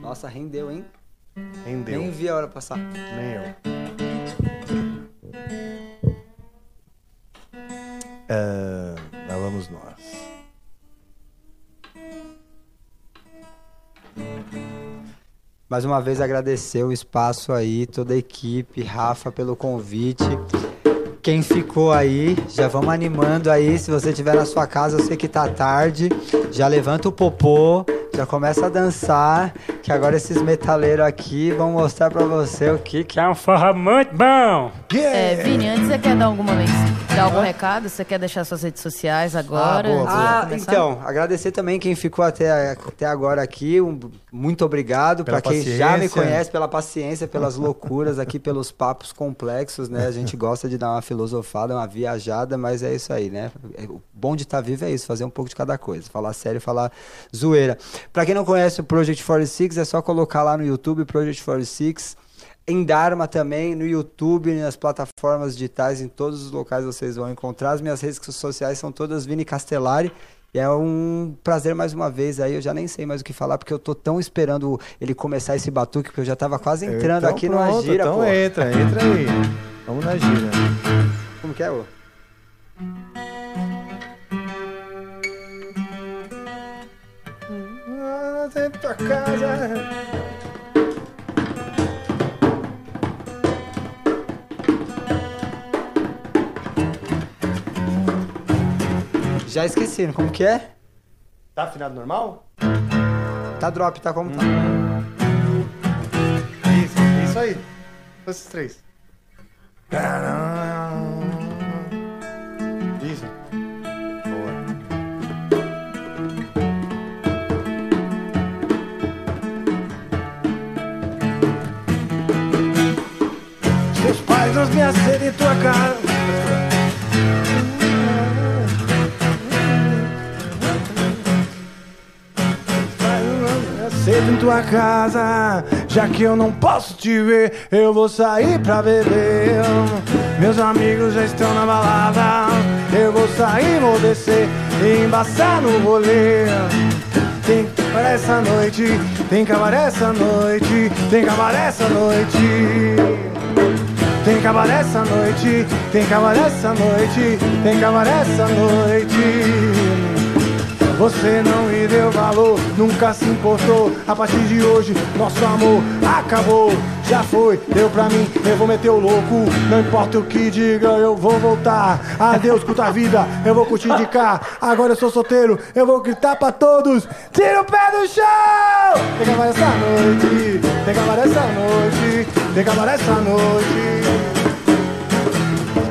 Nossa, rendeu, hein? Rendeu. Nem vi a hora passar. Nem eu. Ah, lá vamos nós. Mais uma vez agradecer o espaço aí, toda a equipe, Rafa pelo convite. Quem ficou aí, já vamos animando aí. Se você estiver na sua casa, eu sei que tá tarde. Já levanta o popô, já começa a dançar. Que agora esses metaleiros aqui vão mostrar pra você o que, que é um forró muito bom. É, Vini, antes você quer dar alguma dar algum recado? Você quer deixar suas redes sociais agora? antes de Ah, começar? então, agradecer também quem ficou até, até agora aqui. Um, muito obrigado Pela para quem já me paciência. conhece, pela paciência, pelas loucuras aqui, pelos papos complexos, né? A gente gosta de dar uma filosofada, uma viajada, mas é isso aí, né? É, O bom de estar vivo é isso, fazer um pouco de cada coisa. Falar sério, falar zoeira. Para quem não conhece o Project 46, é só colocar lá no YouTube Project 46. Em Dharma também, no YouTube, nas plataformas digitais, em todos os locais vocês vão encontrar. As minhas redes sociais são todas Vini Castellari. E é um prazer mais uma vez aí, eu já nem sei mais o que falar, porque eu tô tão esperando ele começar esse batuque, porque eu já tava quase entrando Então aqui pronto, numa gira, Então pô. entra, entra aí. Vamos na gira. Como que é, ô? Dentro da casa. Já esqueci, como que é? Tá afinado normal? Tá drop, tá como tá? Isso, isso aí. Esses três. Isso. Seus pais não me acendem tua cara. Cedo em tua casa, já que eu não posso te ver, eu vou sair pra beber. Meus amigos já estão na balada, eu vou sair, vou descer e embaçar no rolê. Tem cabaré essa noite, tem cabaré essa noite, tem cabaré essa noite. Tem cabaré essa noite, tem cabaré essa noite, tem cabaré essa noite. Você não me deu valor, nunca se importou. A partir de hoje, nosso amor acabou. Já foi, deu pra mim, eu vou meter o louco. Não importa o que diga, eu vou voltar. Adeus, curta a vida, eu vou curtir de cá. Agora eu sou solteiro, eu vou gritar pra todos: tira o pé do chão! Tem cabaré essa noite, tem cabaré essa noite, tem cabaré essa noite.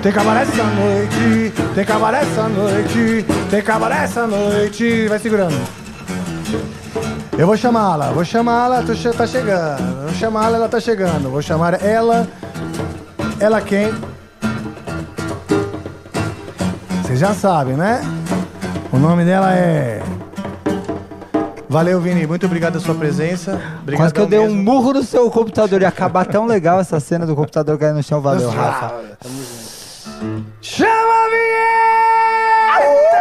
Tem cabaré essa noite, tem cabaré essa noite, tem cabaré essa noite. Vai segurando. Eu vou chamá-la, vou chamá-la, che- tá chegando. Vou chamá-la, ela tá chegando. Vou chamar ela. Ela quem? Vocês já sabem, né? O nome dela é. Valeu, Vini. Muito obrigado pela sua presença. Obrigado Quase que eu dei um murro no seu computador. Ia acabar tão legal essa cena do computador cair no chão. Valeu, Rafa. Chama a vinheta!